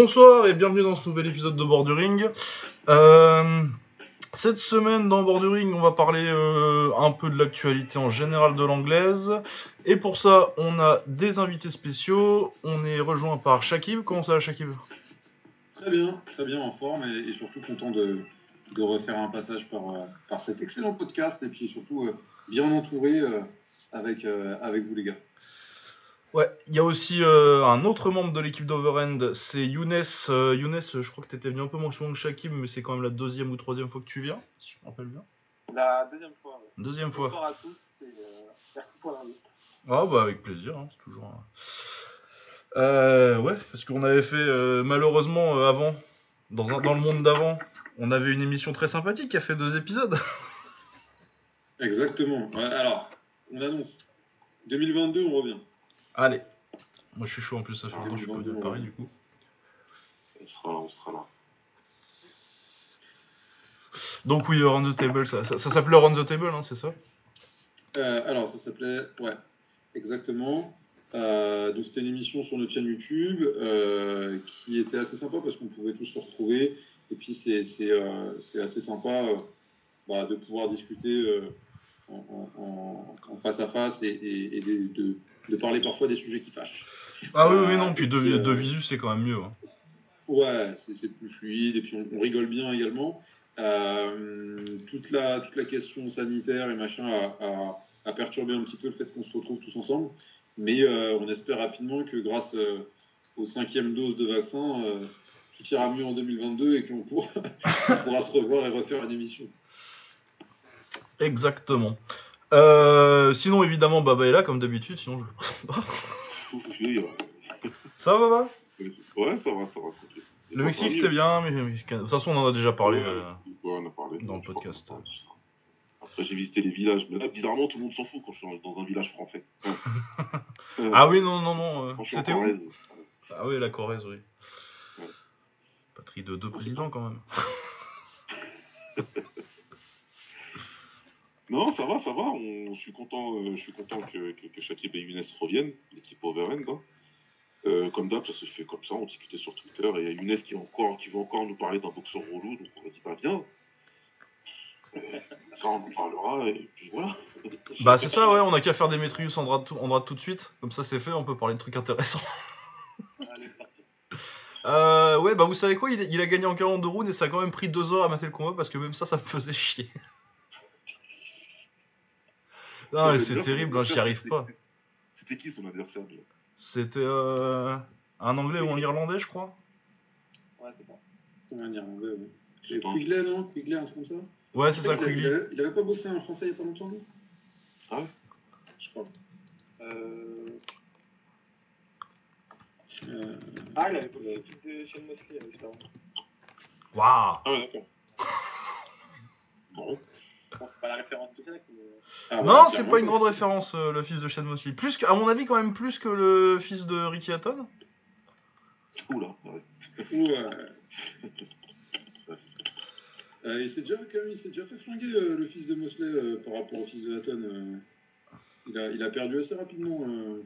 Bonsoir et bienvenue dans ce nouvel épisode de Borduring. Euh, cette semaine dans Borduring, on va parler euh, un peu de l'actualité en général de l'anglaise. Et pour ça, on a des invités spéciaux. On est rejoint par Shakib. Comment ça va Shakib? Très bien, très bien en forme et, surtout content de, refaire un passage par, euh, par cet excellent podcast et puis surtout bien entouré avec, avec vous les gars. Ouais, il y a aussi euh, un autre membre de l'équipe d'Overend, c'est Younes. Euh, Younes, je crois que tu étais venu un peu moins souvent que Shakib, mais c'est quand même la deuxième ou troisième fois que tu viens, si je me rappelle bien. La deuxième fois. ouais. Deuxième fois. Bonsoir à tous et euh, merci pour l'invite. Ah bah avec plaisir, hein, c'est toujours. un- Euh, ouais, parce qu'on avait fait euh, malheureusement euh, avant, dans, un- dans le monde d'avant, on avait une émission très sympathique qui a fait deux épisodes. Exactement. Ouais, alors, on annonce 2022, on revient. Allez, moi je suis chaud en plus, ça fait Ah, longtemps que je suis pas venu à 2022, Paris du coup. On sera là, on sera là. Donc oui, Around the Table, ça, ça, ça s'appelait Around the Table, hein, c'est ça? Euh, alors, ça s'appelait, ouais, exactement. Euh, donc, c'était une émission sur notre chaîne YouTube euh, qui était assez sympa parce qu'on pouvait tous se retrouver. Et puis, c'est c'est, euh, c'est assez sympa euh, bah, de pouvoir discuter euh, en, en- en- en face à face et, et- et de, de- de parler parfois des sujets qui fâchent. Ah oui, oui, non, puis de, euh, de visu c'est quand même mieux. hein. Ouais, c'est plus fluide et puis on, on rigole bien également. Euh, toute, la, toute la question sanitaire et machin a, a- a perturbé un petit peu le fait qu'on se retrouve tous ensemble. Mais euh, on espère rapidement que grâce euh, aux cinquième dose de vaccin, tout ira mieux en 2022 et qu'on pourra, on pourra se revoir et refaire une émission. Exactement. Euh, sinon, évidemment, Baba est là comme d'habitude, sinon je le présente pas. Oui, Ça va, Baba? Ouais, ça va, ça va. Le Mexique c'était bien, mais mais- de toute façon on en a déjà parlé. Ouais, euh, ouais, on a parlé. dans le podcast. Après, j'ai visité les villages, mais là, bizarrement, tout le monde s'en fout quand je suis dans un village français. Ouais. Euh, Ah oui, non, non, non. euh, C'était où. Ah oui, la Corrèze, oui. Patrie de deux présidents quand même. Non, ça va, ça va. On... Je suis content, euh, je que, que, et Younes reviennent, l'équipe Overend. hein. Euh, comme d'hab, ça se fait comme ça, on discutait sur Twitter, et il y a Younes qui, encore, qui veut encore nous parler d'un boxeur relou, donc on a dit, bah viens. Euh, ça, on en parlera, et puis voilà. Bah c'est ça, ouais, on a qu'à faire des Metrius en droite, tout, en tout de suite. Comme ça c'est fait, on peut parler de trucs intéressants. Euh, ouais, bah vous savez quoi, il, a gagné en 42 rounds et ça a quand même pris deux heures à mater le combat parce que même ça, ça me faisait chier. Non, mais Ouais, c'est terrible, hein, j'y arrive pas. C'était qui son adversaire déjà? C'était euh, un anglais ou un irlandais, je crois. Ouais, c'est. Ouais, un Irlandais, pense. Quigley, non? Quigley, un truc comme ça? Ouais, c'est ça, Quigley. avait, il avait pas boxé un Français il y a pas longtemps, lui? Ah ouais? Je crois. Euh... Euh, Ah, il avait posé le truc de Shane Mosley juste avant. Waouh Ah ouais, d'accord. Bon. Bon, c'est pas la référence directe, mais. ah, Non, c'est pas une grande référence, euh, le fils de Shane Mosley. Plus que, à mon avis, quand même plus que le fils de Ricky Hatton. Oula, ouais. Ouais. Euh, il s'est déjà, quand même, il s'est déjà fait flinguer euh, le fils de Mosley euh, par rapport au fils de Hatton. euh. il, a, il a perdu assez rapidement. euh.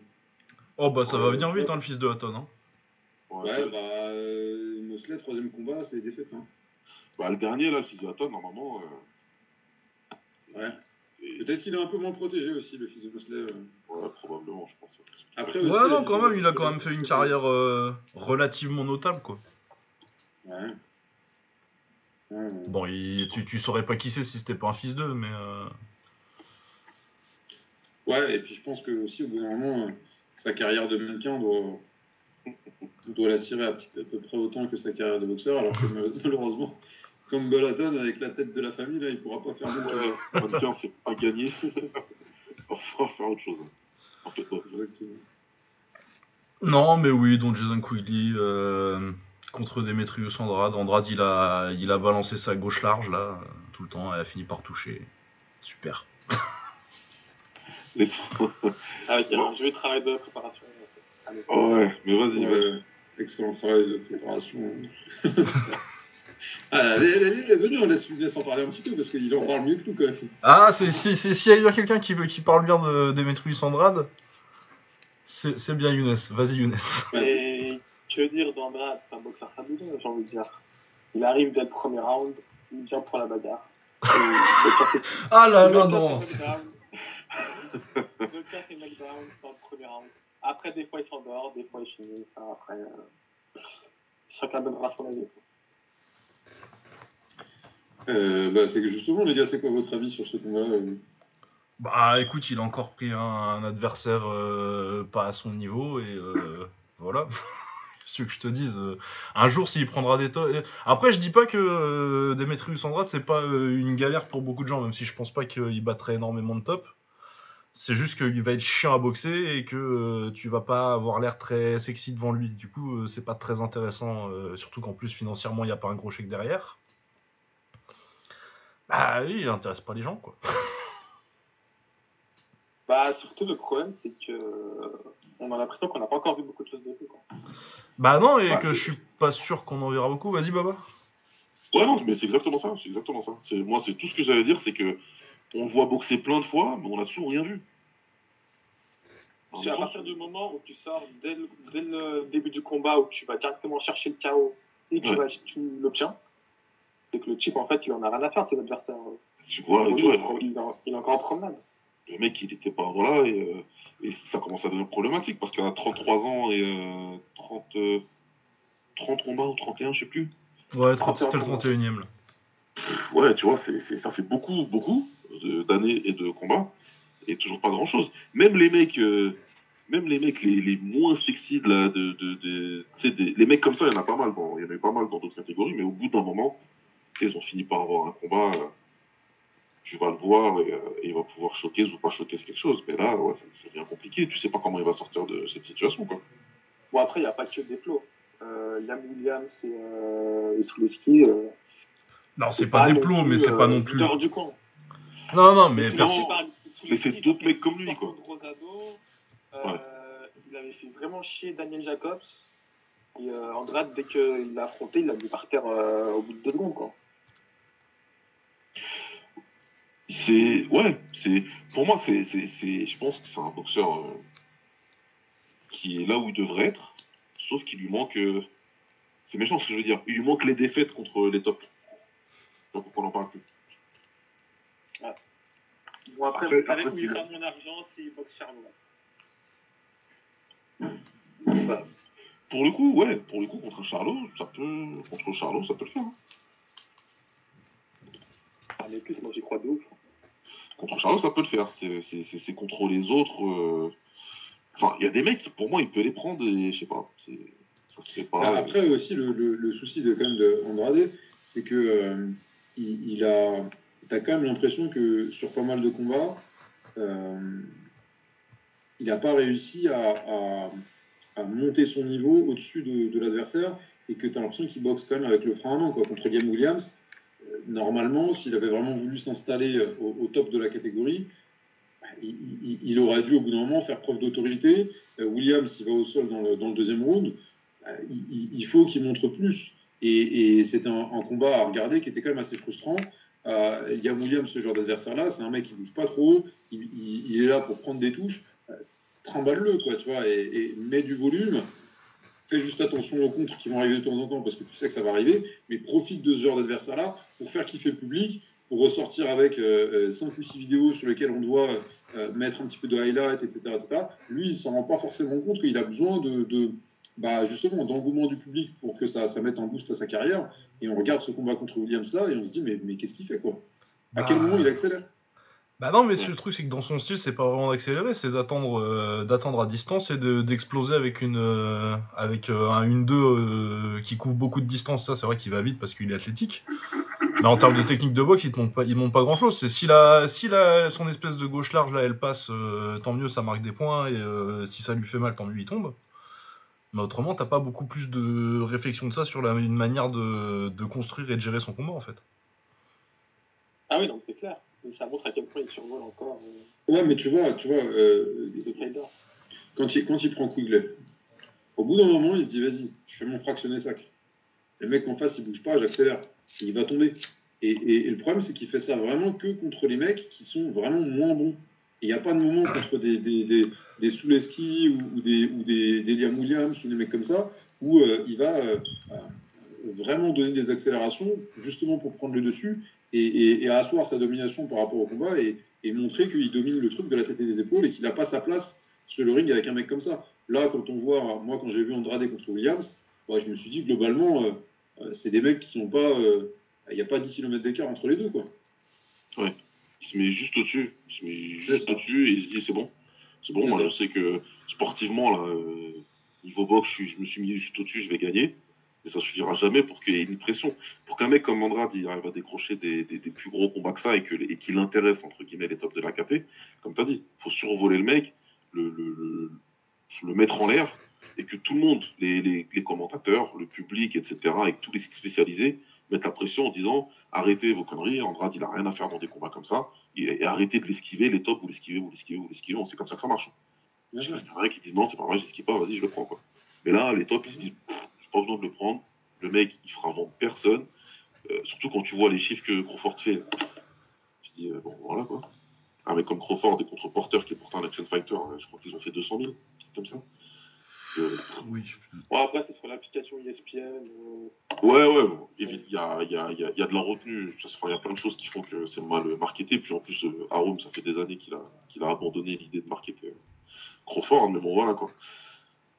Oh bah ça va Euh, venir vite, hein, le fils de Hatton. Hein. Ouais, bah, euh, Mosley, troisième combat, c'est défaite. Hein. Bah, le dernier, là, le fils de Hatton, normalement. Euh, Ouais. Peut-être qu'il est un peu moins protégé aussi, le fils de Mosley. euh. Ouais, probablement, je pense. Après, Ouais, aussi, non, la quand même, il a c'est quand même fait une carrière euh, relativement notable, quoi. Ouais. Bon, il- tu, tu saurais pas qui c'est si c'était pas un fils d'eux, mais... euh, Ouais, et puis je pense que aussi au bout d'un moment, euh, sa carrière de mannequin doit, doit l'attirer à, peu près autant que sa carrière de boxeur, alors que mal- malheureusement, comme Bellaton, avec la tête de la famille, là, il pourra pas faire mieux mannequin, c'est pas gagné. On va faire autre chose. En fait, ouais. Exactement. Non, mais oui, donc Jason Quigley euh, contre Demetrius Andrade. Andrade, il a, il a balancé sa gauche large, là, tout le temps, elle a fini par toucher. Super. Les- Ah, oui, a un jeu de travail de préparation. Allez. Oh, ouais, mais vas-y, excellent travail de préparation. ah, allez, allez, allez, venez, on laisse Younes en parler un petit peu, parce qu'il en parle mieux que nous, quand même. Ah, c'est si si- s'il y a bien quelqu'un qui, veut- qui parle bien de Demetrius Andrade, c'est c'est bien Younes. Vas-y Younes. Et que dire d'Andrade? C'est un boxeur fabuleux, j'ai envie de dire. Il arrive dès le premier round, il vient pour la bagarre. Ah là là, non. Le café knockdown dans le premier round. Après, des fois, il s'endort, des fois, il finit. Enfin, après, euh, chacun donnera son avis. Euh, bah, c'est que justement, les gars, c'est quoi votre avis sur ce combat-là euh Bah écoute, il a encore pris un, adversaire euh, pas à son niveau et euh, voilà. Qu'est-ce que je te dise Un jour, s'il prendra des to- Après, je dis pas que Demetrius Andrade c'est pas une galère pour beaucoup de gens, même si je pense pas qu'il battrait énormément de top. C'est juste qu'il va être chiant à boxer et que tu vas pas avoir l'air très sexy devant lui. Du coup, c'est pas très intéressant, surtout qu'en plus financièrement, il n'y a pas un gros chèque derrière. Bah oui, il intéresse pas les gens quoi. Bah, surtout, le problème, c'est que euh, on a l'impression qu'on n'a pas encore vu beaucoup de choses de lui. Quoi. Bah non, et que c'est- je suis pas sûr qu'on en verra beaucoup. Vas-y, Baba. Ouais, non, mais c'est exactement ça. C'est exactement ça. C'est- Moi, c'est tout ce que j'allais dire, c'est que on voit boxer plein de fois, mais on a toujours rien vu. Parce qu'à partir du moment où tu sors dès le, dès le début du combat, où tu vas directement chercher le KO et tu, Ouais. tu l'obtiens, c'est que le chip, en fait, il en a rien à faire de ses adversaires. Tu vois, il, tu vois, est- il est en- il est encore en promenade. le mec, il était pas voilà, et, euh, et ça commence à devenir problématique parce qu'il a 33 ans et euh, 30, euh, 30 combats ou 31, je sais plus. Ouais, 30, c'était le 31ème là. Ouais, tu vois, c'est, c'est- ça fait beaucoup, beaucoup de- d'années et de combats, et toujours pas grand chose. Même les mecs, euh, même les mecs les, les moins sexy de la, de, de, des- les mecs comme ça, il y en a pas mal. Bon, il y en a eu pas mal dans d'autres catégories, mais au bout d'un moment, ils ont fini par avoir un combat. euh, tu vas le voir et, euh, et il va pouvoir choquer ou pas choquer quelque chose. Mais là, ouais, ça, ça devient compliqué. Tu sais pas comment il va sortir de cette situation, quoi. Bon, après, il n'y a pas que des plots. Euh, Liam Williams et, euh, et Souleski, euh, Non, c'est pas des non plots, mais c'est euh, pas non plus. du camp. Non, non, mais Souleski, perso. par- Mais c'est d'autres mecs comme lui, quoi. Rosado, euh, il avait fait vraiment chier Daniel Jacobs. Et euh, Andrade, dès qu'il l'a affronté, il l'a mis par terre euh, au bout de deux secondes. Quoi. C'est ouais, c'est pour moi c'est c'est c'est je pense que c'est un boxeur euh, qui est là où il devrait être, sauf qu'il lui manque euh, c'est méchant ce que je veux dire, il lui manque les défaites contre les tops. Pourquoi on en parle plus. Bon, après, Après- vous savez après, où il c'est- fera mon argent s'il boxe Charles. Bah, pour le coup, ouais, pour le coup contre Charlot, ça peut contre Charlot, ça peut le faire. hein. Ah, mais plus, moi j'y crois de ouf. Contre Charlot, ça peut le faire. C'est contre les autres euh, Enfin, il y a des mecs pour moi, il peut les prendre et je sais pas. c'est- Ça se fait pas. Ah, Après aussi, le, le- le souci de, quand même, de Andrade, c'est que euh, il, il a. T'as quand même l'impression que sur pas mal de combats, euh, il n'a pas réussi à, à- à monter son niveau au-dessus de, de l'adversaire et que tu as l'impression qu'il boxe quand même avec le frein à main. Quoi. Contre Liam Williams, normalement, s'il avait vraiment voulu s'installer euh, au, top de la catégorie, il, aurait dû au bout d'un moment faire preuve d'autorité. Euh, Williams, il va au sol dans le, deuxième round. Euh, il, faut qu'il montre plus. Et, et c'est un, combat à regarder qui était quand même assez frustrant. Euh, Liam Williams, ce genre d'adversaire-là, c'est un mec qui bouge pas trop. Il- il est là pour prendre des touches. Euh, Trimballe-le, quoi, tu vois, et, et mets du volume. Fais juste attention aux contres qui vont arriver de temps en temps parce que tu sais que ça va arriver. Mais profite de ce genre d'adversaire-là pour faire kiffer le public, pour ressortir avec 5 ou 6 vidéos sur lesquelles on doit euh, mettre un petit peu de highlight, etc. etc. Lui, il s'en rend pas forcément compte qu'il a besoin de, de- bah, justement d'engouement du public pour que ça, ça mette un boost à sa carrière. Et on regarde ce combat contre Williams là et on se dit mais, mais qu'est-ce qu'il fait quoi? À Bah, quel moment il accélère? Bah non, mais le truc, c'est que dans son style, c'est pas vraiment d'accélérer, c'est d'attendre euh, d'attendre à distance et de- d'exploser avec une euh, avec euh, un 1-2 euh, qui couvre beaucoup de distance. Ça, c'est vrai qu'il va vite parce qu'il est athlétique. Mais en termes de technique de boxe, il te montre pas, il montre pas grand chose. C'est si la, si la, son espèce de gauche large là, elle passe, tant mieux, ça marque des points. Et si ça lui fait mal, tant mieux, il tombe. Mais autrement, t'as pas beaucoup plus de réflexion de ça sur la, une manière de, de construire et de gérer son combat en fait. Ah oui, donc c'est clair. Ça montre à quel point il survole encore euh, Ouais, mais tu vois, tu vois, euh, quand il, quand il prend Quigley, au bout d'un moment, il se dit vas-y, je fais mon fractionné sac. Le mec en face, il bouge pas, j'accélère. Il va tomber. Et, et- et le problème, c'est qu'il fait ça vraiment que contre les mecs qui sont vraiment moins bons. Il n'y a pas de moment contre des, des, des, des Souleski ou, ou des, ou des, des Liam Williams ou des mecs comme ça où euh, il va euh, vraiment donner des accélérations, justement pour prendre le dessus et, et- et asseoir sa domination par rapport au combat et, et montrer qu'il domine le truc de la tête et des épaules et qu'il n'a pas sa place sur le ring avec un mec comme ça. Là, quand on voit, moi, quand j'ai vu Andrade contre Williams, bah, je me suis dit, globalement, euh, euh, c'est des mecs qui n'ont pas. euh, Il n'y a pas 10 km d'écart entre les deux, quoi. Il se met juste au-dessus. Il se met juste au-dessus et il se dit c'est bon. C'est bon, moi ça. je sais que sportivement, là, niveau boxe, je, je me suis mis juste au-dessus, je vais gagner. Mais ça suffira jamais pour qu'il y ait une pression. Pour qu'un mec comme Andrade il arrive à décrocher des, plus gros combats que ça et qu'il intéresse entre guillemets les tops de la KT, comme tu as dit, faut survoler le mec, le, mettre en l'air et que tout le monde, les, commentateurs, le public, etc., et tous les sites spécialisés mettent la pression en disant arrêtez vos conneries, Andrade il a rien à faire dans des combats comme ça, et, arrêtez de l'esquiver, les tops vous l'esquivez, vous l'esquivez, vous l'esquivez, c'est comme ça que ça marche. Qu'il y en a qui disent non, c'est pas vrai, j'esquive pas, vas-y, je le prends. Quoi. Mais là, les tops, ils se disent, pas besoin de le prendre. Le mec, il fera vendre personne. Euh, surtout quand tu vois les chiffres que Crawford fait. Tu dis, euh, bon, voilà quoi. Un mec comme Crawford et contre Porter, qui est pourtant un action fighter, euh, je crois qu'ils ont fait 200 000, un truc comme ça. Euh, Oui. Bon, après, c'est sur l'application ESPN. euh, ouais, ouais, bon, il y a, il y, a, il y, a, il y a de la retenue. Il y a plein de choses qui font que c'est mal marketé. Puis en plus, euh, Arum, ça fait des années qu'il a, qu'il a abandonné l'idée de marketer euh, Crawford. Mais bon, voilà quoi.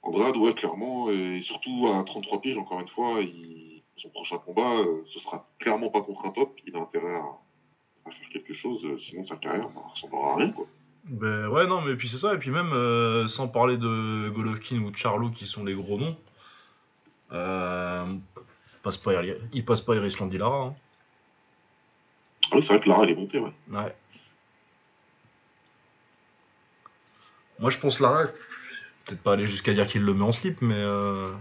Andrade, ouais, clairement, et surtout à 33 piges, encore une fois, il- son prochain combat, euh, ce sera clairement pas contre un top. Il a intérêt à, à faire quelque chose, euh, sinon sa carrière ne ressemblera à rien, quoi. Ben ouais, non, mais puis c'est ça. Et puis même, euh, sans parler de Golovkin ou de Charlo qui sont les gros noms, passe pas, il passe pas Iris Landilara. Hein. Ah oui, c'est vrai que Lara, elle est montée, ouais. Ouais. Moi, je pense Lara, peut-être pas aller jusqu'à dire qu'il le met en slip, mais euh,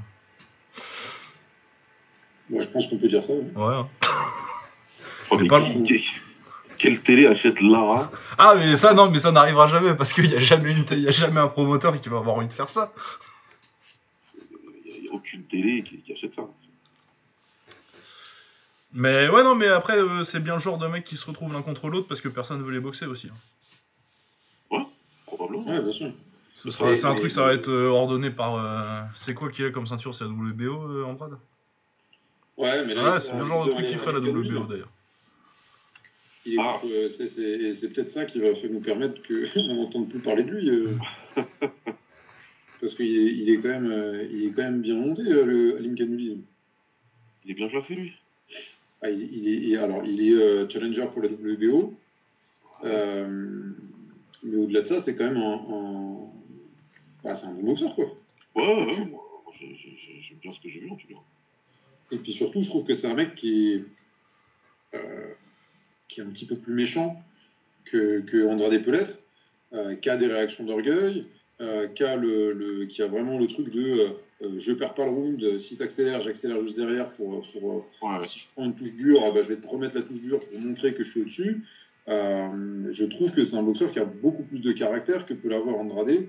Moi, je pense qu'on peut dire ça. oui. ouais. hein. Oh, Mais mais pas qui- loin. qui- quelle télé achète Lara? Ah, mais ça, non, mais ça n'arrivera jamais parce qu'il y a jamais une, il y a jamais un promoteur qui va avoir envie de faire ça. Il n'y a, aucune télé qui, qui achète ça. Mais ouais, non, mais après, euh, c'est bien le genre de mec qui se retrouve l'un contre l'autre parce que personne veut les boxer aussi. hein. Probablement. Ouais, bien sûr. Ce sera, Et- c'est un et- truc, ça va être euh, ordonné par. euh, c'est quoi qu'il a comme ceinture C'est la WBO, euh, Andrade Ouais, mais là, c'est le genre de truc qui ferait la WBO hein. d'ailleurs. Ah. euh, c'est, c'est- et c'est peut-être ça qui va faire nous permettre qu'on n'entende plus parler de lui. euh. Parce qu'il est, il est, quand même, euh, il est quand même bien monté, euh, le Kanuli. Il est bien classé, lui. Ah, il, il est, il- alors, il est euh, challenger pour la WBO. Euh, mais au-delà de ça, c'est quand même un. un- bah, c'est un bon boxeur, quoi. Ouais, ouais, moi, moi, j'ai- j'ai- j'ai- j'aime bien ce que j'ai vu, en tout cas. Et puis surtout, je trouve que c'est un mec qui est, euh, qui est un petit peu plus méchant que, que Andrade peut l'être, euh, qui a des réactions d'orgueil, euh, qui, a le, le- qui a vraiment le truc de euh, je perds pas le round, si tu accélères, j'accélère juste derrière pour, pour, Ouais, si je prends une touche dure, ah bah, je vais te remettre la touche dure pour montrer que je suis au-dessus. Je trouve que c'est un boxeur qui a beaucoup plus de caractère que peut l'avoir Andrade,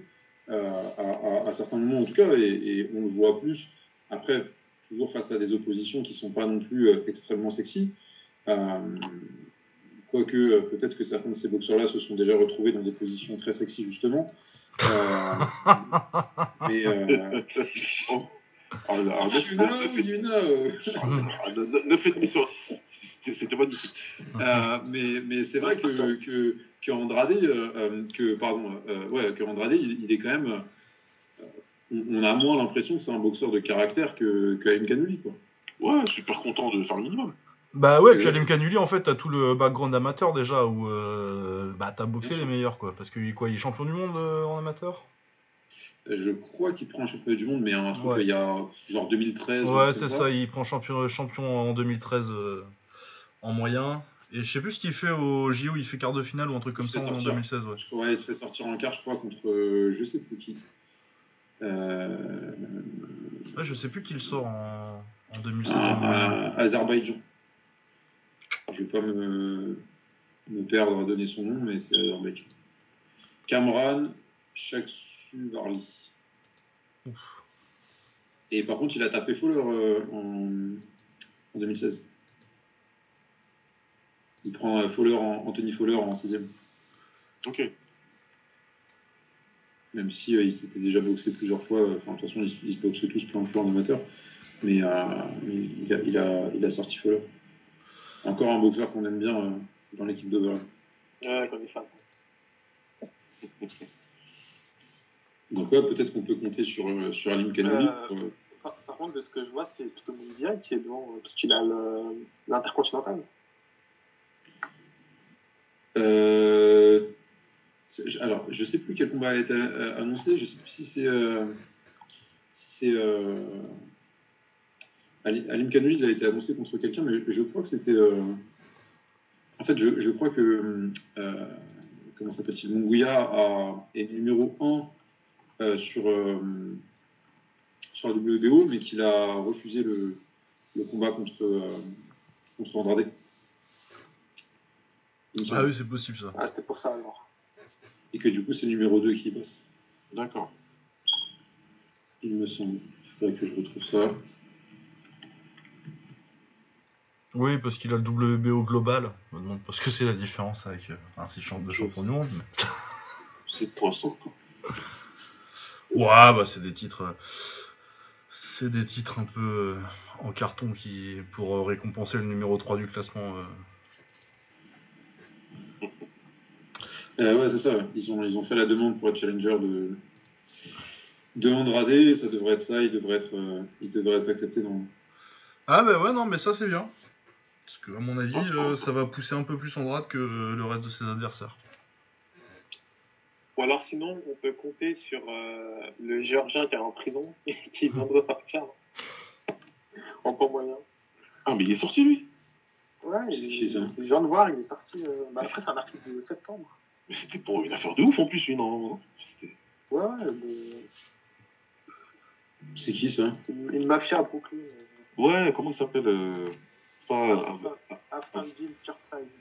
à, à- à certains moments en tout cas, et, et on le voit plus. Après, toujours face à des oppositions qui sont pas non plus euh, extrêmement sexy. Euh, Quoique, euh, peut-être que certains de ces boxeurs-là se sont déjà retrouvés dans des positions très sexy, justement. Mais. Oh. Ah, là, ah, you know, you know. ne- ne- ne faites sur. C'était c'était magnifique. Euh, mais mais c'est vrai que, que, que Andrade, euh, euh, que, pardon, euh, ouais, que Andrade, il, il est quand même. euh, on, on a moins l'impression que c'est un boxeur de caractère que, que Alim Kanuli, quoi. Ouais, super content de faire le minimum. Bah ouais, puis Euh, Alim Kanuli, en fait, t'as tout le background amateur déjà où euh, bah t'as boxé les meilleurs quoi. Parce que quoi, il est champion du monde euh, en amateur? Je crois qu'il prend un championnat du monde, mais un truc, Ouais. il y a genre 2013. ou un Ouais, c'est ça, il prend champion, champion en 2013 euh, en moyen. Et je sais plus ce qu'il fait au JO, il fait quart de finale ou un truc comme ça en sortir. 2016, ouais. Ouais, il se fait sortir en quart, je crois, contre euh, je sais plus qui. Euh, Ouais, je sais plus qui le sort en, en 2016. à- en moyen. à Azerbaïdjan. Je vais pas me, me perdre à donner son nom, mais c'est Azerbaïdjan. Kamran Chaksuvarli. Et par contre, il a tapé Fowler euh, en, en 2016. Il prend euh, Fowler en, Anthony Fowler en 16e. Ok. même si euh, il s'était déjà boxé plusieurs fois. euh, Enfin, de toute façon, ils, se- ils se boxent tous plein de fois en amateur. Mais euh, il, a, il, a, il a sorti Fowler. Encore un boxeur qu'on aime bien euh, dans l'équipe d'Overland. Ouais, qu'on est fan. Donc, ouais, peut-être qu'on peut compter sur, sur Alim. Euh, pour, Par, par contre, de ce que je vois, c'est plutôt Mundia qui est devant, parce qu'il a l'intercontinental. Euh, alors, je sais plus quel combat a été euh, annoncé. Je sais plus si c'est euh, si c'est euh, Ali- Alim Kanoui, il a été annoncé contre quelqu'un, mais je crois que c'était. en fait, je, crois que comment s'appelle-t-il Munguia est numéro 1 sur sur la WBO, mais qu'il a refusé le, le combat contre contre Andrade. Ah oui, c'est possible ça. Ah, c'était pour ça alors. Et que du coup, c'est le numéro 2 qui passe. D'accord. Il me semble. Il faudrait que je retrouve ça. Oui, parce qu'il a le WBO global. Je me demande pas ce que c'est la différence avec euh, un six champ- de champion du monde. Mais... C'est poisson. quoi. Ouais, bah c'est des titres. euh, C'est des titres un peu euh, en carton qui pour euh, récompenser le numéro 3 du classement. Euh. Ouais, c'est ça. Ils ont, ils ont fait la demande pour être challenger de, de Andrade. Ça devrait être ça. Il devrait être, euh, il devrait être accepté dans. Ah bah ouais, non, mais ça c'est bien. Parce que à mon avis, euh, ça va pousser un peu plus Andrade que euh, le reste de ses adversaires. Ou alors sinon, on peut compter sur euh, le Géorgien qui est en prison et qui vient de ressortir. En pas moyen. Ah, mais il est sorti, lui Ouais, je viens de voir, il est parti. Euh, bah, après, c'est un article de septembre. Mais c'était pour une affaire de ouf en plus, lui, non, non C'était- Ouais, ouais, de- C'est qui ça? Une, une mafia à Brooklyn. euh, Ouais, comment il s'appelle euh... Pas. euh.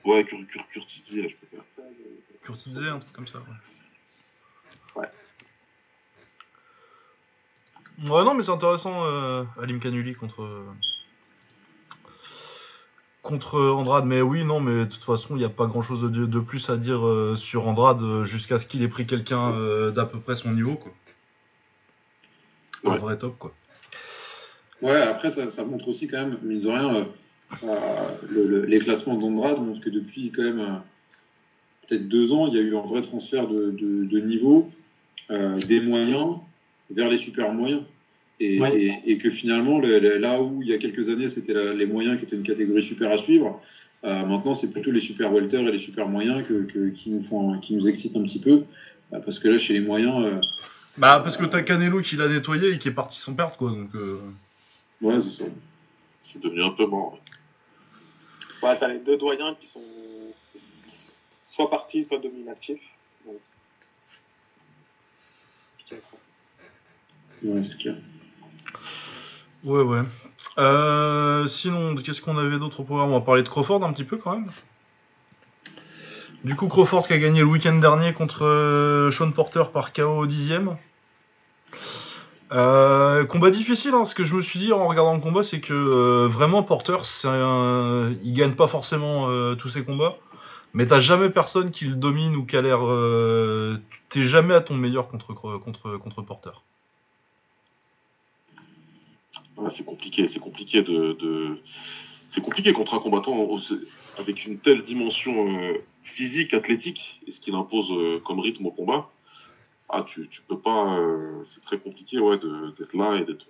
Ouais, Cur Cur je peux pas. Euh, Curtizé, un truc comme ça. Ouais, Ouais, non, mais c'est intéressant, euh, Alim Kanuli contre. Contre Andrade, mais oui, non, mais de toute façon, il n'y a pas grand chose de, de plus à dire euh, sur Andrade euh, jusqu'à ce qu'il ait pris quelqu'un euh, d'à peu près son niveau, quoi. Un vrai top, quoi. Ouais, après, ça, ça montre aussi quand même, mine de rien, le- le- les classements d'Andrade montrent que depuis quand même peut-être deux ans, il y a eu un vrai transfert de, de- de niveau des moyens vers les super moyens. Et, Ouais. et- et que finalement, le- le- là où il y a quelques années, c'était les moyens qui étaient une catégorie super à suivre, euh, maintenant, c'est plutôt les super welter et les super moyens que, que- qui, nous font, qui nous excitent un petit peu. Euh, parce que là, chez les moyens, euh, Bah, parce que t'as Canelo qui l'a nettoyé et qui est parti sans perdre, quoi, donc. euh, ouais, c'est ça. C'est devenu un peu mort. Ouais, t'as les deux doyens qui sont soit partis, soit dominatifs. Donc. Ouais, c'est clair. Ouais, ouais. Euh, sinon, qu'est-ce qu'on avait d'autre au programme? On va parler de Crawford un petit peu quand même. Du coup, Crawford qui a gagné le week-end dernier contre euh, Sean Porter par KO au dixième. Euh, combat difficile, hein, ce que je me suis dit en regardant le combat, c'est que vraiment Porter, c'est un... gagne pas forcément tous ses combats, mais t'as jamais personne qui le domine ou qui a l'air. T'es jamais à ton meilleur contre, contre, contre Porter. C'est compliqué, c'est compliqué de, c'est compliqué contre un combattant avec une telle dimension euh, physique, athlétique, et ce qu'il impose euh, comme rythme au combat. Ah, tu, tu peux pas, euh, c'est très compliqué, ouais, d'être là et d'être,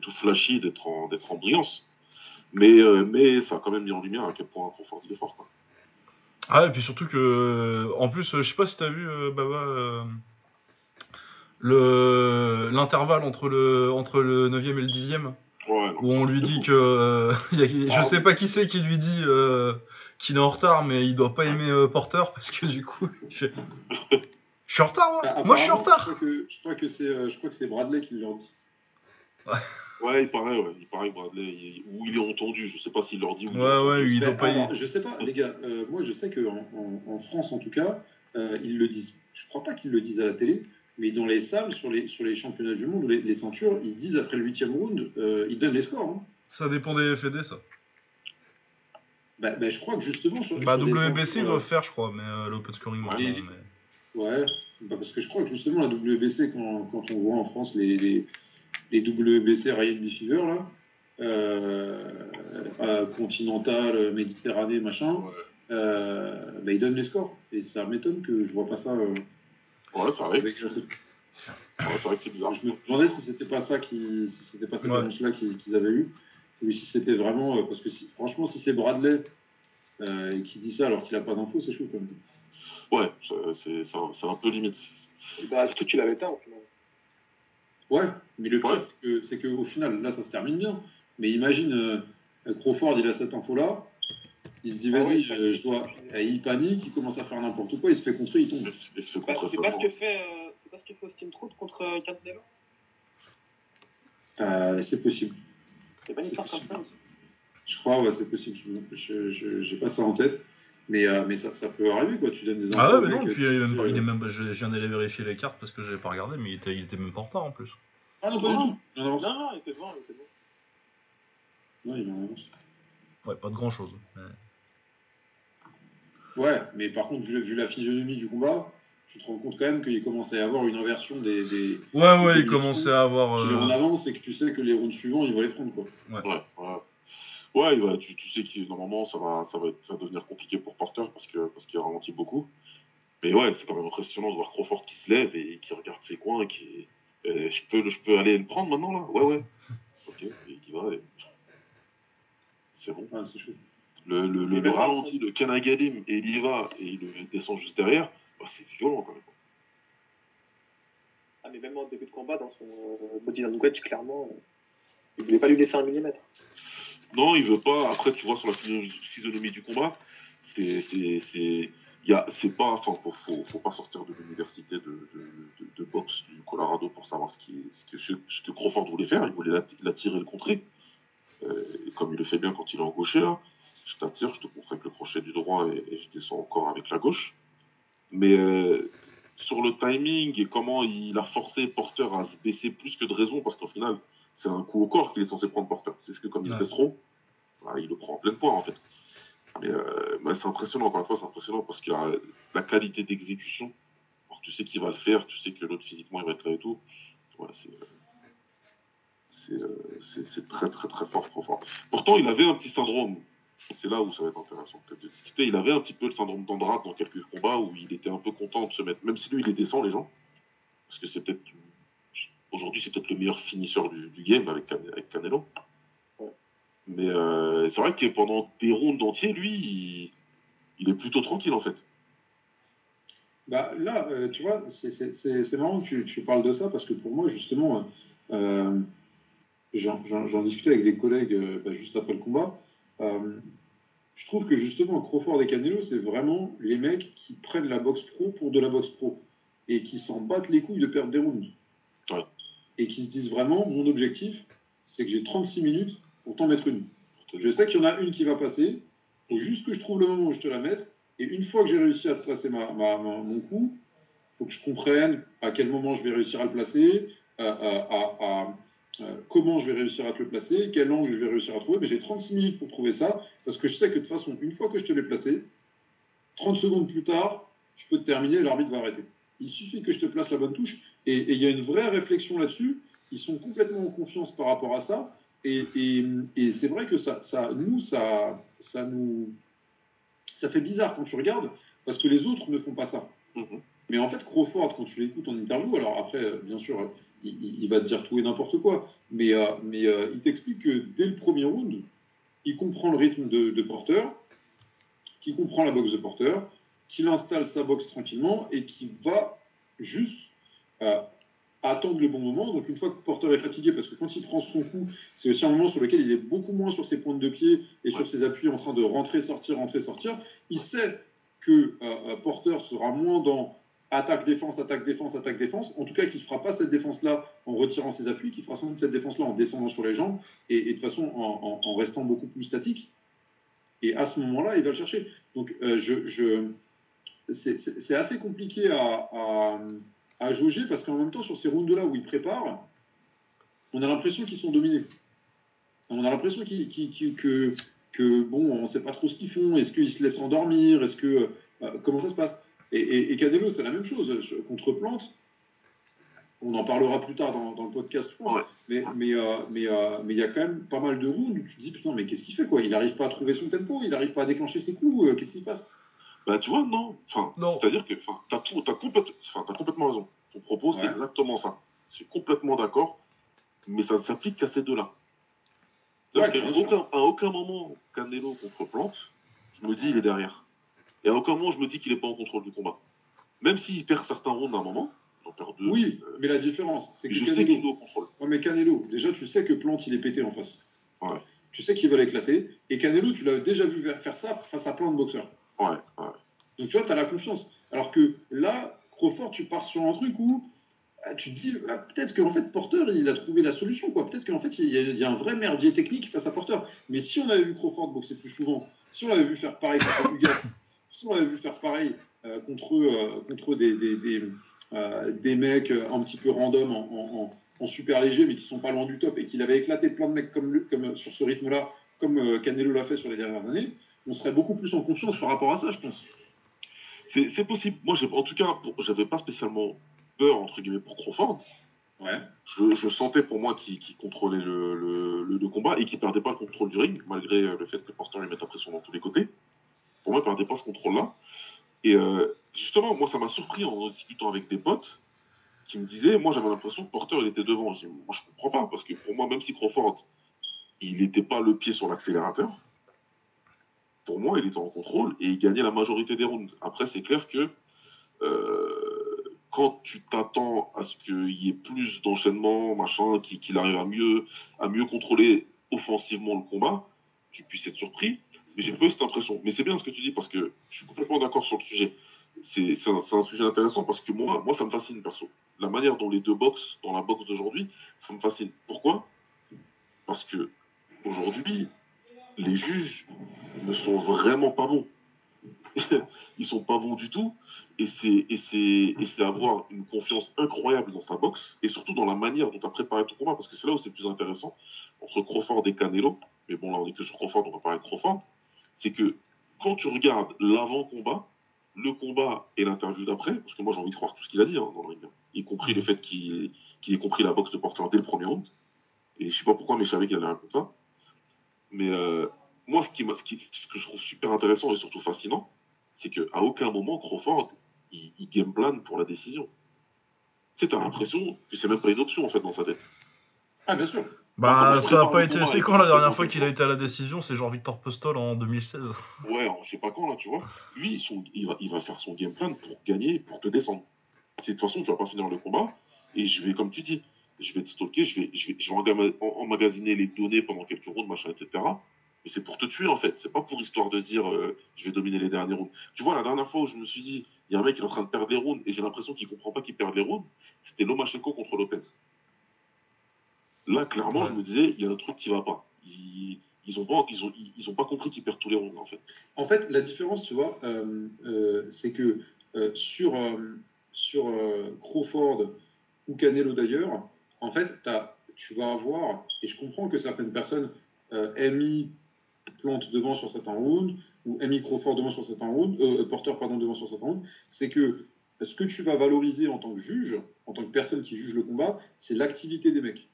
tout flashy, d'être en, en brillance. Mais, mais ça a quand même mis en lumière à quel point Crawford il est fort. Ah, et puis surtout que, en plus, je sais pas si t'as vu, Baba, l'intervalle entre le entre le 9 et le 10 Ouais, non, où on lui dit fou. que euh, il y a- je Ah, sais pas qui c'est qui lui dit euh, qu'il est en retard, mais il doit pas aimer euh, Porter parce que du coup, il fait, je suis en retard, moi, Ah, moi je suis en retard. Je crois que, je crois que c'est, euh, je crois que c'est Bradley qui leur dit. Ouais, il paraît, ouais, il paraît Bradley, il- ou il est entendu, je sais pas s'il leur dit ou Ouais, ouais, il doit pas alors, je sais pas, les gars. euh, moi, je sais que en, en- en France, en tout cas, euh, ils le disent. Je crois pas qu'ils le disent à la télé, mais dans les salles, sur les sur les championnats du monde, les, les ceintures, ils disent après le huitième round, euh, ils donnent les scores. hein. Ça dépend des FD, ça. Bah, bah, je crois que justement sur, Bah sur WBC ils ceintures, doivent faire, je crois, mais euh, l'open scoring, moi, mais- Ouais, bah parce que je crois que justement la WBC, quand, quand on voit en France les, les, les WBC Ryan Fever, là, euh, euh, Continental, Méditerranée, machin, Ouais, euh, bah, ils donnent les scores. Et ça m'étonne que je vois pas ça euh, ouais ça arrive. avec Ouais, c'est vrai que c'est bizarre. Je me demandais si c'était pas ça qui, si c'était pas cette Ouais. annonce-là qu'ils qu'ils avaient eu, ou si c'était vraiment, euh, parce que si, franchement, si c'est Bradley euh, qui dit ça alors qu'il a pas d'infos, c'est chaud quand même. Ouais, c'est c'est un, c'est un peu limite. Bah, surtout qu'il avait tard, au final? Ouais, mais le pire, Ouais. c'est que, c'est qu'au final, là, ça se termine bien. Mais imagine, euh, Crawford, il a cette info-là, il se dit, Ah vas-y, il euh, je dois. Et il panique, il commence à faire n'importe quoi, il se fait contrer, il tombe. Il se- fait Bah, c'est pas ce que fait, euh, c'est pas ce que fait Austin Trout contre euh, Canelo. Euh, c'est possible. C'est pas une histoire comme possible. ça. aussi. Je crois, ouais, c'est possible. Je je- j'ai pas ça en tête. Mais, euh, mais ça, ça peut arriver, quoi. Tu donnes des infos. Ah ouais, mais non, puis il est même dis, pas- il est euh, même, je, je viens d'aller vérifier les cartes parce que j'avais pas regardé, mais il était, il était même pas en retard en plus. Ah non, pas du tout. Il en avance. Non, non, il était devant, il était devant. Non, il en avance. Ouais, pas de grand chose. Ouais, mais par contre, vu, vu la physionomie du combat, tu te rends compte quand même qu'il commence à y avoir une inversion des, des Ouais, ouais, il commençait à avoir. qu'il est en euh, avance et que tu sais que les rounds suivants, il va les prendre, quoi. Ouais, ouais. Ouais, il va- tu, tu sais que normalement ça va, ça, va être- ça va devenir compliqué pour Porter parce que parce qu'il ralentit beaucoup. Mais ouais, c'est quand même impressionnant de voir Crawford qui se lève et qui regarde ses coins et qui. euh, je, peux, je peux aller le prendre maintenant là? Ouais, ouais. Ok, et qui va. et- C'est bon. Ouais, c'est chaud. Le, le, le, le ralenti, le Kanagadim et il y va et il descend juste derrière, bah, c'est violent quand même. Ah, mais même en début de combat, dans son euh, body language, clairement, euh, il voulait pas lui laisser un millimètre. Non, il veut pas. Après, tu vois, sur la physio- physionomie du combat, c'est. c'est- c'est- il y a- C'est pas. Enfin, faut, faut, faut pas sortir de l'université de, de, de, de boxe du Colorado pour savoir ce, qui, ce, que, ce que Crawford voulait faire. Il voulait l'atti- l'attirer et le contrer. Euh, comme il le fait bien quand il est en gaucher, là, je t'attire, je te contre avec le crochet du droit et, et je descends encore avec la gauche. Mais euh, sur le timing et comment il a forcé Porter à se baisser plus que de raison, parce qu'au final, c'est un coup au corps qu'il est censé prendre Porter. C'est juste que comme il Ouais. se baisse trop, bah, il le prend en pleine poire en fait. Mais, euh, c'est impressionnant, encore une fois, c'est impressionnant parce qu'il a la qualité d'exécution. Tu sais qu'il va le faire, tu sais que l'autre physiquement il va être là et tout. Ouais, c'est, euh, c'est, très très très fort, trop fort. Pourtant, il avait un petit syndrome. C'est là où ça va être intéressant peut-être de discuter. Il avait un petit peu le syndrome d'Andrade dans quelques combats où il était un peu content de se mettre, même si lui il les descend les gens, parce que c'est peut-être aujourd'hui c'est peut-être le meilleur finisseur du, du game avec, Can- avec Canelo. Ouais. Mais euh, c'est vrai que pendant des rounds entiers, lui, il, il est plutôt tranquille en fait. Bah, là, euh, tu vois, c'est- marrant que tu, tu parles de ça parce que pour moi, justement, euh, j'en discutais avec des collègues bah, juste après le combat. Euh, je trouve que justement, Crawford et Canelo, c'est vraiment les mecs qui prennent la boxe pro pour de la boxe pro et qui s'en battent les couilles de perdre des rounds. Ouais. Et qui se disent vraiment, mon objectif, c'est que j'ai 36 minutes pour t'en mettre une. Je sais qu'il y en a une qui va passer. Il faut juste que je trouve le moment où je te la mette. Et une fois que j'ai réussi à te placer ma, ma- ma- mon coup, il faut que je comprenne à quel moment je vais réussir à le placer, à, à- à- à- euh, comment je vais réussir à te le placer, quel angle je vais réussir à trouver. Mais j'ai 36 minutes pour trouver ça, parce que je sais que de toute façon, une fois que je te l'ai placé, 30 secondes plus tard, je peux te terminer, l'arbitre va arrêter. Il suffit que je te place la bonne touche, et et il y a une vraie réflexion là-dessus. Ils sont complètement en confiance par rapport à ça. Et, et- et c'est vrai que ça, ça, nous, ça, ça nous, ça fait bizarre quand tu regardes, parce que les autres ne font pas ça. Mhm. Mais en fait, Crawford, quand tu l'écoutes en interview, alors après, euh, bien sûr, euh, il, va te dire tout et n'importe quoi, mais, euh, mais euh, il t'explique que dès le premier round, il comprend le rythme de, de Porter, qu'il comprend la boxe de Porter, qu'il installe sa boxe tranquillement et qu'il va juste euh, attendre le bon moment. Donc une fois que Porter est fatigué, parce que quand il prend son coup, c'est aussi un moment sur lequel il est beaucoup moins sur ses pointes de pied et sur ses appuis en train de rentrer, sortir, rentrer, sortir. Il sait que Porter sera moins dans attaque, défense, attaque, défense, attaque, défense. En tout cas, qu'il ne fera pas cette défense-là en retirant ses appuis, qu'il fera sans doute cette défense-là en descendant sur les jambes et, de façon en, restant beaucoup plus statique. Et à ce moment-là, il va le chercher. Donc, euh, je, c'est- assez compliqué à, à, jauger parce qu'en même temps, sur ces rounds-là où ils préparent, on a l'impression qu'ils sont dominés. On a l'impression qu'ils- que, que, bon, on ne sait pas trop ce qu'ils font. Est-ce qu'ils se laissent endormir? Est-ce que euh, comment ça se passe? Et, et, et Canelo, c'est la même chose. Contre Plante, on en parlera plus tard dans, dans le podcast, je pense. Ouais. Mais mais euh, mais euh, mais il y a quand même pas mal de rounds où tu te dis putain mais qu'est-ce qu'il fait quoi? Il n'arrive pas à trouver son tempo, il n'arrive pas à déclencher ses coups. euh, qu'est-ce qui se passe? Bah, tu vois, non. Enfin, Non. c'est-à-dire que enfin, t'as tout, t'as complète- t'as complètement raison. Ton propos, c'est exactement ça. Je suis complètement d'accord, mais ça ne s'applique qu'à ces deux-là. C'est-à-dire Ouais, sûr. aucun, à aucun moment, Canelo contre Plante, je me dis il est derrière. Et à aucun moment, je me dis qu'il n'est pas en contrôle du combat. Même s'il perd certains rounds à un moment, il en perd deux. Oui, euh, mais la différence, c'est que je sais qu'il Canelo, est au contrôle. Ouais, mais Canelo, déjà tu sais que Plante il est pété en face. Ouais. Tu sais qu'il va l'éclater. Et Canelo, tu l'as déjà vu faire ça face à plein de boxeurs. Ouais, ouais. Donc tu vois, tu as la confiance. Alors que là, Crawford, tu pars sur un truc où ah, tu te dis, ah, peut-être qu'en fait, Porter, il a trouvé la solution. quoi. Peut-être qu'en fait, il y, a, il y a un vrai merdier technique face à Porter. Mais si on avait vu Crawford boxer plus souvent, si on l'avait vu faire pareil contre Ugas, si on l'avait vu faire pareil euh, contre, euh, contre des, des, des, euh, des mecs euh, un petit peu random en, en- super léger, mais qui sont pas loin du top, et qu'il avait éclaté plein de mecs comme, lui, comme sur ce rythme-là, comme euh, Canelo l'a fait sur les dernières années, on serait beaucoup plus en confiance par rapport à ça, je pense. C'est possible. Moi, en tout cas, j'avais pas spécialement peur, entre guillemets, pour Crawford. Ouais. Je, je sentais pour moi qu'il contrôlait le, le- le- le combat et qu'il perdait pas le contrôle du ring, malgré euh, le fait que Porter lui mette la pression dans tous les côtés. Moi, il perdait pas ce contrôle-là. Et euh, justement, moi, ça m'a surpris en discutant avec des potes qui me disaient, moi, j'avais l'impression que Porter, il était devant. Je moi, je comprends pas, parce que pour moi, même si Crawford, il n'était pas le pied sur l'accélérateur, pour moi, il était en contrôle et il gagnait la majorité des rounds. Après, c'est clair que euh, quand tu t'attends à ce qu'il y ait plus d'enchaînement, machin, qu'il arrive à mieux, à mieux contrôler offensivement le combat, tu puisses être surpris. Mais j'ai pas eu cette impression. Mais c'est bien ce que tu dis parce que je suis complètement d'accord sur le sujet. C'est un, un sujet intéressant parce que moi, moi, ça me fascine perso. La manière dont les deux boxent dans la boxe d'aujourd'hui, ça me fascine. Pourquoi? Parce que aujourd'hui, les juges ne sont vraiment pas bons. Ils sont pas bons du tout. Et c'est avoir une confiance incroyable dans sa boxe et surtout dans la manière dont tu as préparé ton combat parce que c'est là où c'est plus intéressant entre Crawford et Canelo. Mais bon là on est que sur Crawford, on va parler de Crawford. C'est que quand tu regardes l'avant-combat, le combat et l'interview d'après, parce que moi j'ai envie de croire tout ce qu'il a dit hein, dans le ring, hein, y compris le fait qu'il ait compris la boxe de Porter dès le premier round. Et je sais pas pourquoi, mais je savais qu'il allait répondre ça. Mais euh, moi, ce, qui, ce, qui- ce que je trouve super intéressant et surtout fascinant, c'est qu'à aucun moment, Crawford, il, il game plan pour la décision. Tu sais, t'as l'impression que c'est même pas une option, en fait, dans sa tête. Ah, bien sûr. Bah, Comment ça a prépare pas été. C'est quand la dernière fois qu'il a été à la décision C'est genre Victor Postol en 2016. Ouais, je sais pas quand, là, tu vois. Lui, son- il, va, il va faire son game plan pour gagner, pour te descendre. De toute façon, tu vas pas finir le combat, et je vais, comme tu dis, je vais te stocker, je vais, je vais, je vais emmagasiner les données pendant quelques rounds, machin, etc. Mais c'est pour te tuer, en fait. C'est pas pour histoire de dire, euh, je vais dominer les derniers rounds. Tu vois, la dernière fois où je me suis dit, il y a un mec qui est en train de perdre les rounds, et j'ai l'impression qu'il comprend pas qu'il perd les rounds, c'était Lomachenko contre Lopez. Là, clairement, je me disais, il y a un truc qui va pas. Ils, ils ont pas, ils ont, ils, ont pas compris qu'ils perdent tous les rounds, en fait. En fait, la différence, tu vois, euh, euh, c'est que euh, sur, sur Crawford ou Canelo d'ailleurs, en fait, tu vas avoir, et je comprends que certaines personnes aient mis Plante devant sur certains rounds, ou aient mis Crawford devant sur certains rounds, Porter pardon, devant sur certains rounds, c'est que ce que tu vas valoriser en tant que juge, en tant que personne qui juge le combat, c'est l'activité des mecs.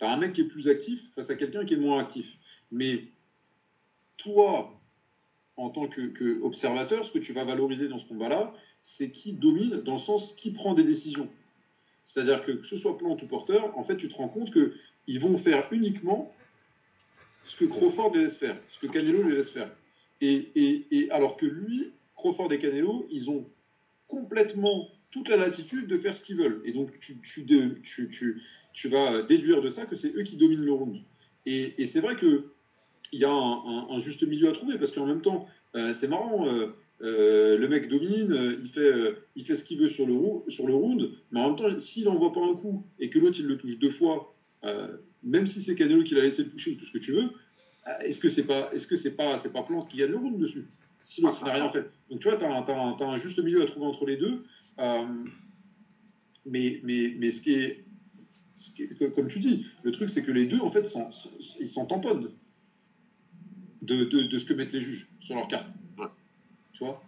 Tu un mec qui est plus actif face à quelqu'un qui est moins actif. Mais toi, en tant que, que ce que tu vas valoriser dans ce combat-là, c'est qui domine, dans le sens qui prend des décisions. C'est-à-dire que que ce soit Plante ou Porter, en fait, tu te rends compte qu'ils vont faire uniquement ce que Crawford les laisse faire, ce que Canelo les laisse faire. Et, et- et alors que lui, Crawford et Canelo, ils ont complètement toute la latitude de faire ce qu'ils veulent. Et donc, tu, tu, tu, vas déduire de ça que c'est eux qui dominent le round. Et, c'est vrai que il y a un, juste milieu à trouver parce qu'en même temps, euh, c'est marrant. euh, euh, le mec domine, il fait, il fait ce qu'il veut sur le, round, mais en même temps, s'il n'envoie pas un coup et que l'autre il le touche deux fois, même si c'est Canelo qui l'a laissé le toucher ou tout ce que tu veux, est-ce que c'est pas, est-ce que pas, c'est pas Plante qui gagne le round dessus Si l'autre n'a rien fait? Donc tu vois, tu as, un juste milieu à trouver entre les deux. mais, mais, mais ce qui est, ce qui est- que- comme tu dis, le truc c'est que les deux en fait s'en- ils s'en tamponnent de, de, de ce que mettent les juges sur leur carte. Ouais. Tu vois?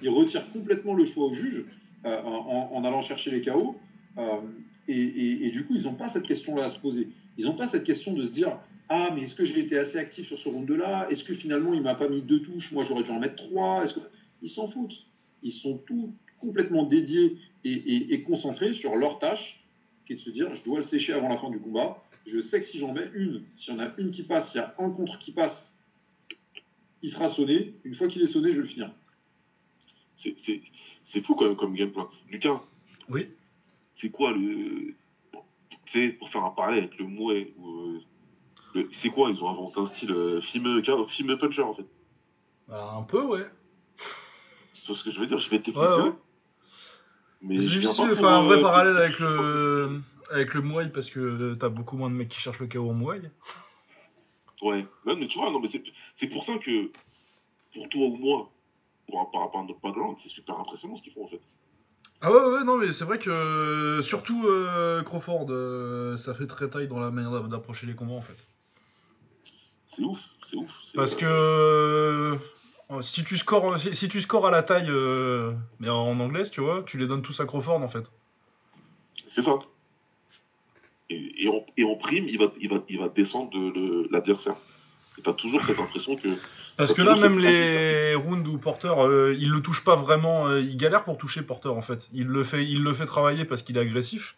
Il retire complètement le choix au juge euh, en, en allant chercher les KO. Euh, et, et- et du coup, ils n'ont pas cette question-là à se poser. Ils n'ont pas cette question de se dire Ah, mais est-ce que j'ai été assez actif sur ce round-là? Est-ce que finalement, il m'a pas mis deux touches? Moi, j'aurais dû en mettre trois que... Ils s'en foutent. Ils sont tout complètement dédiés et concentrés sur leur tâche, qui est de se dire Je dois le sécher avant la fin du combat. Je sais que si j'en mets une, s'il y en a une qui passe, s'il y a un contre qui passe, il sera sonné. Une fois qu'il est sonné, je vais le finir. C'est- C'est c'est fou quand même comme gameplay. Lucas, Oui. c'est quoi le. Tu sais, pour faire un parallèle avec le Mouet, ou, euh, le- c'est quoi Ils ont inventé un style euh, film, film puncher en fait? Bah, un peu, ouais. C'est ce que je veux dire, je vais Ouais, technicien. ouais. Mais C'est difficile de faire un vrai euh, parallèle avec le avec le Muay parce que t'as beaucoup moins de mecs qui cherchent le KO en Muay. Ouais, Ouais, mais tu vois, non, mais c'est pour ça que, pour toi ou moi, pour, par rapport à notre background, c'est super impressionnant ce qu'ils font en fait. Ah ouais, ouais, non, mais c'est vrai que euh, surtout euh, Crawford, euh, ça fait très taille dans la manière d'a- d'approcher les combats en fait. C'est ouf, c'est ouf. Parce euh, que euh, si tu scores si, si tu scores à la taille, euh, mais en anglaise, tu vois, tu les donnes tous à Crawford en fait. C'est ça. Et, et, en, et en prime, il va, il va, il va descendre de, l'adversaire. Et t'as toujours cette impression que. Parce que là, même les rounds où Porter, euh, il le touche pas vraiment, euh, il galère pour toucher Porter en fait. Il le fait, il le fait travailler parce qu'il est agressif.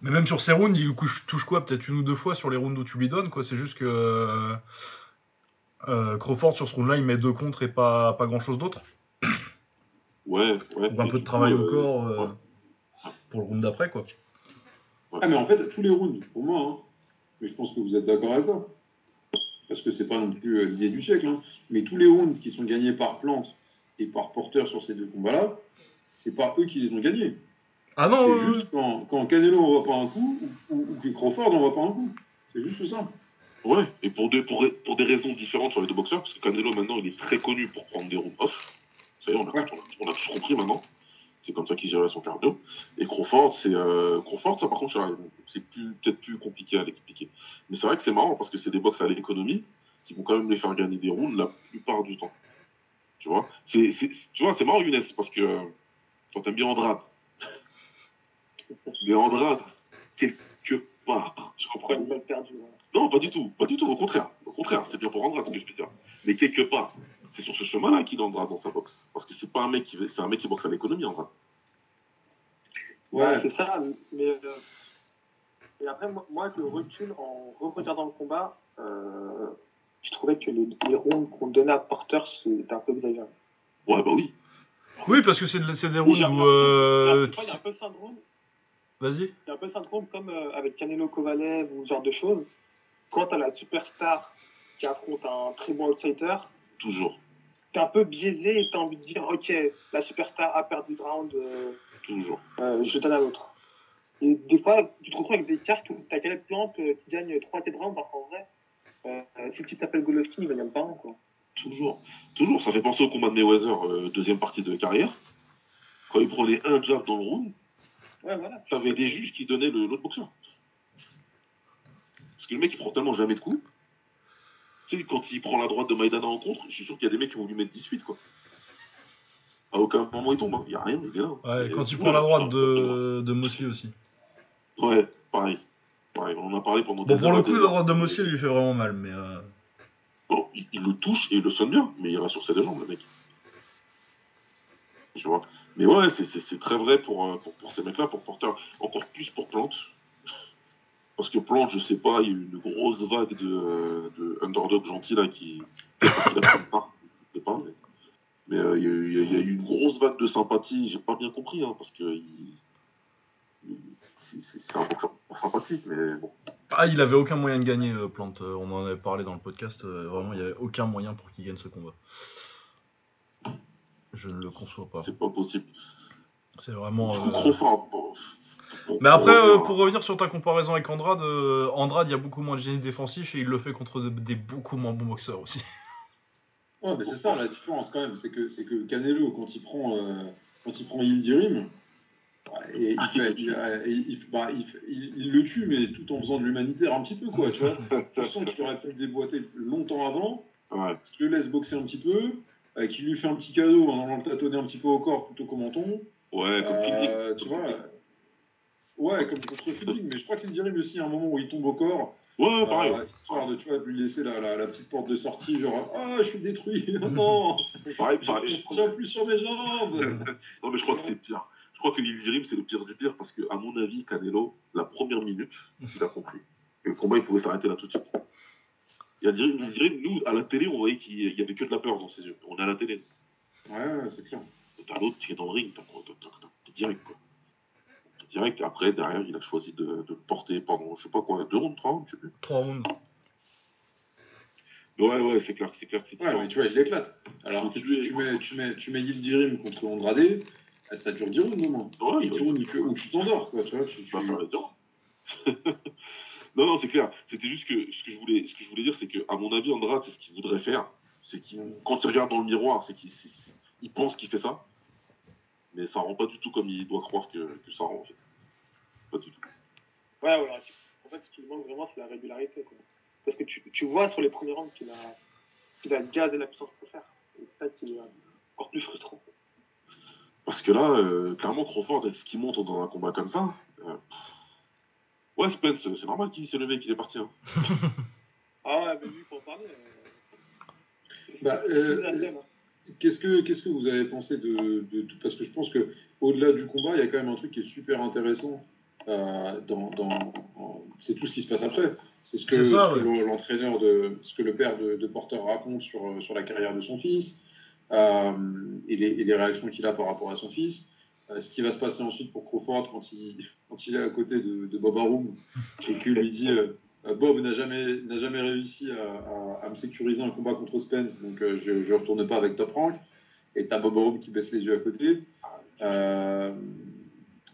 Mais même sur ces rounds, il touche quoi Peut-être une ou deux fois sur les rounds où tu lui donnes, quoi. C'est juste que euh, Crawford sur ce round-là, il met deux contre et pas, pas grand-chose d'autre. Ouais, ouais. Ou un peu de travail coup, au euh, corps euh, ouais. pour le round d'après, quoi. Ah, mais en fait, tous les rounds, pour moi, hein, mais je pense que vous êtes d'accord avec ça, parce que c'est pas non plus l'idée du siècle, hein, mais tous les rounds qui sont gagnés par Plante et par Porter sur ces deux combats-là, c'est pas eux qui les ont gagnés. Ah non, c'est juste quand, quand Canelo envoie pas un coup ou, ou- ou que Crawford pas un coup. C'est juste ça. Ouais, et pour, deux, pour, pour des raisons différentes sur les deux boxeurs, parce que Canelo maintenant il est très connu pour prendre des rounds off. Ça y est, on a, Ouais. on a, on a tous compris maintenant. C'est comme ça qu'il gérait son cardio. Et Crawford, c'est euh, Crawford, ça par contre, c'est peut-être plus compliqué à l'expliquer. Mais c'est vrai que c'est marrant parce que c'est des box à l'économie qui vont quand même les faire gagner des rounds la plupart du temps. Tu vois, c'est, tu vois, c'est marrant Younes parce que euh, toi t'aimes bien Andrade. Mais Andrade, quelque part, je comprends Après une balle perdue. Non, pas du tout, pas du tout, au contraire. Au contraire, c'est bien pour Andrade ce que je veux dire. Mais quelque part, c'est sur ce chemin-là qu'il a Andrade dans sa boxe. Parce que c'est pas un mec qui c'est un mec qui boxe à l'économie, Andrade. Ouais, c'est ça. Mais, euh, et après, moi, je recule en re-regardant le combat. euh, je trouvais que les, les rounds qu'on donnait à Porter, c'était un peu exagéré. Ouais, bah oui. Oui, parce que c'est de- c'est des rounds où. euh, Il y a un peu le syndrome, Vas-y. il y a un peu le syndrome comme euh, avec Canelo Kovalev ou ce genre de choses. Quand tu as la superstar qui affronte un très bon outsider, Toujours, tu es un peu biaisé et tu as envie de dire Ok, la superstar a perdu le round, euh, toujours. euh, je donne à l'autre. Et des fois, tu te retrouves avec des cartes où tu as Caleb Plante euh, qui gagne 3 tes rounds, alors qu'en vrai, euh, si le type s'appelle Golovkin, il va gagner pas un. Quoi. Toujours. Toujours. Ça fait penser au combat de Mayweather, deuxième partie de carrière. Quand il prenait un jab dans le round, Ouais, voilà. t'avais des juges qui donnaient l'autre boxeur. Parce que le mec, il prend tellement jamais de coups. Tu sais, quand il prend la droite de Maïdana en contre, je suis sûr qu'il y a des mecs qui vont lui mettre 18, quoi. À aucun moment il tombe, hein. il n'y a rien, il est là. Ouais, Et- quand il prend la droite de, de Mosley aussi. Ouais, pareil. Pareil, on en a parlé pendant Bon, pour le coup, la droite de Mosley lui fait vraiment mal, mais. euh, Bon, il, il le touche et il le sonne bien, mais il reste sur ses deux jambes, le mec. Tu vois Mais ouais, c'est très vrai pour, euh, pour, pour ces mecs-là, pour Porter. Encore plus pour Plante. Parce que Plante, je sais pas, il y a eu une grosse vague de, de underdog gentil là qui. qui je sais pas, mais. Mais euh, il y, a eu- il y a- il y a eu une grosse vague de sympathie, j'ai pas bien compris, hein, parce que. il- il- c'est- un boxeur sympathique, mais bon. Ah, il avait aucun moyen de gagner, euh, Plante. Euh, On en avait parlé dans le podcast. euh, vraiment, il n'y avait aucun moyen pour qu'il gagne ce combat. Je ne le conçois pas. C'est pas possible. C'est vraiment. Je comprends pour- Mais après, pour euh, revenir- pour revenir sur ta comparaison avec Andrade, euh, Andrade, il y a beaucoup moins de génie défensif et il le fait contre de- des beaucoup moins bons boxeurs aussi. Ouais, mais c'est ça la différence quand même, c'est que, c'est que Canelo, quand il prend, euh, quand il prend Yildirim, ouais, et il, fait, il, euh, il- il- bah, il fait- il- il le tue, mais tout en faisant de l'humanitaire un petit peu, quoi, tu vois. Tu sens qu'il aurait pu le déboîter longtemps avant, Ouais. tu le laisses boxer un petit peu, euh, qui lui fait un petit cadeau en allant le tâtonner un petit peu au corps plutôt qu'au menton. Ouais, comme Euh, Fielding. tu vois. Ouais, comme contre Fielding, mais je crois qu'il dirait aussi à un moment où il tombe au corps, Ouais, pareil. euh, histoire de, tu vois, de lui laisser la, la, la petite porte de sortie, genre Ah, je suis détruit, oh non, Pareil, je pareil. je tiens plus sur mes jambes. Non, mais je crois que c'est pire. Je crois que l'Ildirim, c'est le pire du pire parce que, à mon avis, Canelo, la première minute, il a compris. que le combat, il pouvait s'arrêter là tout de suite. Il y a Ildirim, Ildirim, nous, à la télé, on voyait qu'il y avait que de la peur dans ses yeux. On est à la télé. Ouais, ouais, c'est clair. T'as l'autre qui est dans le ring, t'as direct, quoi. Direct. Après, derrière, il a choisi de, de le porter pendant, je sais pas quoi, deux rounds, trois rounds, je sais plus. 3 rounds. Ouais, ouais, c'est clair, c'est clair c'est Ouais, mais tu vois, il l'éclate. Alors que tu, tu mets, tu mets, tu mets Yildirim contre Andrade, eh, ça dure 10 rounds au moins. Ouais, il 10 va- rounds où tu où tu t'endors, quoi, tu vois. Tu, tu tu- vas faire les dents. non, non, c'est clair. C'était juste que ce que je voulais, ce que je voulais dire, c'est que, à mon avis, Andrade, c'est ce qu'il voudrait faire. C'est qu'il, quand il regarde dans le miroir, c'est qu'il il pense qu'il fait ça. Mais ça rend pas du tout comme il doit croire que, que ça rend, en fait. Pas du tout. Ouais, ouais. En fait, ce qui lui manque vraiment, c'est la régularité. Quoi. Parce que tu, tu vois sur les premiers rounds qu'il a, qu'il a gazé la puissance pour faire. Et ça, qui est encore plus frustrant. Parce que là, euh, clairement, Crawford, ce qu'il montre dans un combat comme ça, euh, ouais, Spence, c'est normal qu'il s'est levé, qu'il est parti. hein. Ah ouais, mais lui, pour en parler. Euh... Bah, c'est euh, hein. Qu'est-ce que, qu'est-ce que vous avez pensé de, de, de- Parce que je pense que au-delà du combat, il y a quand même un truc qui est super intéressant. Euh, dans, dans, en- c'est tout ce qui se passe après. C'est ce que, l'entraîneur de, ce que le père de, de Porter raconte sur, euh, sur la carrière de son fils euh, et, les, et les réactions qu'il a par rapport à son fils. Euh, ce qui va se passer ensuite pour Crawford quand il, quand il est à côté de, de Bob Arum et qu'il lui dit Bob n'a jamais, n'a jamais réussi à, à- à me sécuriser un combat contre Spence, donc je ne retourne pas avec Top Rank. Et t'as Bob Arum qui baisse les yeux à côté. Euh,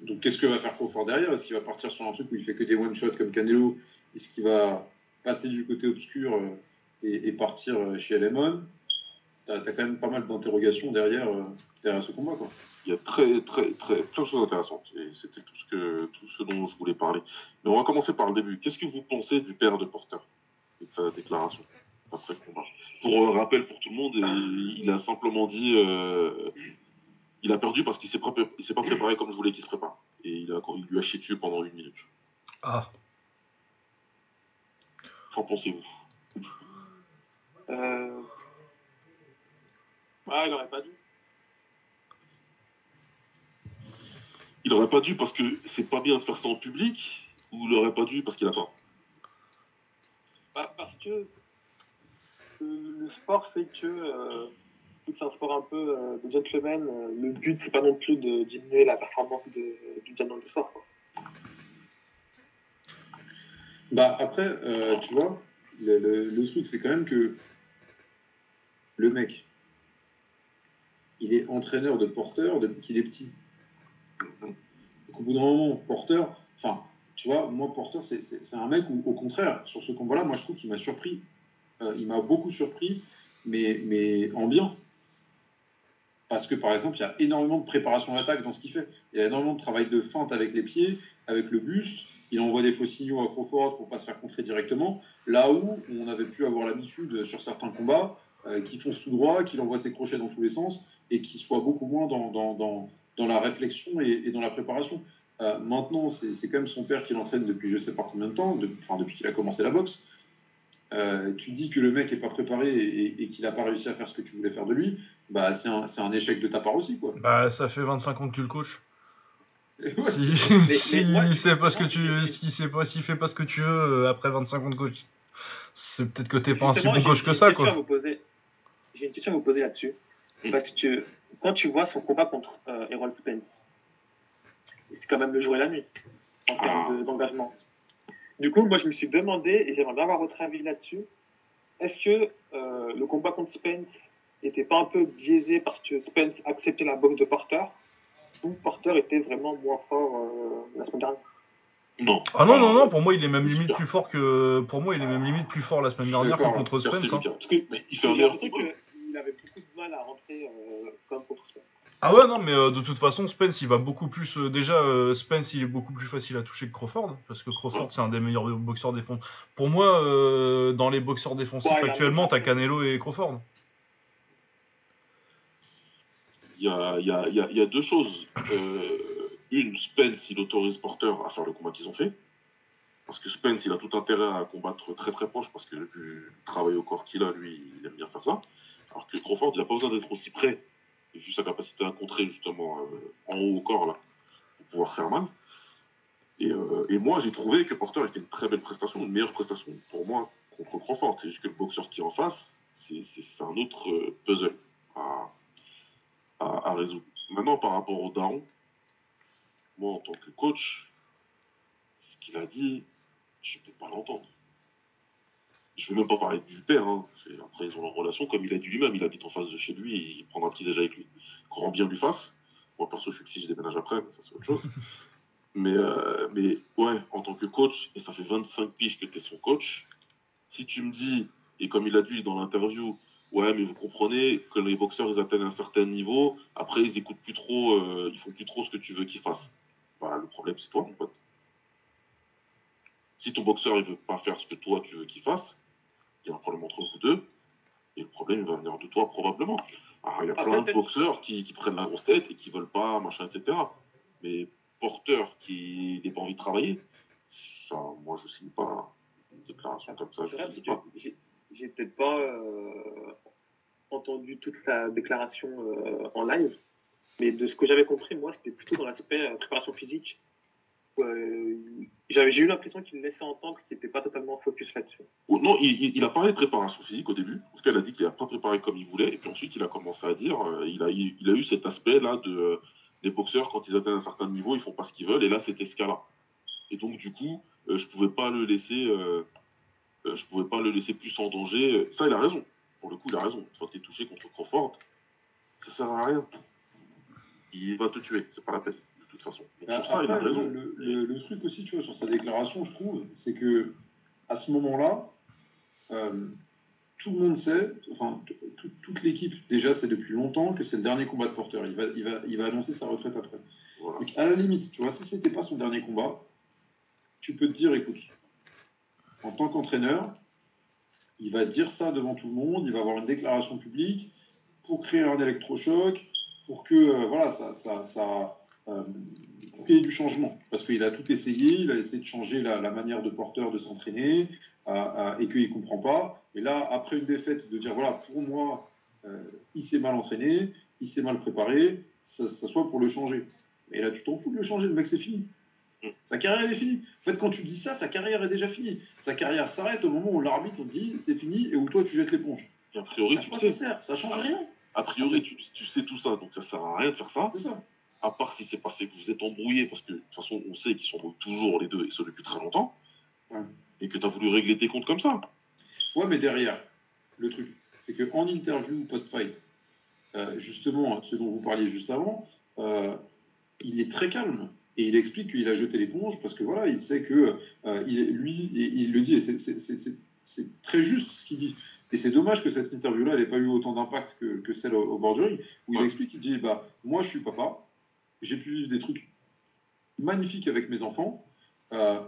donc qu'est-ce que va faire Crawford derrière? Est-ce qu'il va partir sur un truc où il fait que des one-shots comme Canelo? Est-ce qu'il va passer du côté obscur euh, et, partir euh, chez Lemon T'as as quand même pas mal d'interrogations derrière, euh, derrière ce combat. Quoi. Il y a très, très, très, plein de choses intéressantes. Et c'était tout ce, que, tout ce dont je voulais parler. Mais on va commencer par le début. Qu'est-ce que vous pensez du père de Porter et de sa déclaration après le combat? Pour rappel pour tout le monde, il a simplement dit il a perdu parce qu'il s'est pas, s'est pas préparé comme je voulais qu'il se prépare. Et il, a, il lui a chié dessus pendant une minute. Ah. Qu'en pensez-vous? Euh... Ah, il aurait pas dû. Il aurait pas dû parce que c'est pas bien de faire ça en public ou il aurait pas dû parce qu'il a tort Bah, parce que le sport fait que euh, c'est un sport un peu euh, de gentleman. euh, le but, c'est pas non plus de diminuer la performance de, du gentleman du sport. Bah après, euh, tu vois, le, truc c'est quand même que le mec, il est entraîneur de porteur depuis qu'il est petit. Donc au bout d'un moment, porteur, enfin, tu vois, moi porteur, c'est- un mec où, au contraire, sur ce combat-là, moi je trouve qu'il m'a surpris. Il m'a beaucoup surpris, mais en bien. Parce que par exemple, il y a énormément de préparation d'attaque dans ce qu'il fait. Il y a énormément de travail de feinte avec les pieds, avec le buste. Il envoie des faux signaux à Crawford pour pas se faire contrer directement. Là où on avait pu avoir l'habitude sur certains combats euh, qui fonce tout droit, qu'il envoie ses crochets dans tous les sens et qui soit beaucoup moins dans, dans, dans, dans la réflexion et, dans la préparation. Euh, maintenant, c'est quand même son père qui l'entraîne depuis je sais pas combien de temps, enfin depuis qu'il a commencé la boxe. Euh, tu dis que le mec est pas préparé et, et- et qu'il a pas réussi à faire ce que tu voulais faire de lui, bah c'est un, c'est un échec de ta part aussi quoi. Bah, ça fait 25 ans que tu le coaches. Ouais, Si, Mais- si mais moi, il sait pas ce que moi, tu, je- s'il sait pas, s'il fait pas ce que tu veux euh, après 25 ans de coach, c'est peut-être que t'es pas un si bon coach que ça, quoi. J'ai une question à vous poser là-dessus. Parce que quand tu vois son combat contre euh, Errol Spence, c'est quand même le jour et la nuit en termes de- d'engagement. Du coup, moi, je me suis demandé, et j'aimerais bien avoir votre avis là-dessus, est-ce que euh, le combat contre Spence n'était pas un peu biaisé parce que Spence acceptait la boxe de Porter ou Porter était vraiment moins fort euh, la semaine dernière? Non. Ah non, non, non, pour moi, il est même limite plus fort que. Pour moi, il est même limite plus fort la semaine dernière que contre Merci, Spence. hein. Que- mais il fait un avait beaucoup de mal à rentrer euh, comme contre Spence. Ah ouais, non, mais euh, de toute façon, Spence, il va beaucoup plus. euh, déjà, euh, Spence, il est beaucoup plus facile à toucher que Crawford, parce que Crawford, Ouais. c'est un des meilleurs boxeurs défensifs. Pour moi, dans les boxeurs défensifs Ouais, actuellement, t'as. Canelo et Crawford. il y a, y, a, y, a, il y a deux choses. Une, Spence, il autorise Porter à faire le combat qu'ils ont fait. Parce que Spence, il a tout intérêt à combattre très très proche, parce que vu le travail au corps qu'il a, lui, il aime bien faire ça. Alors que Crawford, il n'a pas besoin d'être aussi près, et sa capacité à contrer justement euh, en haut au corps, là, pour pouvoir faire mal. Et, euh, et moi, j'ai trouvé que Porter a fait une très belle prestation, une meilleure prestation pour moi contre Crawford. C'est juste que le boxeur qui est en face, c'est un autre euh, puzzle à, à, à résoudre. Maintenant, par rapport au Daron, moi, en tant que coach, ce qu'il a dit, je ne peux pas l'entendre. Je ne veux même pas parler du père. Hein. Après, ils ont leur relation. Comme il a dit lui-même, il habite en face de chez lui et il prendra un petit déj avec lui. Grand bien lui fasse. Moi, perso, je suis si je déménage après, mais ça, c'est autre chose. mais, euh, mais ouais, en tant que coach, et ça fait 25 piges que tu es son coach, si tu me dis, et comme il a dit dans l'interview, ouais, mais vous comprenez que les boxeurs, ils atteignent un certain niveau, après, ils écoutent plus trop, euh, ils font plus trop ce que tu veux qu'ils fassent. Bah, le problème, c'est toi, mon pote. Si ton boxeur, il veut pas faire ce que toi, tu veux qu'il fasse, il y a un problème entre vous deux, et le problème, va venir de toi, probablement. Alors, il y a Ah, plein de boxeurs qui, qui prennent la grosse tête et qui veulent pas, machin, etc. Mais porteur qui n'a pas envie de travailler, ça, moi, je signe pas une déclaration comme ça, j'ai- peut-être pas euh, entendu toute sa déclaration euh, en live, mais de ce que j'avais compris, moi, c'était plutôt dans l'aspect euh, préparation physique. où, euh, j'avais- eu l'impression qu'il laissait entendre qu'il n'était pas totalement focus là-dessus. Oh, Non, il, a parlé de préparation physique au début, parce qu'elle a dit qu'il n'a pas préparé comme il voulait, et puis ensuite il a commencé à dire, euh, il, a, eu cet aspect-là de euh, les boxeurs, quand ils atteignent un certain niveau, ils font pas ce qu'ils veulent, et là c'était ce cas-là. Et donc du coup, euh, je pouvais pas le laisser, je pouvais pas le laisser plus en danger. Ça, il a raison. Pour le coup, il a raison. Quand tu es touché contre Crawford, ça sert à rien. Il va te tuer, c'est pas la peine, toute façon. Donc, Bah, sur ça, il a après, raison. le, le- le truc aussi, tu vois, sur sa déclaration, je trouve, c'est que à ce moment-là, euh, tout le monde sait, enfin, toute l'équipe, déjà, c'est depuis longtemps que c'est le dernier combat de Porter. Il va, il, va, il va annoncer sa retraite après. Voilà. Donc, à la limite, tu vois, si c'était pas son dernier combat, tu peux te dire, écoute, en tant qu'entraîneur, il va dire ça devant tout le monde, il va avoir une déclaration publique pour créer un électrochoc, pour que, euh, voilà, ça, ça, ça euh, pour qu'il y ait du changement. Parce qu'il a tout essayé, il a essayé de changer la, la manière de porteur de s'entraîner, euh, et qu'il ne comprend pas. Et là, après une défaite, de dire, voilà, pour moi, euh, il s'est mal entraîné, il s'est mal préparé, ça, ça soit pour le changer. Et là, tu t'en fous de le changer, le mec, c'est fini. Sa carrière, elle est finie. En fait, quand tu dis ça, sa carrière est déjà finie. Sa carrière s'arrête au moment où l'arbitre dit c'est fini et où toi, tu jettes l'éponge. A priori, À tu sais. ça sert Ça change rien. A priori, tu, tu sais tout ça, donc ça sert à rien de faire ça. C'est ça. À part si c'est passé que vous êtes embrouillés, parce que de toute façon, on sait qu'ils s'embrouillent toujours les deux, et ça depuis très longtemps. Ouais. Et que tu as voulu régler tes comptes comme ça. Ouais, mais derrière, le truc, c'est qu'en interview post-fight, euh, justement, ce dont vous parliez juste avant, euh, il est très calme. Et il explique qu'il a jeté l'éponge parce que voilà, il sait que euh, il, lui, et il le dit, et c'est- très juste ce qu'il dit. Et c'est dommage que cette interview-là, n'ait pas eu autant d'impact que, que celle au, au bordering, où il explique, il dit, bah, moi je suis papa, j'ai pu vivre des trucs magnifiques avec mes enfants. Euh,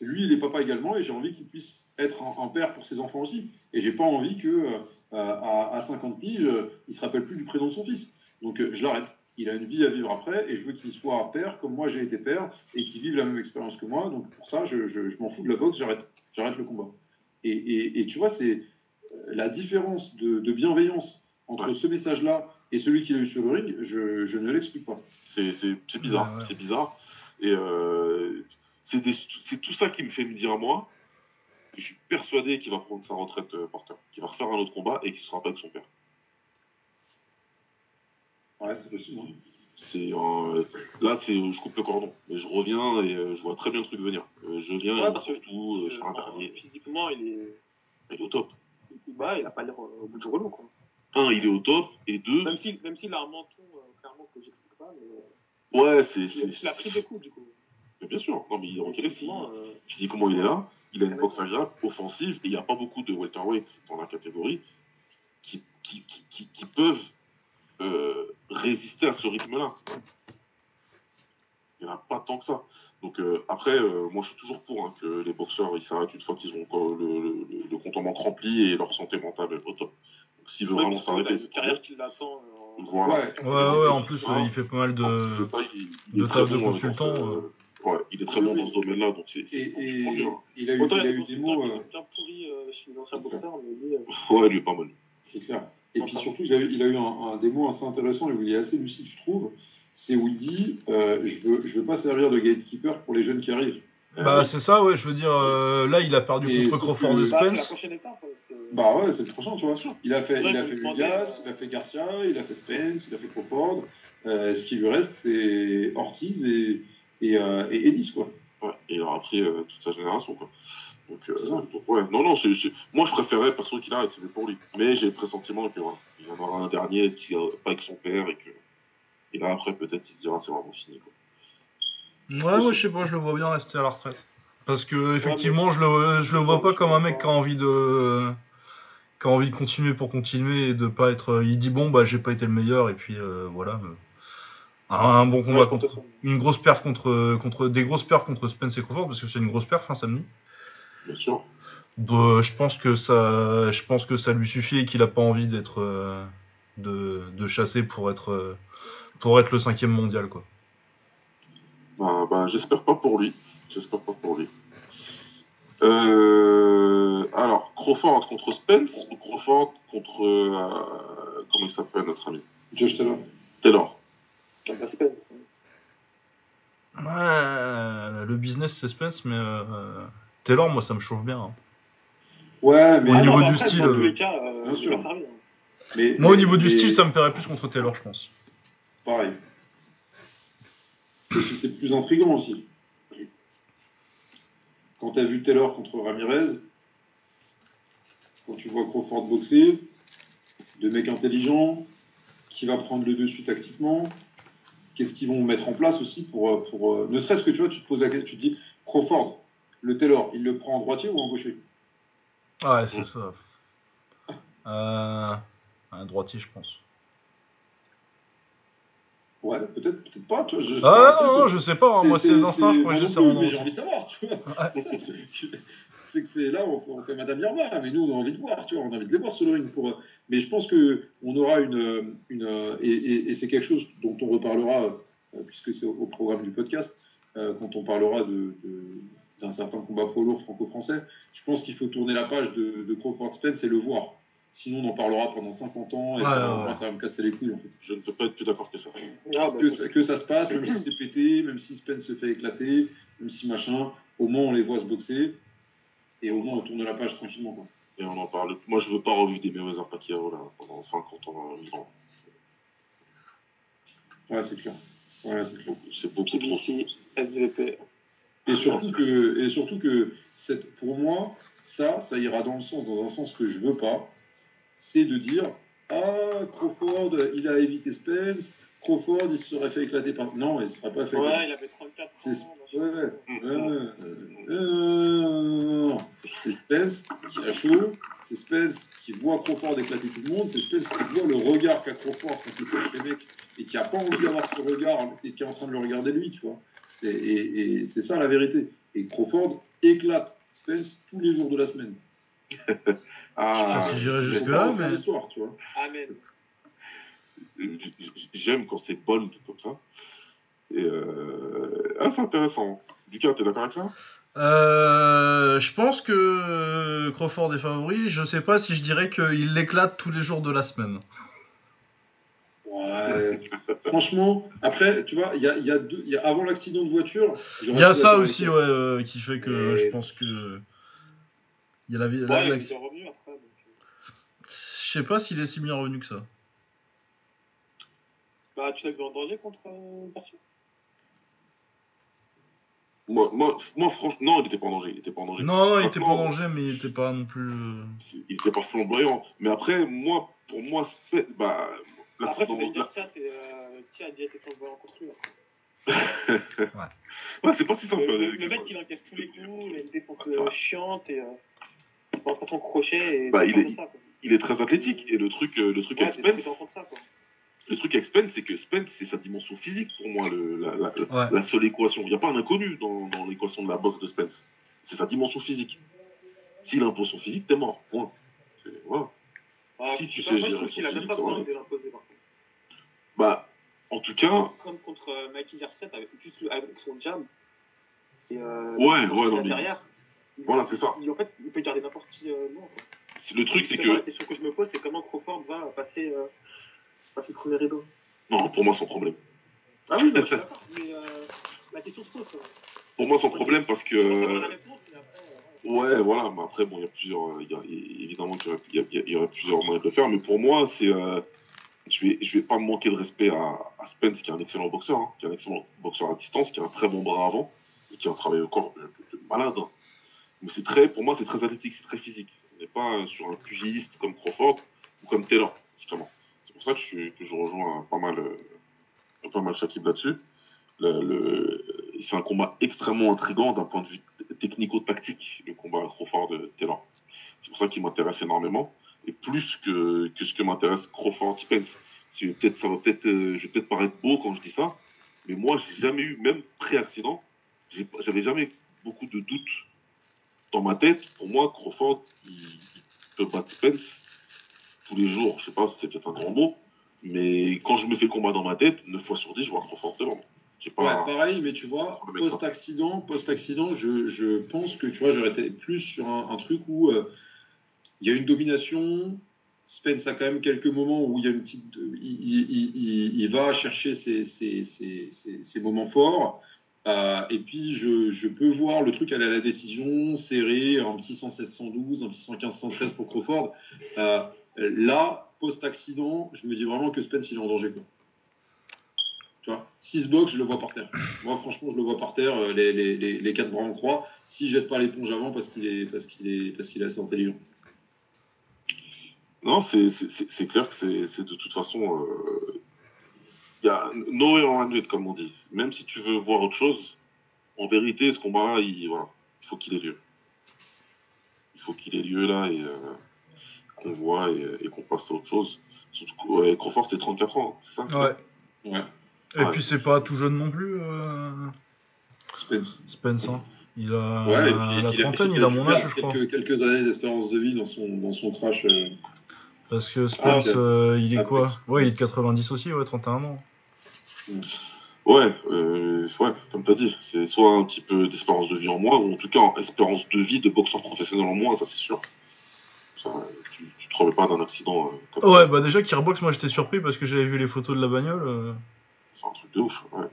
lui, il est papa également, et j'ai envie qu'il puisse être un, un père pour ses enfants aussi. Et j'ai pas envie que euh, à, à 50 piges, euh, il se rappelle plus du prénom de son fils. Donc euh, je l'arrête. Il a une vie à vivre après, et je veux qu'il soit père comme moi j'ai été père, et qu'il vive la même expérience que moi. Donc pour ça, je, je- je m'en fous de la boxe, j'arrête, j'arrête le combat. Et, et- et tu vois, c'est la différence de, de bienveillance entre Ouais. ce message-là et celui qu'il a eu sur le ring, je, je ne l'explique pas. C'est bizarre, Ouais, ouais. c'est bizarre. Et euh, c'est tout ça qui me fait me dire, moi, que je suis persuadé qu'il va prendre sa retraite euh, porteur, qu'il va refaire un autre combat et qu'il sera pas avec son père. Ouais, c'est possible. hein. C'est un- là, c'est je coupe le cordon, mais je reviens et euh, je vois très bien le truc venir. Euh, je viens Ouais, et parce que- surtout euh, sur un Euh, dernier, physiquement, il est, il est au top. bah, il a pas l'air euh, au bout du rouleau, quoi. Un, il est au top, et deux, Même s'il même a un menton, euh, clairement, que j'explique pas, mais ouais, c'est il, a pris des coups, du coup. mais bien sûr. Non, mais il si, Physiquement, euh, physiquement il est là, il a une boxe agréable, offensive, et il n'y a pas beaucoup de welterweight dans la catégorie qui, qui, qui, peuvent euh, résister à ce rythme-là. Il n'y en a pas tant que ça. Donc euh, après, euh, moi je suis toujours pour hein, que les boxeurs ils s'arrêtent une fois qu'ils ont euh, le, le, le compte en banque rempli et leur santé mentale est au top. S'il veut ouais, vraiment s'arrêter, une c'est trop carrière qui l'attend euh, Voilà. Ouais. Ouais, ouais, en plus, Ah. euh, il fait pas mal de. de ça, il, il de est taf très de bon consultant, dans ce- euh. Ouais, il est très bon dans ce domaine-là, donc c'est Et, il a eu, Autant il a il y a eu des des mots. consultants euh, bien pourris euh, chez mais lui, euh, Ouais, lui est pas mal. C'est clair. Et puis surtout, il a, eu- il a eu un, un démo assez intéressant et où il est assez lucide, je trouve. C'est où il dit euh, Je veux, je veux pas servir de gatekeeper pour les jeunes qui arrivent. Bah, c'est ça, ouais, je veux dire, euh, là, il a perdu Et contre Crawford et bah, c'est la Spence. étape. c'est- Bah ouais, c'est le prochain, tu vois. Il a fait, Ouais, il a fait euh, il a fait Garcia, il a fait Spence, il a fait Crawford. Euh, ce qui lui reste, c'est Ortiz et, et, euh, et Edis, quoi. Ouais, et il aura pris euh, toute sa génération, quoi. Donc, euh, C'est ça. donc, ouais, non, non, c'est, c'est- moi je préférais perso qu'il arrête, c'était pour lui. Mais j'ai le pressentiment que voilà, il y en aura un dernier qui euh, pas avec son père et que. Et là après peut-être il se dira c'est vraiment fini, quoi. Ouais, moi, je sais pas, je le vois bien rester à la retraite. Parce que, effectivement, je le, je le vois pas comme un mec qui a envie de. qui a envie de continuer pour continuer et de pas être. Il dit, bon, bah, j'ai pas été le meilleur, et puis euh, voilà. euh, Un, un bon combat contre. Une grosse perf contre, contre. Des grosses perfs contre Spence et Crawford, parce que c'est une grosse perf, hein, samedi. Bien sûr. Bah, je pense que ça, je pense que ça lui suffit et qu'il a pas envie d'être, euh, de, de chasser pour être, pour être le cinquième mondial quoi. Bah, bah, j'espère pas pour lui. J'espère pas pour lui. Euh, alors, Crawford contre Spence ou Crawford contre. euh, comment il s'appelle notre ami? Josh Taylor. Taylor. Spence. Ouais, le business c'est Spence, mais euh, Taylor, moi ça me chauffe bien. hein. Ouais, mais. Au Ah, niveau non, du après, style, Dans tous euh, les cas, euh, bien il sûr. va servir, hein. mais- Moi au mais- niveau du style, ça me plairait plus contre Taylor, je pense. Pareil. Et puis c'est plus intriguant aussi. Quand tu as vu Taylor contre Ramirez, quand tu vois Crawford boxer, c'est deux mecs intelligents, qui va prendre le dessus tactiquement, qu'est-ce qu'ils vont mettre en place aussi pour... euh, pour euh, ne serait-ce que tu vois, tu te poses la question, tu te dis, Crawford, le Taylor, il le prend en droitier ou en gaucher? Ouais, c'est ça. Euh, un droitier, je pense. Ouais, peut-être, peut-être pas. Je, Ah non, non, je sais pas. hein, moi c'est l'instinct, je non plus, rendre mais j'ai envie de savoir, tu vois. Ouais. C'est ça le truc. C'est que c'est là, on fait, on fait Madame Irma, mais nous, on a envie de voir, tu vois, on a envie de les voir sur le ring. Pour, mais je pense que on aura une. une euh, et et- et c'est quelque chose dont on reparlera, euh, puisque c'est au, au programme du podcast, euh, quand on parlera de. de- d'un certain combat pro lourd franco-français, je pense qu'il faut tourner la page de, de Crawford Spence et le voir. Sinon, on en parlera pendant 50 ans et Ouais, ça, ouais, moi, ouais. ça va me casser les couilles en fait Je ne peux pas être plus d'accord que ça. Ah, bah, que ça, que ça se passe, même si c'est pété, même si Spence se fait éclater, même si machin, au moins on les voit se boxer, et au moins on tourne la page tranquillement. Quoi. Et on en parle. Moi, je veux pas revivre des Mayweather Pacquiao là pendant 50 ans. euh, ans. Ouais, c'est clair. Ouais, c'est clair. C'est beaucoup trop. SVP. Et surtout que, et surtout que cette, pour moi, ça, ça ira dans le sens, dans un sens que je veux pas, c'est de dire Ah, Crawford, il a évité Spence, Crawford, il se serait fait éclater par. Non, il ne serait pas fait éclater. Ouais, il avait 34 C'est ouais, ouais, ouais, euh, c'est Spence qui a chaud, c'est Spence qui voit Crawford éclater tout le monde, c'est Spence qui voit le regard qu'a Crawford quand il sèche les mecs et qui a pas envie d'avoir ce regard et qui est en train de le regarder lui, tu vois. C'est, et, et c'est ça la vérité. Et Crawford éclate Spence tous les jours de la semaine. Ah, si sont jusque pas là, en fin mais d'histoire, tu vois. Amen. j- j'aime quand c'est bold comme ça. Et euh... ah, c'est intéressant. Lucas, t'es d'accord avec ça? Euh, je pense que euh, Crawford est favori. Je sais pas si je dirais qu'il l'éclate tous les jours de la semaine. Ouais. Franchement, après, tu vois, il y a, il y a deux, il y a, avant l'accident de voiture. Il y a ça aussi, ouais, euh, qui fait que Et- je pense que il y a la vie. la- Ouais, la- il est revenu après. donc, euh, Je sais pas s'il est si bien revenu que ça. Bah, tu l'as vu en danger contre euh, Garcia moi, moi, moi, franchement, non, il était pas en danger. Il était pas en danger. Non, non, il était pas en danger, mais il était pas non plus. euh, Il était pas flamboyant. Mais après, moi, pour moi, c'est- bah, Après, l'accident- tu dire ça, t'es, euh, qui a déjà été tombé en construit Ouais, c'est pas si simple. le, le- euh, le mec, il encaisse tous les coups, il a une défense Ouais, vrai. euh, chiante et euh, pense à son crochet et Bah, il est- ça, il très athlétique. Et le truc, euh, le truc Ouais, avec Spence, ça, le truc avec Spence, c'est que Spence, c'est sa dimension physique pour moi, le, la, la- Ouais. la seule équation. Il n'y a pas un inconnu dans, dans l'équation de la boxe de Spence. C'est sa dimension physique. S'il impose son physique, t'es mort. Point. C'est- Voilà. Ah, Si tu sais pas, gérer a son même pas physique, ça besoin va. de l'imposer, par contre. Bah, en tout cas, Comme contre euh, Mikey avec, juste le- avec son. Et, euh, Ouais, ouais, non, mais- derrière. Voilà, c'est ça. en fait, il peut garder n'importe qui. Euh, non, Le truc, c'est que. La question que je me pose, c'est comment Crawford va passer, euh, passer le premier rideau. Non, pour moi, sans problème. Ah oui, non, je suis d'accord, mais euh, la question se pose. quoi. Pour moi, sans problème, parce que. Euh, Ouais, voilà, mais après, bon, il y a plusieurs. y a- évidemment qu'il y, aurait- y y plusieurs moyens de le faire, mais pour moi, c'est. euh, je vais, je vais pas manquer de respect à, à Spence, qui est un excellent boxeur, hein, qui est un excellent boxeur à distance, qui a un très bon bras avant, et qui a un travail au corps de, de- de malade. hein. C'est très, pour moi, c'est très athlétique, c'est très physique. On n'est pas euh, sur un pugiliste comme Crawford ou comme Taylor, justement. C'est pour ça que je, rejoins pas mal, euh, pas mal Shakib là-dessus. C'est un combat extrêmement intrigant d'un point de vue technico-tactique, le combat Crawford-Taylor. C'est pour ça qu'il m'intéresse énormément, et plus que, ce que m'intéresse Crawford-Spence. Peut-être, ça va peut-être, euh, je vais peut-être paraître beau quand je dis ça, mais moi, j'ai jamais eu, même pré-accident, j'avais jamais beaucoup de doutes dans ma tête. Pour moi, Crawford, il, il peut battre Spence tous les jours. Je sais pas, c'est peut-être un grand mot, mais quand je me fais combat dans ma tête, 9 fois sur 10, je vois Crawford devant. J'ai pas. Ouais, pareil, mais tu vois, post-accident, post-accident, je, je pense que tu vois, j'aurais été plus sur un, un truc où euh, il y a une domination. Spence a quand même quelques moments où il y a une petite, il, il- il- il- il va chercher ses, ses- ses- ses- ses moments forts. Euh, et puis je, peux voir le truc aller à la décision serré, 116-112, un petit 115-113 pour Crawford. Euh, là, post-accident, je me dis vraiment que Spence il est en danger. Quoi. Tu vois, 6 box, je le vois par terre. Moi, franchement, je le vois par terre, euh, les, quatre bras en croix, s'il jette pas l'éponge avant parce qu'il est, est, est assez intelligent. Non, c'est clair que c'est de toute façon. Y a no way around it, comme on dit. Même si tu veux voir autre chose, en vérité, ce combat-là, il, voilà, il faut qu'il ait lieu. Il faut qu'il ait lieu là et euh, qu'on voit et, et qu'on passe à autre chose. Surtout que ouais, Crawford, c'est 34 ans, c'est ça Ouais. Ouais, Et Ouais. puis c'est pas tout jeune non plus, euh, Spence. Spence. hein. Il a Ouais, puis, la il a- trentaine, il il a mon âge, je crois. quelques, quelques années d'espérance de vie dans son, dans son crash. euh. Parce que Spence, Ah, ok. euh, il est Ah, quoi Spence. Ouais, il est de 90 aussi, ouais, 31 ans. Ouais, euh, ouais, comme tu as dit, c'est soit un petit peu d'espérance de vie en moins, ou en tout cas en espérance de vie de boxeur professionnel en moins, ça c'est sûr. Ça, tu, tu te remets pas d'un accident euh, comme Ouais, ça. bah déjà, Kirbox, moi j'étais surpris parce que j'avais vu les photos de la bagnole. euh. C'est un truc de ouf. Ouais.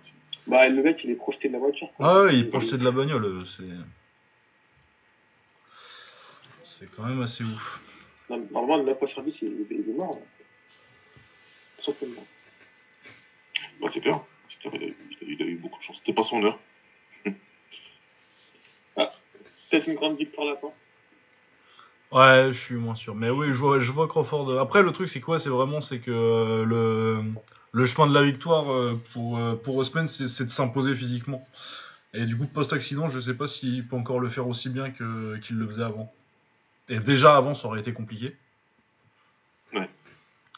Bah, le mec, il est projeté de la voiture. quoi. Ah ouais, il projetait de la bagnole, c'est. C'est quand même assez ouf. Non, Normalement, 9 fois sur 10, il, est- il est mort. là. Certainement. Bah, c'est clair. C'est clair, il, a eu, il a eu- il a eu beaucoup de chance. C'était pas son heure. Peut-être une grande victoire là-bas. Ouais, je suis moins sûr. Mais oui, je vois, je vois Crawford. Après, le truc, c'est quoi? C'est vraiment, c'est que euh, le, le chemin de la victoire euh, pour, euh, pour Osman, c'est c'est de s'imposer physiquement. Et du coup, post-accident, je sais pas s'il peut encore le faire aussi bien que- qu'il le faisait avant. Et déjà avant, ça aurait été compliqué. Ouais.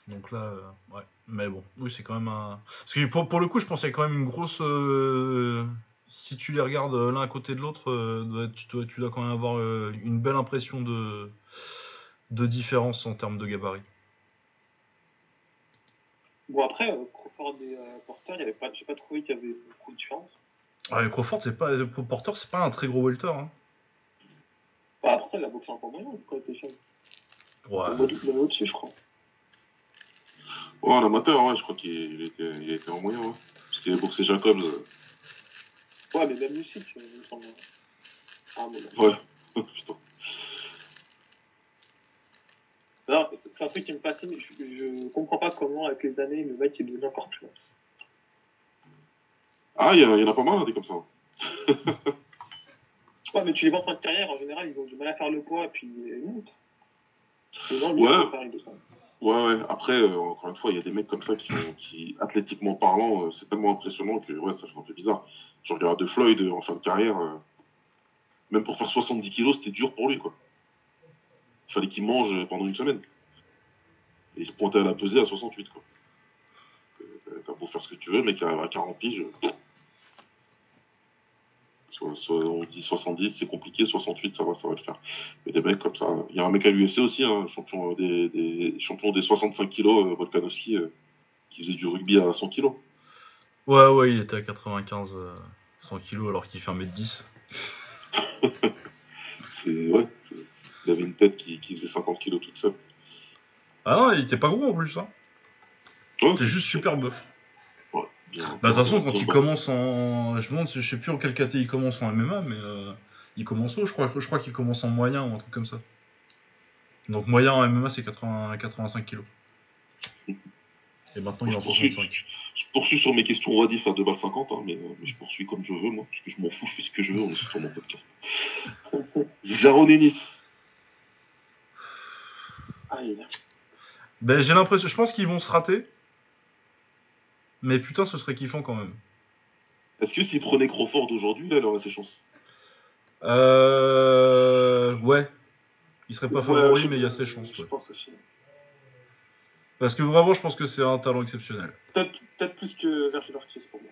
Donc là, euh, ouais. Mais bon, oui, c'est quand même un. Parce que pour, pour le coup, je pense qu'il y a quand même une grosse. euh, Si tu les regardes euh, l'un à côté de l'autre, euh, tu, dois, tu dois quand même avoir euh, une belle impression de, de différence en termes de gabarit. Bon, après, Crawford et Porter, y avait pas, j'ai pas trouvé qu'il y avait beaucoup de différence. Ouais, Crawford, c'est pas. Pour Porter, c'est pas un très gros welter. Hein. Bah, Porter, il a boxé un peu moyen quand il était jeune. Ouais. Il est au-dessus, je crois. Ouais, en amateur, ouais, je crois qu'il il était, il était en moyen. Ouais. Parce qu'il avait boxé Jacobs. euh, Ouais, mais même Lucie, il me semble. Ah, mais non. Ouais. Putain. Non, c'est un truc qui me fascine. Je, je comprends pas comment, avec les années, le mec est devenu encore plus. Ah, il y, en a pas mal, hein, des comme ça. Ouais, mais tu les vois en fin de carrière, en général, ils ont du mal à faire le poids, et puis ils montent. Les gens, Ouais. ils font pareil de ça. Ouais, ouais. Après, euh, encore une fois, il y a des mecs comme ça qui, athlétiquement parlant, euh, c'est tellement impressionnant que ouais, ça fait un peu bizarre. Tu regardes de Floyd euh, en fin de carrière, même pour faire 70 kilos, c'était dur pour lui, quoi. Il fallait qu'il mange pendant une semaine. Et il se pointait à la pesée à 68, quoi. T'as beau faire ce que tu veux, arrive à 40 piges. On dit 70, c'est compliqué, 68, ça va, ça va le faire. Mais des mecs comme ça. Il y a un mec à l'UFC aussi, hein, champion des, des, champion des 65 kilos, euh, Volkanovski, euh, qui faisait du rugby à 100 kilos. Ouais, ouais, il était à 95, euh, 100 kilos alors qu'il fait 1m10. C'est, ouais, c'est- il avait une tête qui, qui faisait 50 kilos toute seule. Ah non, il était pas gros en plus, hein. Ouais, C'était juste super buff. Bah, de toute façon, quand il commence en. Je je sais plus en quel KT il commence en MMA, mais euh, il commence haut, je crois, je crois qu'il commence en moyen ou un truc comme ça. Donc, moyen en MMA, c'est 80 85 kilos. Et maintenant, il en poursuis, 65. je poursuis sur mes questions Wadif à 2 balles 50, hein, mais, euh, mais je poursuis comme je veux, moi, parce que je m'en fous, je fais ce que je veux, on est sur mon podcast. Jaron Ennis. Aïe. Ben, j'ai l'impression, je pense qu'ils vont se rater. Mais putain, ce serait kiffant quand même. Est-ce que s'il prenait Crawford aujourd'hui, là, il aurait ses chances Euh. Ouais. Il serait pas Ouais, favori, mais il y a ses chances. Je ouais. pense aussi. Parce que vraiment, je pense que c'est un talent exceptionnel. Peut-être peut plus que Virgil Ortiz pour moi.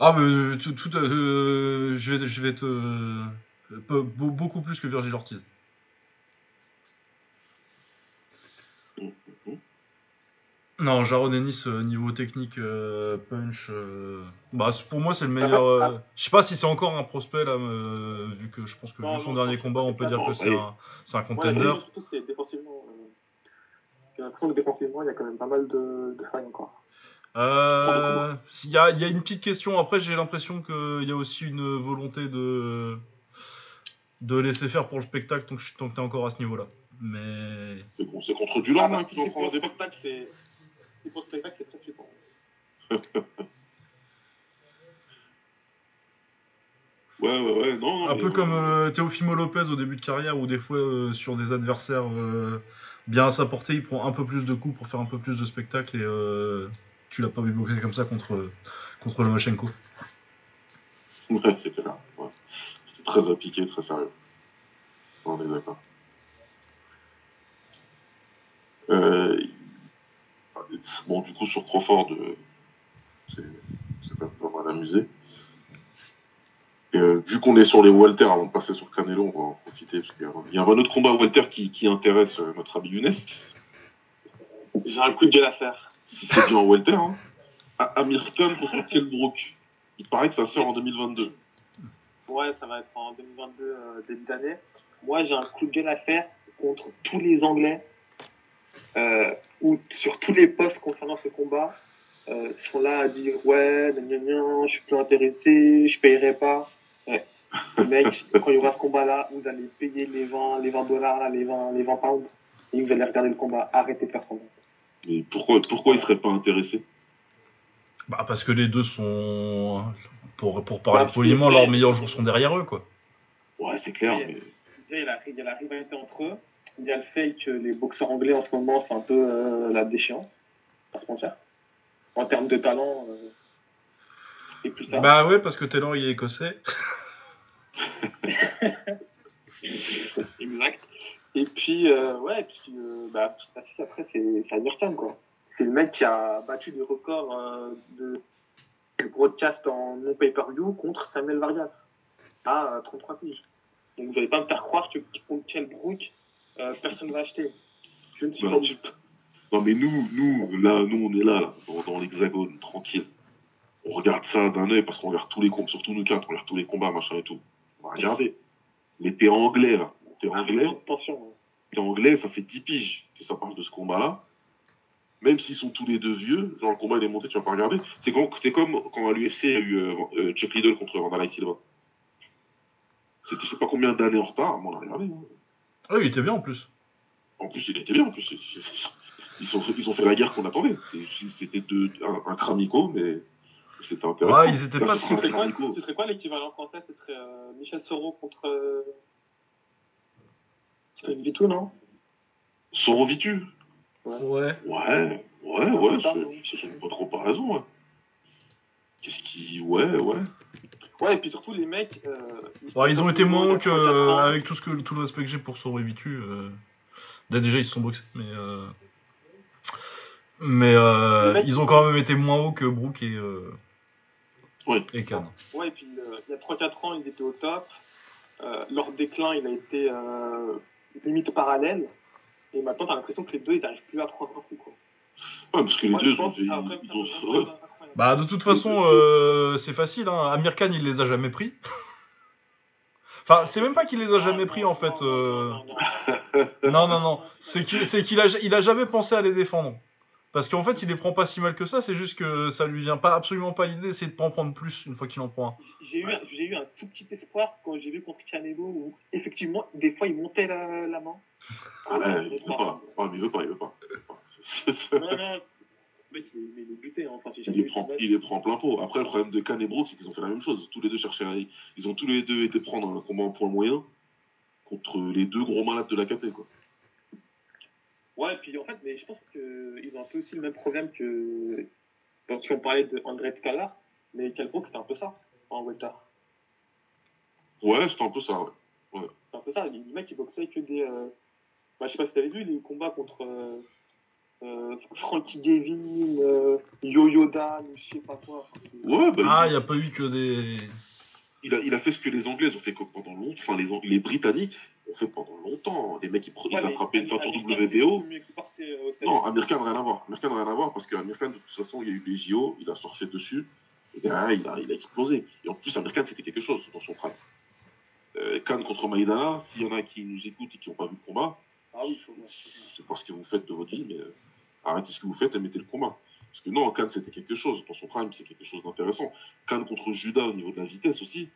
Ah, mais tout, tout, euh, je, vais, je vais te. euh, be- be- beaucoup plus que Virgil Ortiz. Non, Jaron Ennis, euh, niveau technique, euh, punch. euh, Bah, pour moi, c'est le meilleur. euh, Je sais pas si c'est encore un prospect là, vu que je pense que Non, vu son non, dernier je pense combat, que on peut dire que c'est un, c'est un Ouais, contender. c'est- surtout c'est défensivement. euh, J'ai l'impression que défensivement, il y a quand même pas mal de, de failles encore. Euh, Il y, a, il y a une petite question. Après, j'ai l'impression qu'il y a aussi une volonté de de laisser faire pour le spectacle tant que, je- tant que t'es encore à ce niveau-là. Mais C'est bon, c'est contre Dulan, Ah, hein, si qu'ils ont pour un le débat. spectacle, c'est. C'est très flippant. Ouais, ouais, ouais, non, non. un mais, peu comme euh, Teofimo Lopez au début de carrière, où des fois euh, sur des adversaires euh, bien à sa portée, il prend un peu plus de coups pour faire un peu plus de spectacle et euh, tu l'as pas vu boxer comme ça contre contre Lomachenko. Ouais, c'est clair. Ouais. C'était très appliqué, très sérieux. Ça, on est d'accord. Bon, du coup, sur Crawford, euh, c'est même pas mal amusé. Et, euh, vu qu'on est sur les Walter, avant de passer sur Canelo, on va en profiter, parce qu'il y a un- il y a un autre combat Walter qui, qui intéresse euh, notre ami Younes. J'ai un coup de gueule à faire. Si c'est bien en Walter, hein. Amir Khan contre Kell Brook. Il paraît que ça sort en 2022. Ouais, ça va être en 2022, euh, début d'année. Moi, j'ai un coup de gueule à faire contre tous les Anglais, euh, ou sur tous les postes concernant ce combat, euh, sont là à dire ouais, gna gna je suis plus intéressé, je payerai pas. Ouais. Mec, quand il y aura ce combat-là, vous allez payer les 20, les 20 dollars, les 20, les 20 pounds, et vous allez regarder le combat. Arrêtez de faire semblant. Mais pourquoi, pourquoi il serait pas intéressé Bah parce que les deux sont pour pour parler Bah, poliment, leurs meilleurs jours sont derrière eux quoi. Ouais, c'est clair, il y, a il y a la rivalité entre eux. Il y a le fait que les boxeurs anglais en ce moment, c'est un peu euh, la déchéance. Pas se mentir. En termes de talent. euh, et plus ça. Bah ouais parce que Taylor il est écossais. Exact. Et puis, euh, ouais, puis, euh, bah, après, c'est c'est Khan, quoi. C'est le mec qui a battu des records euh, de, de broadcast en non-pay-per-view contre Samuel Vargas à euh, 33 piges. Donc, vous n'allez pas me faire croire que contre Brook, euh, personne ne va acheter. Je ne suis Ouais. pas dupe. Non, mais nous, nous, là, nous, on est là, là dans, dans l'hexagone, tranquille. On regarde ça d'un œil parce qu'on regarde tous les combats, surtout nous quatre, on regarde tous les combats, machin et tout. On va regarder. Mais t'es anglais, là. T'es anglais, Attention. hein. t'es anglais, ça fait 10 piges que ça parle de ce combat-là. Même s'ils sont tous les deux vieux, genre le combat il est monté, tu vas pas regarder. C'est comme, c'est comme quand à l'UFC il y a eu euh, euh, Chuck Liddell contre Vandalay Silva. C'était je sais pas combien d'années en retard, mais on a regardé. hein. Ah oui, il était bien en plus. En plus, il était bien. En plus, ils ont, ils ont fait la guerre qu'on attendait. C'était un, un cramico, mais c'était intéressant. Ouais, ils étaient Là, pas ce serait quoi, cramico. ce serait quoi l'équivalent français? Ce serait euh, Michel Soro contre. Euh... C'était une Vitou, non Sorovitu Ouais. Ouais, ouais, ouais, pas, c'est- non. c'est une bonne comparaison. Ouais. Qu'est-ce qui. Ouais, ouais. Ouais, et puis surtout, les mecs. Euh, Ouais, ils ont été moins hauts que, 84 ans. avec tout, ce que, tout le respect que j'ai pour Soro et Vitu. euh, là, déjà, ils se sont boxés, mais. euh, Mais euh, ils ont quand même été moins hauts que Brook et, Ouais. et Khan. Ouais, et puis il y a 3-4 ans, ils étaient au top. Leur déclin, il a été limite parallèle. Et maintenant, t'as l'impression que les deux, ils n'arrivent plus à prendre un coup. Quoi. Ouais, parce que les Moi, deux, ils ont. Ah. Bah, de toute façon, euh, c'est facile. Hein. Amir Khan, il les a jamais pris. Enfin, c'est même pas qu'il les a jamais pris en fait. Non, euh. non, non, non. C'est qu'il qu'il a, il a jamais pensé à les défendre. Parce qu'en fait, il les prend pas si mal que ça. C'est juste que ça lui vient pas absolument pas l'idée, c'est de pas en prendre plus une fois qu'il en prend un. J'ai eu, eu un tout petit espoir quand j'ai vu contre Canelo où effectivement, des fois, il montait la, la main. Ah, ouais, il veut pas. Mais il veut pas, il veut pas. Il veut pas. Non, non, mais il il est buté. Hein. Enfin, j'ai Il les, prend, ça. il les prend plein pot. Après, le problème de Khan et Brooks, c'est qu'ils ont fait la même chose. Tous les deux cherchaient. Ils ont tous les deux été prendre un combat en point moyen contre les deux gros malades de la KT, quoi. Ouais, puis en fait, mais je pense qu'ils ont un peu aussi le même problème que. Si on parlait de André mais Calbrook, c'était un peu ça, en welter. Ouais, c'était un peu ça, ouais. C'est un peu ça. Les mecs, ils boxaient que des. Euh... Bah, je sais pas si vous avez vu les combats contre euh, euh, Frankie Gavin, euh, Yo-Yo Dan, je sais pas quoi. Ouais, bah, Ah, il, il y a pas eu que des. il a, il a fait ce que les Anglais ont fait pendant longtemps. Enfin, les, Ang- les Britanniques ont fait pendant longtemps. Les mecs, ils, ils Ouais, mais attrapaient une ceinture WBO. euh, Non, Amir Khan, rien à voir. Amir Khan, rien à voir, parce qu'Amir Khan, de toute façon, il y a eu les JO, il a surfé dessus, et derrière, il a, il a explosé. Et en plus, Amir Khan, c'était quelque chose dans son prime. Euh, Khan contre Maïdana, s'il y en a qui nous écoutent et qui n'ont pas vu le combat, Ah oui, c'est pas ce que vous faites de votre vie, mais euh, arrêtez ce que vous faites et mettez le combat. Parce que non, Khan, c'était quelque chose. Dans son prime, c'est quelque chose d'intéressant. Khan contre Judas au niveau de la vitesse aussi. De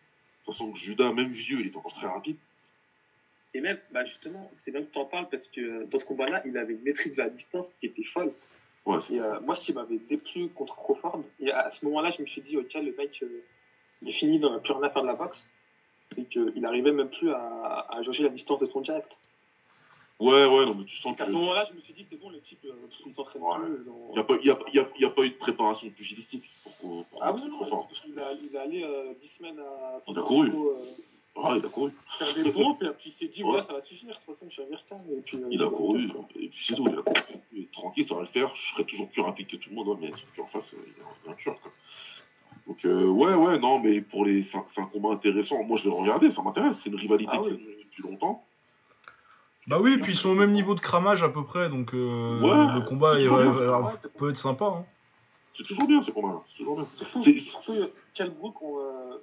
toute façon, Judas, même vieux, il est encore très rapide. Et même, bah justement, c'est bien que tu en parles parce que euh, dans ce combat-là, il avait une maîtrise de la distance qui était folle. Ouais, Et euh, moi, ce qui m'avait déplu contre Crawford, et à ce moment-là, je me suis dit, ok, le mec, euh, il est fini, il n'a plus rien à faire de la boxe. C'est qu'il arrivait même plus à, à jauger la distance de son direct. Ouais, ouais, non, mais tu sens Et à que. ce moment-là, je me suis dit, c'est bon, le type, euh, il s'entraîne plus. Il n'y a, pas- y a, y a- y a pas eu de préparation pugilistique pour, pour Ah oui, non, il, a, il allé euh, 10 semaines à Il a couru. euh, Ah, il a couru. faire des pompes, et puis il s'est dit, Ouais. ça va suffire, de toute façon, je suis. Et puis, euh, Il a couru, et puis c'est tout, il a couru. Tranquille, ça va le faire, je serai toujours plus rapide que tout le monde, ouais, mais celui qui est en face, euh, il est un- tueur, quoi. Donc, euh, ouais, ouais, non, mais pour les. C'est un, combat intéressant. Moi, je vais le regarder, ça m'intéresse. C'est une rivalité Ah qui depuis longtemps. Bah oui, puis ils sont au même niveau de cramage à peu près, donc euh, Ouais, le combat est- bien, peut être sympa. Hein. C'est toujours bien, ces combats-là. C'est toujours bien. Surtout, C'est- surtout euh, euh,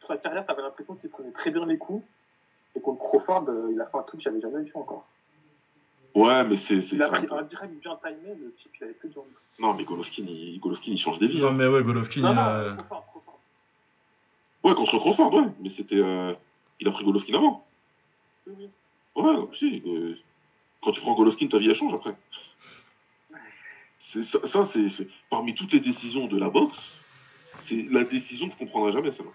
sur sa carrière, t'avais l'impression qu'il prenait très bien les coups. Et contre Crawford, euh, il a fait un truc que j'avais jamais vu encore. Ouais, mais c'est. c'est Il a pris un direct bien timé, le type, il avait plus de jambes. Non, mais Golovkin, il, Golovkin, il change des vies. Non hein. mais ouais, Golovkin, Non, il non, a- Crawford, Crawford. Ouais, contre Crawford, ouais. Mais c'était. euh, Il a pris Golovkin avant. Oui, oui. Ouais, si. euh, Quand tu prends Golovkin, ta vie elle change après. C'est ça, ça, c'est parmi toutes les décisions de la boxe, c'est la décision que je comprendrai jamais celle-là.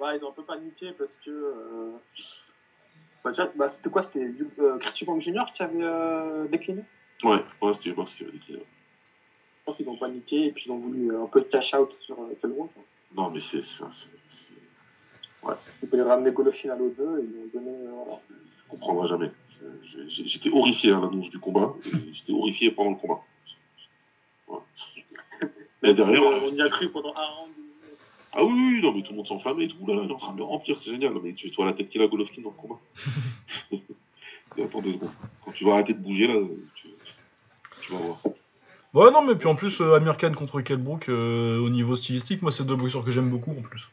Ouais, ils ont un peu paniqué parce que. Euh... Bah, déjà, bah, c'était quoi C'était euh, Chris Wong Jr. qui avait euh, décliné? Ouais, ouais, c'était boxe qui avait décliné. Je pense qu'ils ont paniqué et puis ils ont voulu euh, un peu de cash out sur euh, Kelbrook. Non, mais c'est. c'est- Ils pouvaient ramener Golovkin à l'autre et ils ont donné. Voilà. Je comprendrai jamais. J'étais horrifié à l'annonce du combat. et J'étais horrifié pendant le combat. Ouais. Mais derrière. On y a cru pendant un round. Ah oui, oui, non, mais tout le monde s'enflammait et tout. Là, là, il est en train de le remplir, c'est génial. Non, mais tu vois la tête qu'il a, Golovkin, dans le combat. Et attends deux secondes. Quand tu vas arrêter de bouger, là, tu, tu vas voir. Ouais, non, mais puis en plus, euh, Amir Khan contre Kelbrook, euh, au niveau stylistique, moi, c'est deux boxeurs que j'aime beaucoup en plus.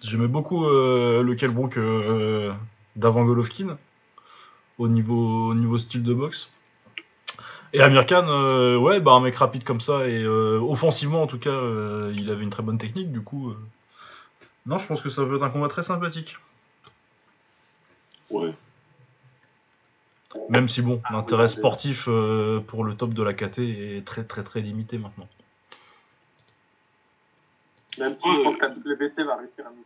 J'aimais beaucoup euh, le Kelbrook euh, d'avant Golovkin, au niveau, au niveau style de boxe. Et Amir Khan, euh, ouais, bah, un mec rapide comme ça, et euh, offensivement, en tout cas, euh, il avait une très bonne technique, du coup. euh, Non, je pense que ça peut être un combat très sympathique. Ouais. Même si, bon, Ah, l'intérêt oui, sportif euh, pour le top de la KT est très, très, très limité maintenant. Même si je pense qu'à WBC va réussir à nous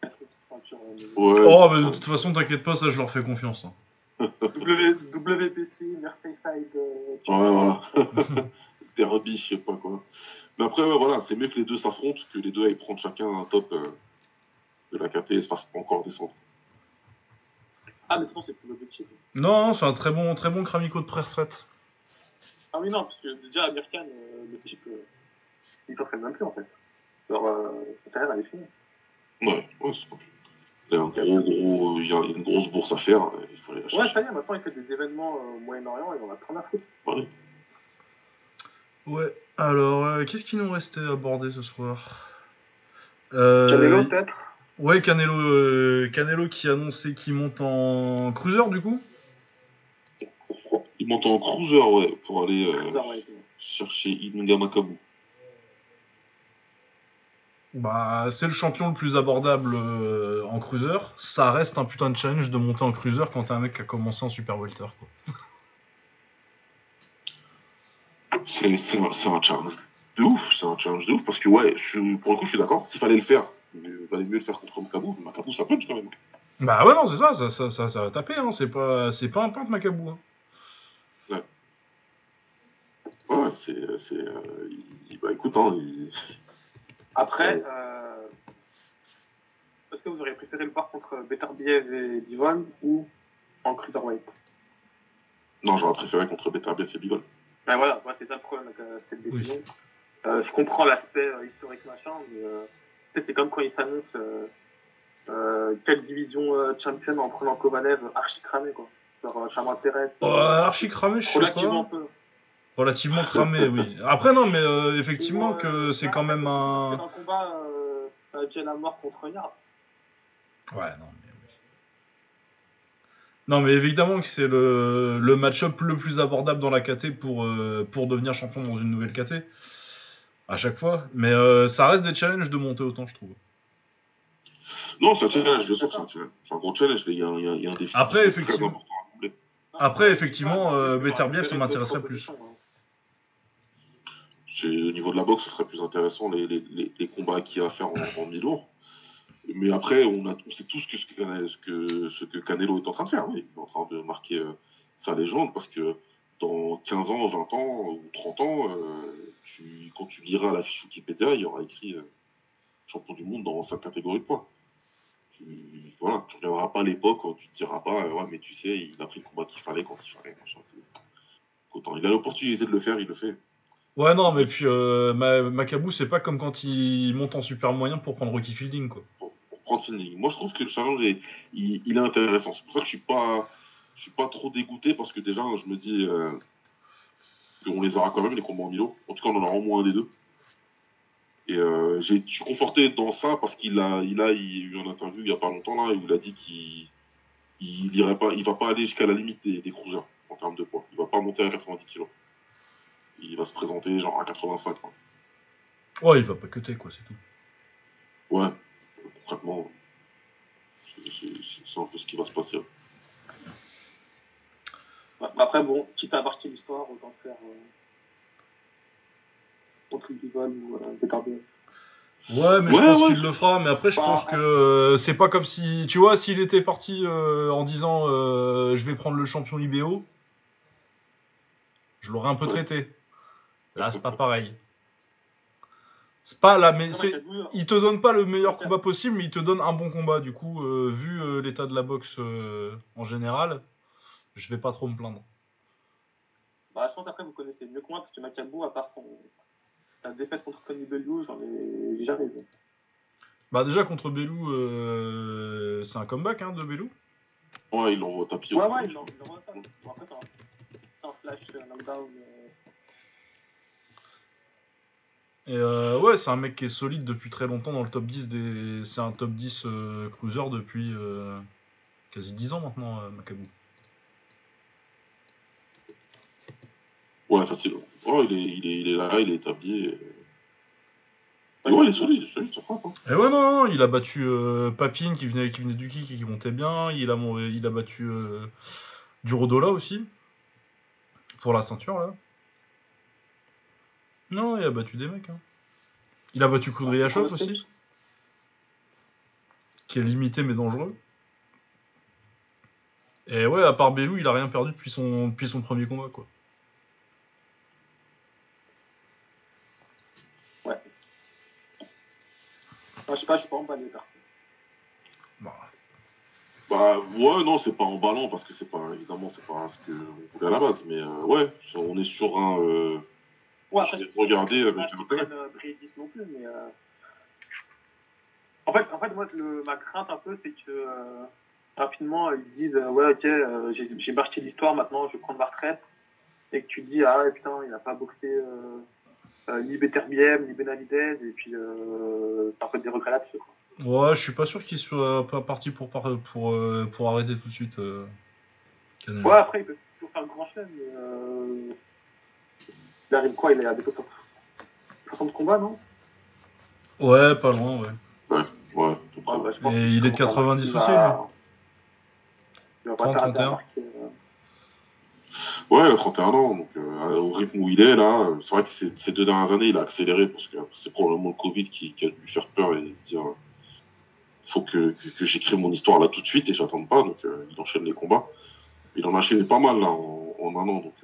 faire une ceinture, euh, Ouais. Oh, mais de toute façon, t'inquiète pas, ça, je leur fais confiance. hein. W- WPC, Merseyside. euh, Ouais, vois. voilà. Derby, je sais pas quoi. Mais après, ouais, voilà, c'est mieux que les deux s'affrontent, que les deux aillent prendre chacun un top euh, de la KT et se fassent encore descendre. Ah, mais de toute façon, c'est plus l'objectif. Non, non, c'est un très bon, très bon cramico de pré-retraite. Ah oui, non, parce que déjà, Amir Khan, euh, le type, euh, il s'entraîne même plus en fait. Alors, euh, sa carrière, elle est finie. Ouais, ouais, c'est pas Il y a un gros, gros, il y a une grosse bourse à faire, il faut aller la Ouais, ça y est, maintenant, il fait des événements euh, au Moyen-Orient et on a plein à foutre. Ouais. Ouais, alors, euh, qu'est-ce qui nous restait à aborder ce soir? Euh, Canelo, peut-être? Ouais, Canelo, euh, Canelo qui a annoncé qu'il monte en cruiser du coup? Il monte en cruiser, ouais, pour aller euh, chercher Inunga Makabu. Bah, c'est le champion le plus abordable euh, en cruiser. Ça reste un putain de challenge de monter en cruiser quand t'es un mec qui a commencé en super welter. Quoi. C'est c'est un, c'est un challenge de ouf, c'est un challenge de ouf, parce que ouais, je- pour le coup, je suis d'accord, s'il fallait le faire, il valait mieux le faire contre Makabu. Makabu, ça punch quand même. Bah ouais, non, c'est ça, ça, ça, ça, ça va taper. Hein. C'est pas, c'est pas un peintre Macabou. Hein. Ouais, ouais, c'est. c'est, euh, il- bah écoute, hein, il- Après, euh, est-ce que vous auriez préféré le voir contre Beterbiev et Divon ou en cruiserweight? Non, j'aurais préféré contre Beterbiev et Bigol. Ben voilà, moi c'est ça le problème avec euh, cette décision. Euh, je comprends l'aspect euh, historique machin, mais euh, tu sais, c'est comme quand ils s'annoncent euh, euh, quelle division euh, champion en prenant Kovalev archi cramé quoi. Genre, euh, ça m'intéresse. Archi cramé, je sais Relativement pas. peu. Relativement cramé, oui. Après, non, mais euh, effectivement que c'est quand même C'est un. un combat euh, euh, Jen à mort contre Yard. Ouais, non, mais. oui. Non, mais évidemment que c'est le, le match-up le plus abordable dans la KT pour, euh, pour devenir champion dans une nouvelle KT. À chaque fois. Mais euh, ça reste des challenges de monter autant, je trouve. Non, c'est un challenge, bien sûr, c'est un challenge. C'est un gros challenge, il y a, un- il y a- il y a un défi Après, effectivement. Après, effectivement, euh, Beterbiev, ça m'intéresserait plus. Au niveau de la boxe, ce serait plus intéressant les, combats qu'il y a à faire en, en mi-lourd. Mais après, on, a, sait tous ce, que ce que ce Canelo est en train de faire. Il est en train de marquer euh, sa légende parce que dans 15 ans, 20 ans ou 30 ans, euh, quand tu liras la fiche Wikipédia, il y aura écrit euh, champion du monde dans sa catégorie de poids. Tu, voilà, tu reviendras pas l'époque tu te diras pas, mais tu sais, il a pris le combat qu'il fallait quand il fallait. Autant, il a l'opportunité de le faire, il le fait. Ouais, non, mais puis euh, Ma- Macabou, c'est pas comme quand il monte en super moyen pour prendre Rocky Fielding, quoi. pour, prendre Fielding. Moi, je trouve que le challenge est, il, il est intéressant. C'est pour ça que je suis pas, je suis pas trop dégoûté parce que déjà, je me dis euh, qu'on les aura quand même les combats en Milo. En tout cas, on en aura au moins un des deux. Et euh, j'ai- je suis conforté dans ça parce qu'il a, il a, eu une interview il y a pas longtemps là où il a dit qu'il, il pas, il va pas aller jusqu'à la limite des, des cruisers en termes de poids. Il va pas monter à 90 kg. Il va se présenter genre à 85. quoi. Ouais, il va pas cutter, quoi, c'est tout. Ouais, concrètement, c'est- un peu ce qui va se passer. Bah, Après, bon, quitte à marquer l'histoire, autant faire euh, contre Divon ou euh. Ouais, mais je pense ouais. qu'il le fera. Mais après, je Bah, pense que euh, c'est pas comme si. Tu vois, s'il était parti euh, en disant euh, je vais prendre le champion IBO, je l'aurais un peu Ouais. traité. Là, c'est pas pareil. C'est pas la. Mais c'est. Macabou, Il te donne pas le meilleur combat possible, mais il te donne un bon combat. Du coup, euh, vu euh, l'état de la boxe euh, en général, je vais pas trop me plaindre. Bah, je pense après, vous connaissez mieux que moi, parce que Macabou, à part son... sa défaite contre Conny Bellew, j'en ai jamais vu. Bah déjà contre Belou, euh, c'est un comeback hein, de Belou. Ouais, il l'envoie au tapis. Ouais, au- ouais, il en il en voit ça. Bon, après, c'est un- c'est un flash, un knockdown. Et euh, ouais, c'est un mec qui est solide depuis très longtemps dans le top 10 des. C'est un top 10 euh, cruiser depuis euh, quasi 10 ans maintenant, Macabou. Ouais, facile. Ouais, il est, il est, il est là, il est établi. et- ouais, il est solide, il est solide, ça frappe. Hein. Et ouais, non, non, il a battu Papine qui venait, qui venait du kick et qui montait bien. Il a, il a battu du Rodola aussi. Pour la ceinture, là. Non, il a battu des mecs. hein. Il a battu Kudryashov aussi. Qui est limité mais dangereux. Et ouais, à part Belou, il a rien perdu depuis son, depuis son premier combat, quoi. Enfin, je sais pas, je suis pas emballé, par contre. Bah, Bah, ouais, non, c'est pas emballant parce que c'est pas, évidemment, c'est pas ce que on voulait à la base. Mais euh, ouais, on est sur un. Euh, Ouais, avec un non plus, mais. euh, En fait, en fait, moi, le, ma crainte un peu, c'est que euh, rapidement, ils disent euh, Ouais, ok, euh, j'ai j'ai marqué l'histoire, maintenant je vais prendre ma retraite. Et que tu te dis Ah ouais, putain, il a pas boxé euh, euh, ni Beterbiev, ni Benavidez, et puis euh, t'as peu des regrets là-dessus. quoi. Ouais, je suis pas sûr qu'il soit pas parti pour, par- pour, euh, pour arrêter tout de suite. euh. Ouais, après, il peut toujours faire le grand chelem, mais euh... il arrive quoi Il est à des 60 60 combats, non? Ouais, pas loin, ouais. Ouais, tout près. Ouais, bah, Et il est de commence à- 90 il aussi, va- Il va pas 30, tarder à 31. marquer, euh, Ouais, il a 31 ans, donc euh, au rythme où il est là, euh, c'est vrai que ces, ces deux dernières années, il a accéléré parce que c'est probablement le Covid qui, qui a dû lui faire peur et se dire faut que, que, que j'écris mon histoire là tout de suite et j'attends pas, donc euh, il enchaîne les combats. Il en a enchaîné pas mal là en, en un an, donc.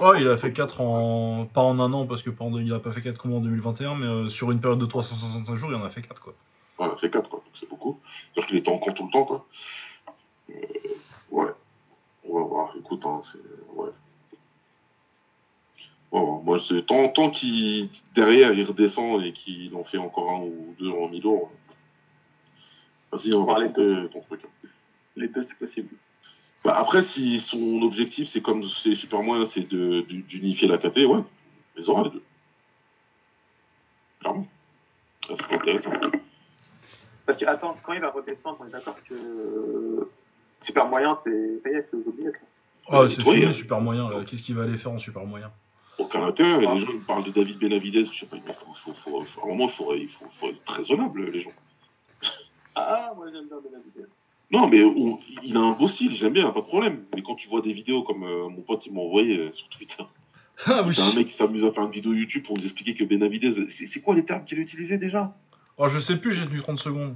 Oh, il a fait 4 en. Pas en un an, parce que pendant... il a pas fait 4 combats en 2021, mais euh, sur une période de 365 jours, il en a fait 4, quoi. Ouais, il a fait 4, quoi, donc c'est beaucoup. C'est-à-dire qu'il était en camp tout le temps, quoi. Euh, ouais. On va voir, écoute, hein, c'est. Ouais. Bon, moi, c'est tant, tant qu'il, derrière, il redescend et qu'il en fait encore un ou deux en mi-lourd. Vas-y, on va Parler raconter ton truc. hein. Les deux, c'est possible. Bah, après, si son objectif, c'est comme c'est super moyen, c'est de, du- d'unifier la KT, ouais, les aura les deux. Clairement. Ça, c'est intéressant. Parce que, attends, quand il va redescendre, on est d'accord que euh, super moyen, c'est. Ça y est, c'est aux oubliettes. là. Ah, Ouais, c'est fini, hein. super moyen, là. Qu'est-ce qu'il va aller faire en super moyen? Aucun intérêt. Ah. Les gens parlent de David Benavidez, je sais pas, il faut, faut, faut, faut- à un moment, il faut, il faut, faut être raisonnable, les gens. Ah, moi j'aime bien Benavidez. Non, mais on- il a un beau style, j'aime bien, pas de problème. Mais quand tu vois des vidéos comme euh, mon pote il m'a envoyé euh, sur Twitter, Ah oui c'est un mec qui s'amuse à faire une vidéo YouTube pour vous expliquer que Benavidez, c'est quoi les termes qu'il utilisait déjà? Oh, je sais plus, j'ai tenu 30 secondes.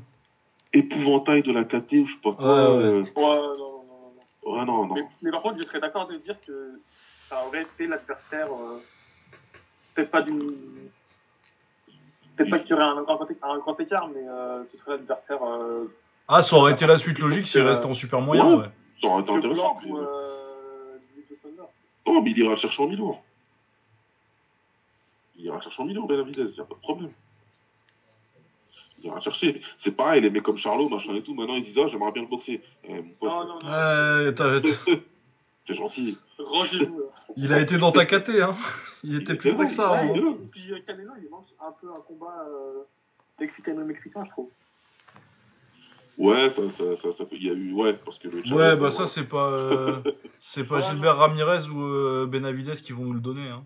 Épouvantail de la KT ou je sais pas quoi. Ouais, ouais. euh, Ouais, non, non, non, non. ouais, non, non. Mais, mais par contre, je serais d'accord de dire que ça aurait été l'adversaire, euh, peut-être pas d'une. Peut-être pas qu'il y aurait un, un grand, un grand écart, mais euh, ce serait l'adversaire. Euh, Ah, ça aurait été la suite logique s'il Euh, restait en super moyen, ouais. ouais. Ça aurait été intéressant. Ou euh, Saunders. Non, mais il ira le chercher en mi-lourd. Il ira chercher en mi-lourd, Benavidez, il n'y a pas de problème. Il ira chercher. C'est pareil, les mecs comme Charlot, machin et tout, maintenant ils disent Ah, j'aimerais bien le boxer. Eh, mon pote, Non, non, non. T'as- c'est gentil. Rangez-vous. là. il a été dans ta KT, hein. Il était plus près que ça, Ouais, hein. et puis euh, Canelo, il manque un peu un combat euh, mexicano-mexicain, je trouve. Ouais, ça, ça, ça. Il y a eu. Ouais, parce que le Ouais, bah euh, ça, c'est pas. euh, c'est pas Gilbert Ramirez ou euh, Benavidez qui vont nous le donner, hein.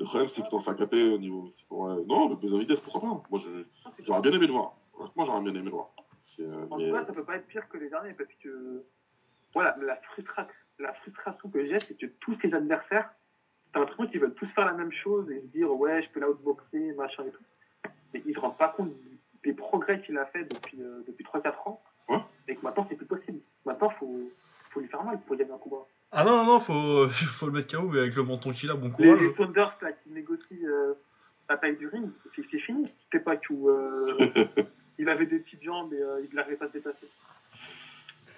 Le problème, c'est que dans sa KT, au niveau. Ouais, non, le Benavidez, pourquoi pas? Moi, je- j'aurais bien aimé le voir. Moi, j'aurais bien aimé le voir. C'est, euh, En mais, tout cas, ça peut pas être pire que les derniers parce que voilà, la, frustra- la frustration que j'ai, c'est que tous ces adversaires, t'as l'impression qu'ils veulent tous faire la même chose et se dire ouais, je peux l'outboxer, machin et tout. Mais ils se rendent pas compte des progrès qu'il a fait depuis, euh, depuis 3-4 ans Ouais. et que maintenant c'est plus possible. Maintenant, faut, faut lui faire mal pour gagner un combat. Ah non, non, non, faut, faut le mettre KO, mais avec le menton qu'il a, bon Les, courage. les Saunders là, qui négocient euh, la taille du ring, c'est fini. C'était pas où euh, il avait des petites jambes et il n'arrivait pas à se déplacer.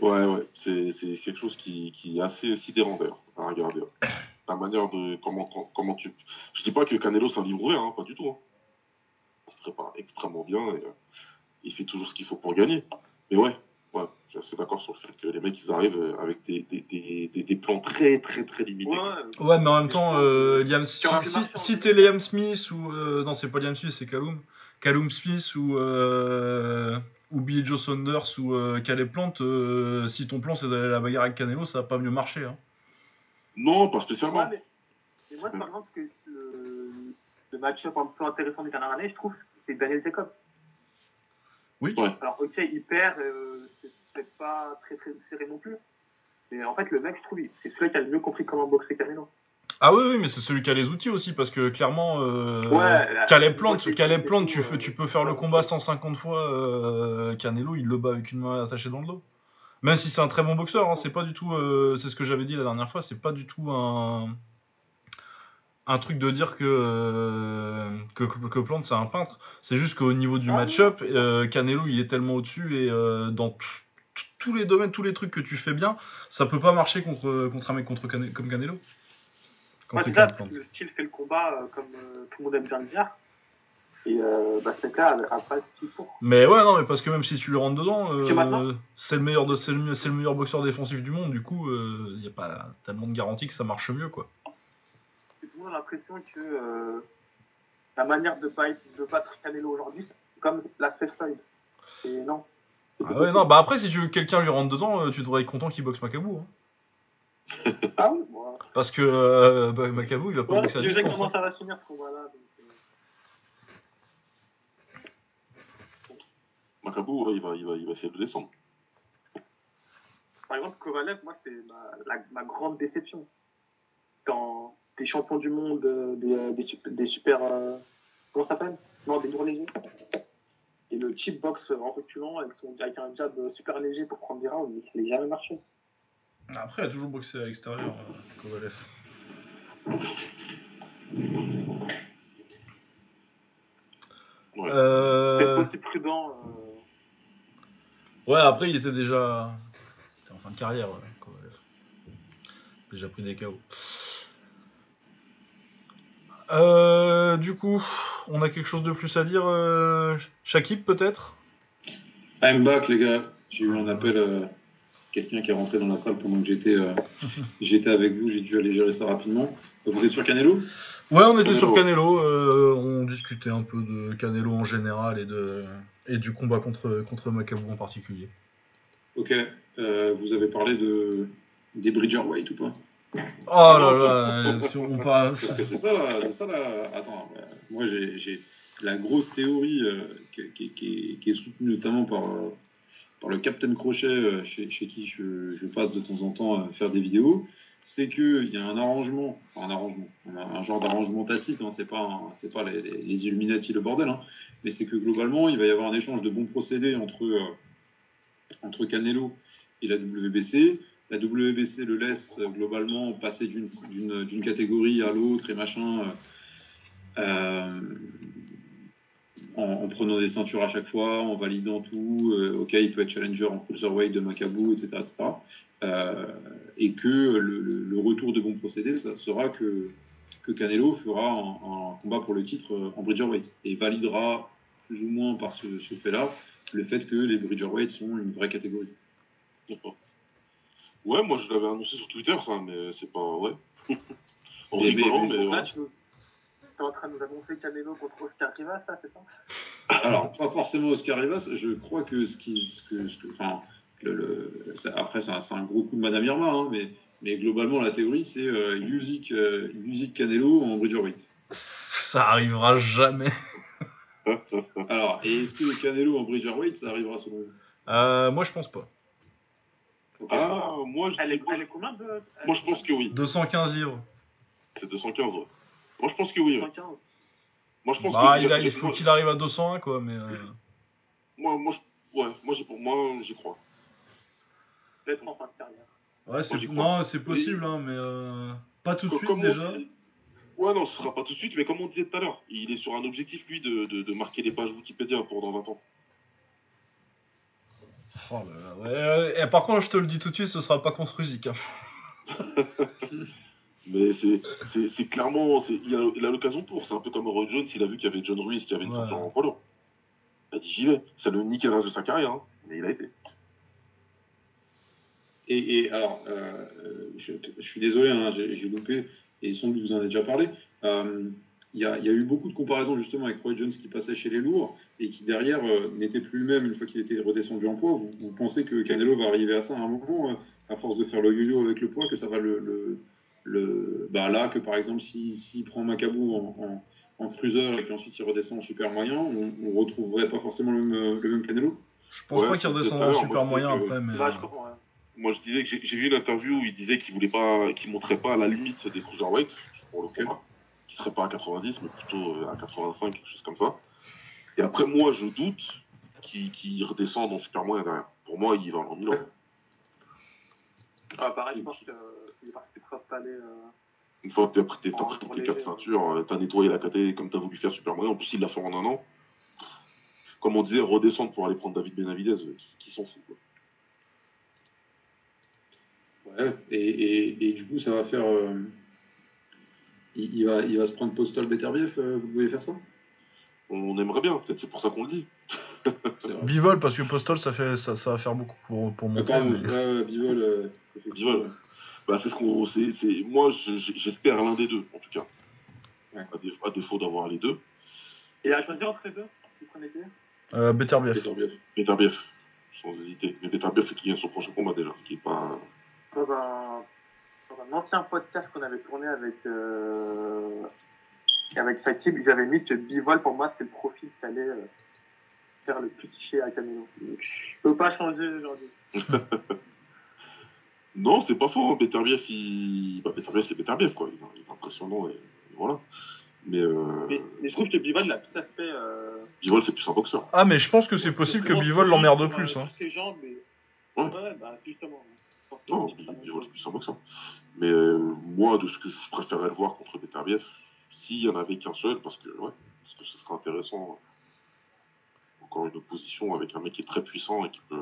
Ouais, ouais, c'est c'est quelque chose qui, qui est assez sidérant d'ailleurs à regarder. La manière de comment comment, comment tu. Je dis pas que Canelo c'est un livre ouvert, hein, pas du tout. Hein. Prépare extrêmement bien et euh, il fait toujours ce qu'il faut pour gagner. Mais ouais, ouais, je suis assez d'accord sur le fait que les mecs ils arrivent euh, avec des, des, des, des, des plans très très très limités. Ouais, mais en même temps, euh, Liam, si, si, si t'es Liam Smith ou. euh, non, c'est pas Liam Smith, c'est Callum. Callum Smith ou. euh, ou Billy Joe Saunders ou euh, Calais Plante, euh, si ton plan c'est d'aller à la bagarre avec Canelo, ça va pas mieux marcher. Hein. Non, pas spécialement. Ouais, mais, mais moi, par exemple, que le, le match-up un peu intéressant des dernières années, je trouve, c'est Daniel Jacob. Oui. Ouais. Alors, ok, il perd, euh, c'est peut-être pas très très serré non plus. Mais en fait, le mec, je trouve, c'est celui qui a le mieux compris comment boxer Canelo. Ah oui, oui, mais c'est celui qui a les outils aussi, parce que clairement, euh, Ouais, la- Calais la- Plante, tu, euh, fais- tu peux faire le combat 150 fois, euh, Canelo, il le bat avec une main attachée dans le dos. Même si c'est un très bon boxeur, hein, c'est pas du tout, euh, c'est ce que j'avais dit la dernière fois, c'est pas du tout un, un truc de dire que, euh, que, que Plante c'est un peintre. C'est juste qu'au niveau du Ah match-up, euh, Canelo il est tellement au-dessus et euh, dans tous les domaines, tous les trucs que tu fais bien, ça peut pas marcher contre, contre un mec contre Cane- comme Canelo. Quand Ouais, Plante. le style fait le combat comme tout le monde aime bien le dire. Et bah, c'est là, après. Mais ouais, non, mais parce que même si tu le rentres dedans, c'est le meilleur de, le meilleur boxeur défensif du monde. Du coup, il n'y a pas tellement de garantie que ça marche mieux, quoi. Monde a l'impression que euh, la manière de, pas être- de battre Canelo aujourd'hui, c'est comme la safe side. Et non. C'est Ah ouais, non, bah après, si tu veux que quelqu'un lui rentre dedans, euh, tu devrais être content qu'il boxe Macabou. hein. Ah oui, bon. Parce que euh, bah, Macabou, il va pas Ouais, boxer à je sais comment ça va se finir ce combat-là. donc, Macabou, ouais, il, va, il, va, il va essayer de descendre. Par exemple, Kovalev, moi, c'est ma, la- ma grande déception. Dans des champions du monde, euh, des, euh, des, sup- des super. euh, comment ça s'appelle? Non, des lourds légers. Et le cheap box en reculant avec, son, avec un jab super léger pour prendre des rounds, mais ça n'a jamais marché. Après, il a toujours boxé à l'extérieur, euh, Kovalev. Ouais. Euh, aussi prudent. euh, Ouais, après, il était déjà. il était en fin de carrière, ouais, Kovalev. Déjà pris des KO. Euh, du coup, on a quelque chose de plus à dire, euh, Shakib peut-être? I'm back, les gars. J'ai eu un appel, euh, quelqu'un qui est rentré dans la salle pendant que j'étais euh, j'étais avec vous. J'ai dû aller gérer ça rapidement. Vous êtes sur Canelo? Ouais, on était Canelo. sur Canelo, euh, on discutait un peu de Canelo en général et, de, et du combat contre, contre Macabou en particulier. Ok. Vous avez parlé de des Bridger White ou pas? Oh là là, euh, on passe. Parce que c'est ça, là, c'est ça là. Attends, moi j'ai la grosse théorie euh, qui, qui- qui- qui est soutenue notamment par, euh, par le Captain Crochet, euh, chez, chez qui je, je passe de temps en temps à faire des vidéos. C'est qu'il y a un arrangement, enfin un arrangement, un, un genre d'arrangement tacite, hein, c'est pas, un- c'est pas les, les- les Illuminati le bordel, hein, mais c'est que globalement il va y avoir un échange de bons procédés entre, entre Canelo et la WBC. La WBC le laisse globalement passer d'une- catégorie à l'autre et machin, euh, euh, en, en prenant des ceintures à chaque fois, en validant tout. euh, ok, il peut être challenger en cruiserweight de Macabou, etc. etc. Et que le, retour de bons procédés, ça sera que, que Canelo fera un, combat pour le titre en Bridgerweight et validera plus ou moins par ce, ce fait-là le fait que les Bridgerweight sont une vraie catégorie. D'accord. Ouais, moi je l'avais annoncé sur Twitter, ça, mais c'est pas. Ouais. en Mais- rigolant, mais- là, tu es en train de nous annoncer Canelo contre Oscar Rivas, là, c'est ça? Alors, pas forcément Oscar Rivas, je crois que ce qui. Ce que, ce que- enfin, le, le- ça- après, c'est un, gros coup de Madame Irma, hein, mais, mais globalement, la théorie, c'est euh, Usyk, euh, Usyk Canelo en Bridgerweight. Ça arrivera jamais. Alors, et est-ce que Canelo en Bridgerweight, ça arrivera selon vous? Euh, moi, je pense pas. Ah, moi je, elle est, moi, elle est combien de. moi, je pense que oui. 215 livres. C'est 215, ouais. Moi je pense que oui. ouais. 115. Moi je pense Bah, que. il, a- il faut qu'il arrive à 201, quoi, mais. euh, Moi, moi, je- ouais, moi, j'ai- pour moi, j'y crois. Peut-être en fin de carrière. Ouais, c'est non, c'est possible, hein, mais euh, pas tout de suite comme on déjà. Ouais, non, ce sera pas tout de suite, mais comme on disait tout à l'heure, il est sur un objectif, lui, de, de, de marquer les pages Wikipédia pour dans 20 ans. Oh là là, ouais, et par contre, je te le dis tout de suite, ce sera pas contre Usyk. hein. Mais c'est, clairement, il a, il a l'occasion pour. C'est un peu comme Roy Jones, il a vu qu'il y avait John Ruiz qui avait une Ouais. ceinture en lourd. Il a dit j'y vais. Ça le nique le reste de sa carrière, hein, mais il a été. Et, et alors, euh, je, je suis désolé, hein, j'ai j'ai loupé, et sans doute vous en avez déjà parlé. Euh, Il y, a, il y a eu beaucoup de comparaisons justement avec Roy Jones qui passait chez les lourds et qui derrière euh, n'était plus le même une fois qu'il était redescendu en poids. Vous, vous pensez que Canelo va arriver à ça à un moment, euh, à force de faire le yo-yo avec le poids, que ça va le. le, le bah là, que par exemple, s'il si, prend Macabou en, en, en cruiser et qu'ensuite il redescend en super moyen, on, on retrouverait pas forcément le même, le même Canelo? Je pense Ouais, pas qu'il redescendra à en super moyen après, mais. Là, euh, je comprends. ouais. Moi, je disais que j'ai, j'ai vu une interview où il disait qu'il voulait pas, qu'il montrait pas à la limite des cruiserweight pour le combat, qui serait pas à 90, mais plutôt euh, à 85, quelque chose comme ça. Et après, moi, je doute qu'il, qu'il redescende en super moyen derrière. Pour moi, il va en Milan. Ah, pareil, je pense qu'il pour s'installer. Euh... Une fois que pris tes, t'as En- pris tes les quatre jeux, ceintures, euh, t'as nettoyé la caté comme t'as voulu faire super moyen. En plus, il l'a fait en un an. Comme on disait, redescendre pour aller prendre David Benavidez, euh, qui, qui s'en fout. Quoi. Ouais, et, et, et du coup, ça va faire. euh, il, il va, il va se prendre Postol Beterbiev, euh, vous voulez faire ça? On aimerait bien, peut-être c'est pour ça qu'on le dit. Bivol, parce que Postol, ça, fait, ça, ça va faire beaucoup pour, pour mais- ouais, ouais, Bivol, euh. Bivol. Bah, c'est ce qu'on. c'est- c'est- Moi, je- je- j'espère l'un des deux, en tout cas. à, dé- à défaut d'avoir les deux. Et à choisir entre les deux, vous prenez qui Euh, sans hésiter. Mais Beterbiev, il gagne son prochain combat déjà, ce qui est pas. Dans un ancien podcast qu'on avait tourné avec, euh, avec Sakib, j'avais mis que Bivol, pour moi, c'est le profil qui allait euh, faire le plus chier à Canelo. Donc, Je peux pas changer aujourd'hui. Non, c'est pas faux. hein. Beterbiev, il... bah, Beterbiev, c'est Beterbiev, quoi. Il est, impressionnant et, et voilà. Mais, euh... Mais, mais je trouve que Bivol, il a tout à fait. Euh, Bivol, c'est plus un boxeur. Ah, mais je pense que c'est possible que Bivol l'emmerde plus. Hein. ses jambes, mais. Ouais. Ouais, bah, justement. Non, Bivol, c'est plus un boxeur. Mais euh, moi, de ce que je préférais le voir contre Beterbiev, s'il y en avait qu'un seul, parce que, ouais, parce que ce serait intéressant. Encore une opposition avec un mec qui est très puissant et qui peut.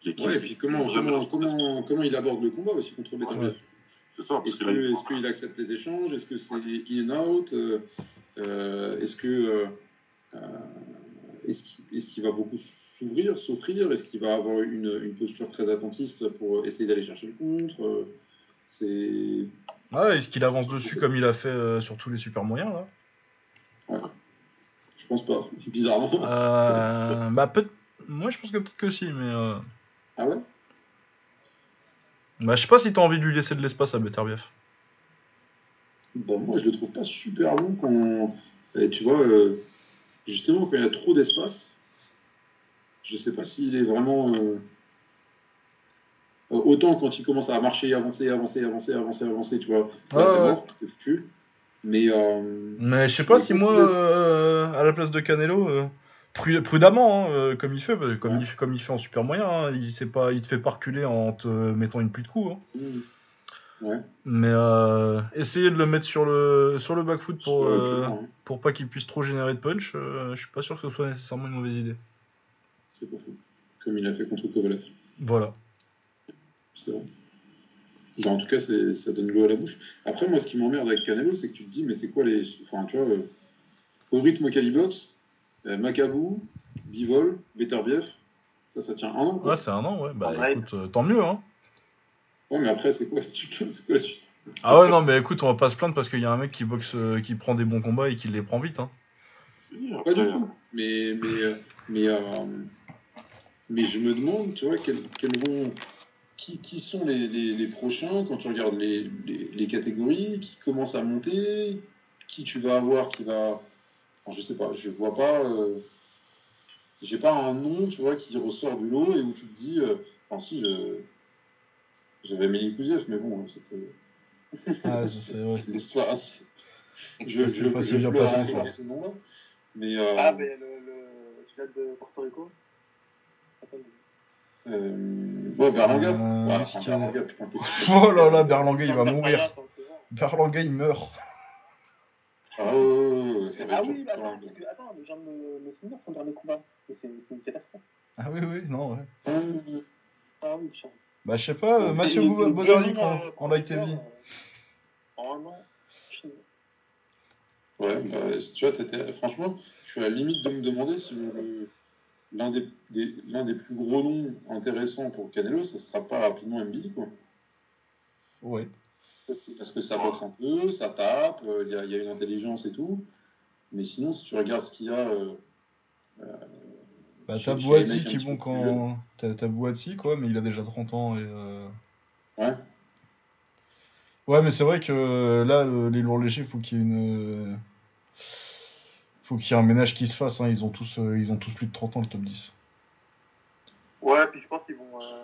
qui- qui- Ouais, et puis comment, comment, comment, comment il aborde le combat aussi contre Beterbiev? C'est ça, Est-ce il- qu'il accepte les échanges? Est-ce que c'est in and out? Euh, euh, Est-ce que euh, euh, est-ce qu'il est-ce qu'il va beaucoup s'ouvrir, s'offrir Est-ce qu'il va avoir une, une posture très attentiste pour essayer d'aller chercher le contre Euh, C'est Ah, est-ce qu'il avance dessus comme il a fait euh, sur tous les super moyens là? Je pense pas, bizarrement. euh, Bah, peut moi je pense que peut-être que si, mais. euh, Ah ouais? Bah, je sais pas si t'as envie de lui laisser de l'espace à Beterbiev. Bon, moi, je le trouve pas super long quand. eh, tu vois, euh, justement, quand il y a trop d'espace, je sais pas s'il est vraiment. euh, euh, Autant quand il commence à marcher, avancer, avancer, avancer, avancer, avancer, tu vois, là, c'est ouais. mort, c'est foutu. Mais. euh, Mais je sais pas si moi, euh, à la place de Canelo, pru- prudemment, hein, comme il fait, comme, Ouais. il, fait- comme il fait en super moyen, hein, il, sait pas, il te fait pas reculer en te mettant une pluie de coups. hein. hmm, Ouais. Mais euh, essayer de le mettre sur le, sur le back foot pour, euh, pour pas qu'il puisse trop générer de punch, euh, je suis pas sûr que ce soit nécessairement une mauvaise idée. C'est pas fou. Comme il a fait contre Kovalev. Voilà. C'est vrai. Bah, en tout cas, ça donne l'eau à la bouche. Après, moi, ce qui m'emmerde avec Canelo, c'est que tu te dis, mais c'est quoi les. Enfin, tu vois, euh, au rythme boxe, euh, Macabou, Bivol, Beterbiev, ça, ça tient un an. quoi. Ouais, c'est un an, ouais. Bah écoute, euh, tant mieux, hein. Ouais, mais après, c'est quoi, c'est quoi la suite? Ah ouais, non, mais écoute, on va pas se plaindre parce qu'il y a un mec qui boxe, euh, qui prend des bons combats et qui les prend vite, hein. Pas du tout. Mais, mais, mais, euh, mais je me demande, tu vois, quels, quels vont, qui, qui sont les, les, les prochains quand tu regardes les, les, les catégories, qui commencent à monter, qui tu vas avoir qui va. Enfin, je sais pas, je vois pas. euh, J'ai pas un nom, tu vois, qui ressort du lot et où tu te dis. euh, enfin, si, je. J'avais Mélie Kouziev, mais bon, c'était. Ah, c'est l'histoire. assez- Je, s'est je, pas je si bien pleure passé, encore ça. ce nom-là. Mais. euh, Ah, mais le, le, celui-là de Porto Rico? Euh, ouais, Berlanga. Euh, ouais, enfin, Berlanga, putain, Oh là là, Berlanga, il va mourir. Berlanga, il meurt. Ah, va Ah être oui, bah, attends, parce que, attends, mais je viens de me, me souvenir de son dernier combat. C'est une catastrophe. Ah oui, oui, non, ouais. Ah oui, tiens. Bah, je sais pas, euh, Mathieu noms, en, en light heavy. En un an, fini. Ouais, bah, tu vois, t'étais- franchement, je suis à la limite de me demander si le- l'un des, des- l'un des plus gros noms intéressants pour Canelo, ça sera pas rapidement MB, quoi. Ouais. Aussi. Parce que ça boxe un peu, ça tape, euh, il y, a- il y a une intelligence et tout. Mais sinon, si tu regardes ce qu'il y a. euh, euh, Bah, t'as Boati qui est bon quand. T'as Boati, quoi, mais il a déjà 30 ans et. Ouais. Ouais, mais c'est vrai que là, le- les lourds légers, faut qu'il y ait une. Faut qu'il y ait un ménage qui se fasse, hein. Ils ont tous, euh, ils ont tous plus de 30 ans, le top 10. Ouais, puis je pense qu'ils vont. euh,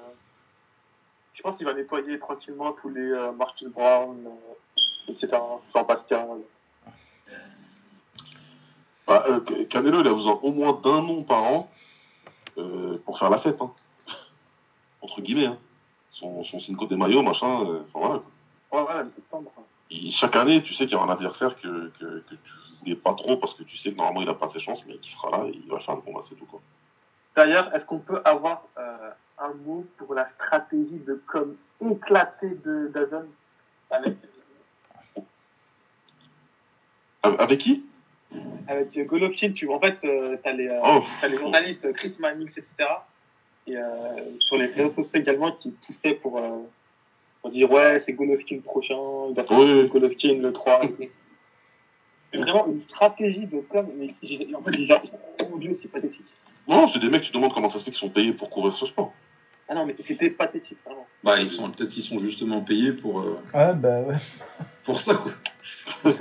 Je pense qu'il va nettoyer tranquillement tous les euh, Martin Brown, euh, etc. Jean Pascal. Bah, euh, Canelo, il a besoin au moins d'un nom par an euh, pour faire la fête. Hein. Entre guillemets. Hein. Son, son Cinco de Mayo, machin. euh, enfin, voilà. Ouais, ouais, le septembre. Chaque année, tu sais qu'il y a un adversaire que, que, que tu voulais pas trop parce que tu sais que normalement il a pas ses chances, mais qui sera là et il va faire le combat, c'est tout. Quoi. D'ailleurs, est-ce qu'on peut avoir euh, un mot pour la stratégie de com éclatée de Dazon? Avec, Avec avec qui? avec Golovkin tu vois, En fait, euh, t'as les, euh, Oh. les journalistes Chris Mannix, etc. Et euh, sur les réseaux sociaux également qui poussaient pour, pour dire ouais, c'est Golovkin le prochain, il doit faire Oui. Golovkin le 3. C'est vraiment une stratégie de com. Mais en fait, déjà, oh mon dieu, c'est pathétique. Non, c'est des mecs, tu te demandes comment ça se fait qu'ils sont payés pour couvrir ce sport. Ah non, mais c'était pathétique, vraiment. Bah, ils sont peut-être qu'ils sont justement payés pour, euh, Ouais, bah ouais. pour ça, quoi.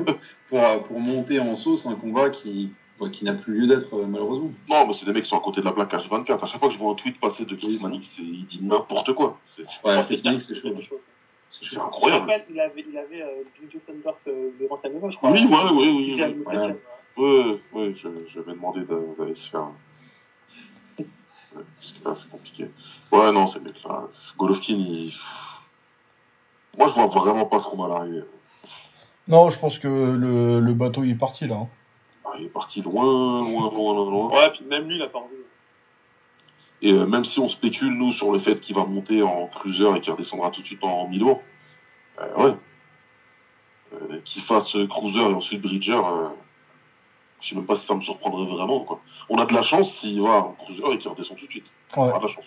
pour, euh, pour monter en sauce un combat qui, bah, qui n'a plus lieu d'être, euh, malheureusement. Non, mais c'est des mecs qui sont à côté de la plaque H24. À chaque fois que je vois un tweet passer de c'est- il dit n'importe quoi. C'est Ouais, Chris Malik, c'est chaud. C'était. C'est c'est incroyable. rappelle, il avait, il avait euh, Sanders euh, devant sa maison, je crois. Oui, ouais, ouais, oui, Septième, oui. Ouais. Ouais, ouais, je, je vais demander d'a- d'aller se faire. Ouais, Parce que là, c'est compliqué. Ouais, non, ces mecs-là. Golovkin, il. Moi, je vois vraiment pas ce qu'on va l'arriver. Non, je pense que le, le bateau il est parti là. hein. Ah, Il est parti loin, loin, loin, loin, loin. Ouais, puis même lui, il a pas envie. Et euh, même si on spécule, nous, sur le fait qu'il va monter en cruiser et qu'il redescendra tout de suite en mi-lourd, euh, ouais. Euh, qu'il fasse cruiser et ensuite bridger, euh, je sais même pas si ça me surprendrait vraiment. Quoi. On a de la chance s'il va en cruiser et qu'il redescend tout de suite. Ouais. On a de la chance.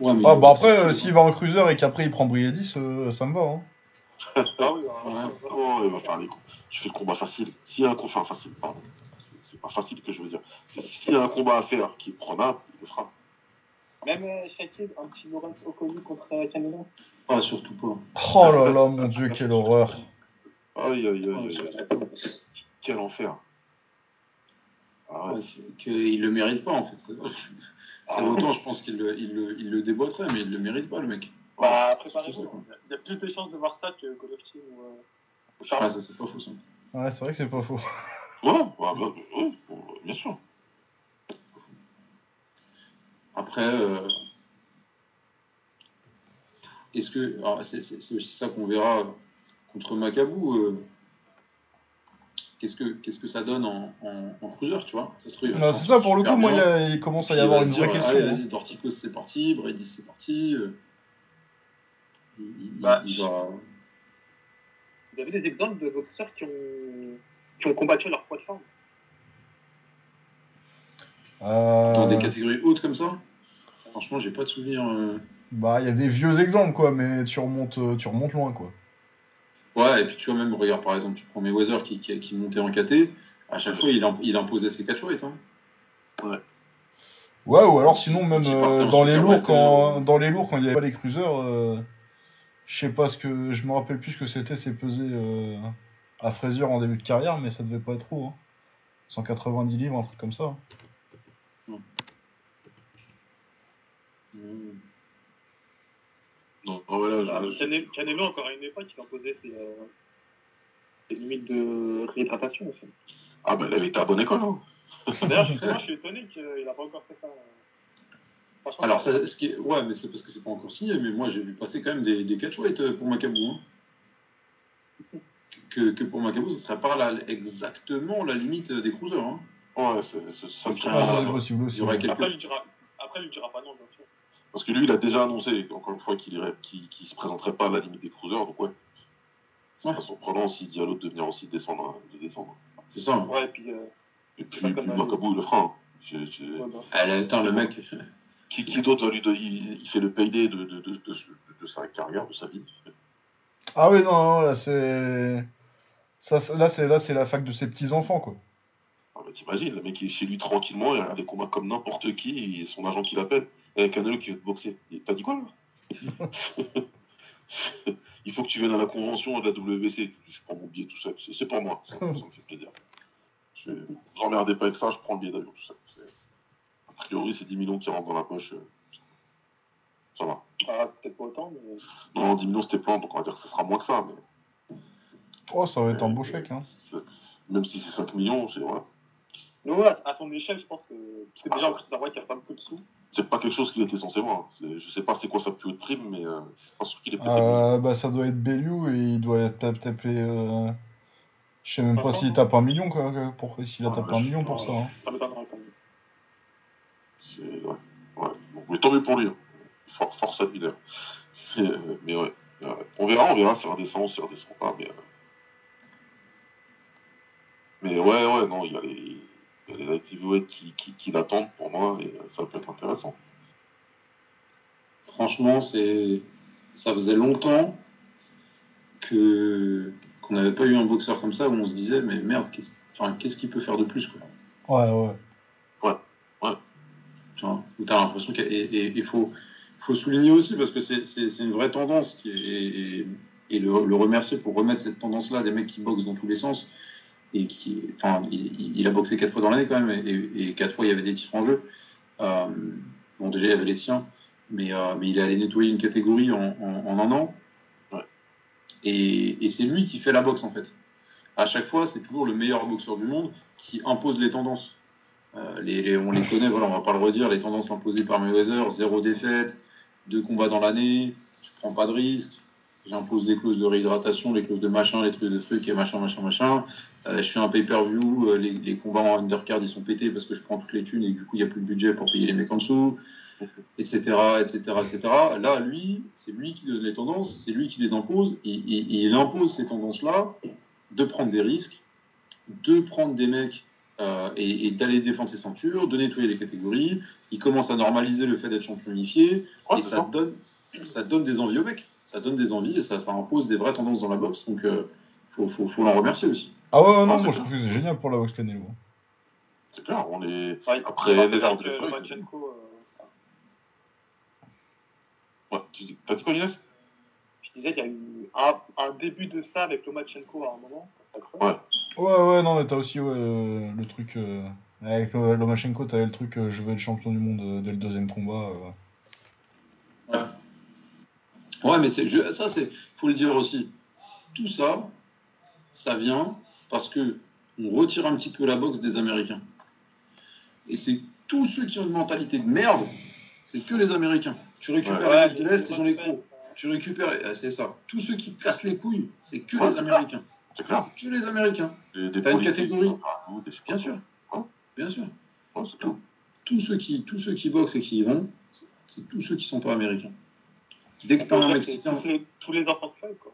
Ouais, mais Ah bah après, euh, s'il va en cruiser et qu'après il prend Briadis, euh, ça me va. Hein. Ah oui, ouais. Ouais. Oh, il va faire les coups. Tu fais le combat facile. S'il y a un combat enfin, facile, pardon. C'est- pas facile que je veux dire. S'il y a un combat à faire qui est prenable, il le fera. Même euh, Shakib, un petit Lawrence Oconi contre euh, Canelo. Ah, surtout pas. Oh là là, mon dieu, quelle horreur. Aïe, aïe, aïe, Ah, aïe. Quel enfer. Ah ouais. Qu'il le mérite pas en fait. C'est Ah. autant, je pense qu'il le, il le, il le déboîterait, mais il le mérite pas, le mec. Bah, ça, quoi. Il y a plus de chances de voir ça que Golovkin ou, euh, ou Ah, Charles. ça, c'est pas faux, ça. Ouais, c'est vrai que c'est pas faux. Ouais, ouais, bah, ouais, bien sûr. Après, euh, est-ce que. C'est aussi ça qu'on verra contre Macabou. euh, Qu'est-ce que, qu'est-ce que ça donne en, en, en cruiser, tu vois? Ça se trouve, c'est ça, pour le coup, moi, il, a- commence à y avoir une dire, vraie question. Allez, hein. vas-y, Dorticos, c'est parti. Bradis, c'est parti. euh, Il, Bah, il va. Vous avez des exemples de boxeurs qui ont, qui ont combattu leur poids de forme? Dans des catégories hautes comme ça Franchement, j'ai pas de souvenir. euh. Bah, il y a des vieux exemples, quoi, mais tu remontes, euh, tu remontes loin, quoi. Ouais, et puis tu vois, même, regarde par exemple, tu prends Mayweather qui, qui, qui montait en KT, à chaque fois il, imp- il imposait ses catchweights. Hein. Ouais, ou alors sinon, même euh, dans, les lourds, quand, euh, dans les lourds, quand il n'y avait pas les cruisers, euh, je sais pas ce que. Je me rappelle plus ce que c'était, c'est pesé euh, à Frazier en début de carrière, mais ça devait pas être trop. Hein. 190 livres, un truc comme ça. Mmh. Non, ah, voilà, je- Canelo, encore à une époque, il imposait ses, euh, ses limites de réhydratation aussi. Ah, bah, il avait été à bonne école. Hein. D'ailleurs, justement, je suis étonné qu'il n'a pas encore fait ça. Alors, ça, ce qui est... ouais, mais c'est parce que c'est pas encore signé, mais moi j'ai vu passer quand même des, des catchweights euh, pour Macabou. Hein. Que, que pour Macabou, ce serait pas la- exactement la limite des cruisers. Hein. Ouais, c'est- c'est- ça il y quelques- Après, il ne dira, après, il dira pas non, bien sûr. Parce que lui, il a déjà annoncé, encore une fois, qu'il irait, qu'il, qu'il se présenterait pas à la limite des cruisers, donc ouais. C'est Ouais. pas surprenant s'il dit à l'autre de venir aussi descendre, hein, de descendre. C'est ça. Ouais, et puis. Euh, Et puis, puis Macabou, il le j'ai- ouais, bah, Elle, attends, le mec. Qui, qui d'autre va lui donner il, il fait le payday de, de, de, de, de- de sa carrière, de sa vie. Ah oui, non, non, là c'est. Ça- là, c'est là, c'est la fac de ses petits enfants, quoi. Ah bah, T'imagines, le mec il est chez lui tranquillement, il regarde des combats comme n'importe qui, et son agent qui l'appelle, et Canelo qui veut te boxer. T'as dit quoi là Il faut que tu viennes à la convention de la WBC. Je prends mon billet tout seul, c'est pour moi, ça, ça me fait plaisir. Je ne vous emmerdez pas avec ça, je prends le billet d'avion tout seul. C'est- A priori, c'est 10 millions qui rentrent dans la poche. euh, Ça va. ah, peut-être pas autant, mais. Non, 10 millions c'était plein, donc on va dire que ce sera moins que ça, mais Oh, ça va être un beau chèque, hein. même si c'est 5 millions, c'est voilà. Mais ouais, à son échelle, je pense que. Parce que déjà, en plus, c'est vrai qu'il n'y a pas beaucoup de sous. C'est pas quelque chose qu'il était censé voir. Je sais pas c'est quoi sa plus haute prime, mais euh, je suis pas sûr qu'il est peut-être. Euh, bah, ça doit être Bellew et il doit être tap- tapé. Euh... Je sais même pas s'il tape un million, quoi. Pour... S'il a Ah, tapé bah, un million pour ça. hein. C'est- Ouais. ouais. Bon, mais tant mieux pour lui. hein. For- force à lui d'ailleurs. Mais, euh, mais ouais. Euh, on verra, on verra si ça redescend ou si ça redescend pas. Mais, euh, mais ouais, ouais, non, il y a les, il y a qui, qui, qui l'attendent pour moi et euh, ça peut être intéressant. Franchement, c'est ça faisait longtemps que qu'on n'avait pas eu un boxeur comme ça où on se disait mais merde, qu'est-ce- Enfin, qu'est-ce qu'il peut faire de plus, quoi Ouais, ouais. Tu vois, où t'as l'impression qu'il faut, faut souligner aussi, parce que c'est- c'est c'est une vraie tendance, qui est- et, et- et le, le remercier pour remettre cette tendance-là, des mecs qui boxent dans tous les sens, et qui, enfin, il, il a boxé quatre fois dans l'année quand même, et, et quatre fois il y avait des titres en jeu. Euh, bon, déjà il y avait les siens, mais, euh, mais il est allé nettoyer une catégorie en, en, en un an, Ouais. et, et c'est lui qui fait la boxe en fait. À chaque fois, c'est toujours le meilleur boxeur du monde qui impose les tendances. Euh, les, les- on les connaît, voilà, on va pas le redire, les tendances imposées par Mayweather, zéro défaite, deux combats dans l'année, je prends pas de risque, j'impose les clauses de réhydratation, les clauses de machin, les trucs de trucs et machin, machin, machin. Euh, je fais un pay-per-view, euh, les, les combats en undercard ils sont pétés parce que je prends toutes les thunes et du coup il n'y a plus de budget pour payer les mecs en dessous, etc., etc., etc. Là, lui, c'est lui qui donne les tendances, c'est lui qui les impose et, et- et il impose ces tendances-là de prendre des risques, de prendre des mecs euh, et, et d'aller défendre ses ceintures, de nettoyer les catégories. Il commence à normaliser le fait d'être champion unifié Ouais, et c'est ça, ça. donne, ça donne des envies aux mecs. Ça donne des envies et ça, ça impose des vraies tendances dans la boxe. Donc, euh, faut, faut, faut l'en remercier aussi. Ah ouais, ouais, non, Ah, moi je trouve que c'est génial pour la boxe Canelo. C'est clair, on est. Ouais, Après, il les que de Lomachenko, euh, Ouais, tu dis- T'as dit quoi, Inès? Je disais, il y a eu un, un début de ça avec Lomachenko à un moment. Ouais. Ouais, ouais, non, mais t'as aussi ouais, euh, le truc. euh, avec Lo- Lomachenko, t'avais le truc euh, je veux être champion du monde euh, dès le deuxième combat. euh. Ouais, ouais mais je- ça, c'est, faut le dire aussi. Tout ça, ça vient parce que on retire un petit peu la boxe des Américains. Et c'est tous ceux qui ont une mentalité de merde, c'est que les Américains. Tu récupères Ouais. les mecs de l'Est, ils ont les crocs. Tu récupères, les- ah, c'est ça. Tous ceux qui cassent les couilles, c'est que Ouais, les Américains. C'est clair. C'est que les Américains. T'as une catégorie partout, Bien sûr. Ouais. Bien sûr. Ouais. Tous ceux qui, tous ceux qui boxent et qui y vont, c'est- c'est tous ceux qui sont pas américains. Dès que t'as un C'est Mexicain, tous les, tous les enfants de Floyd, quoi.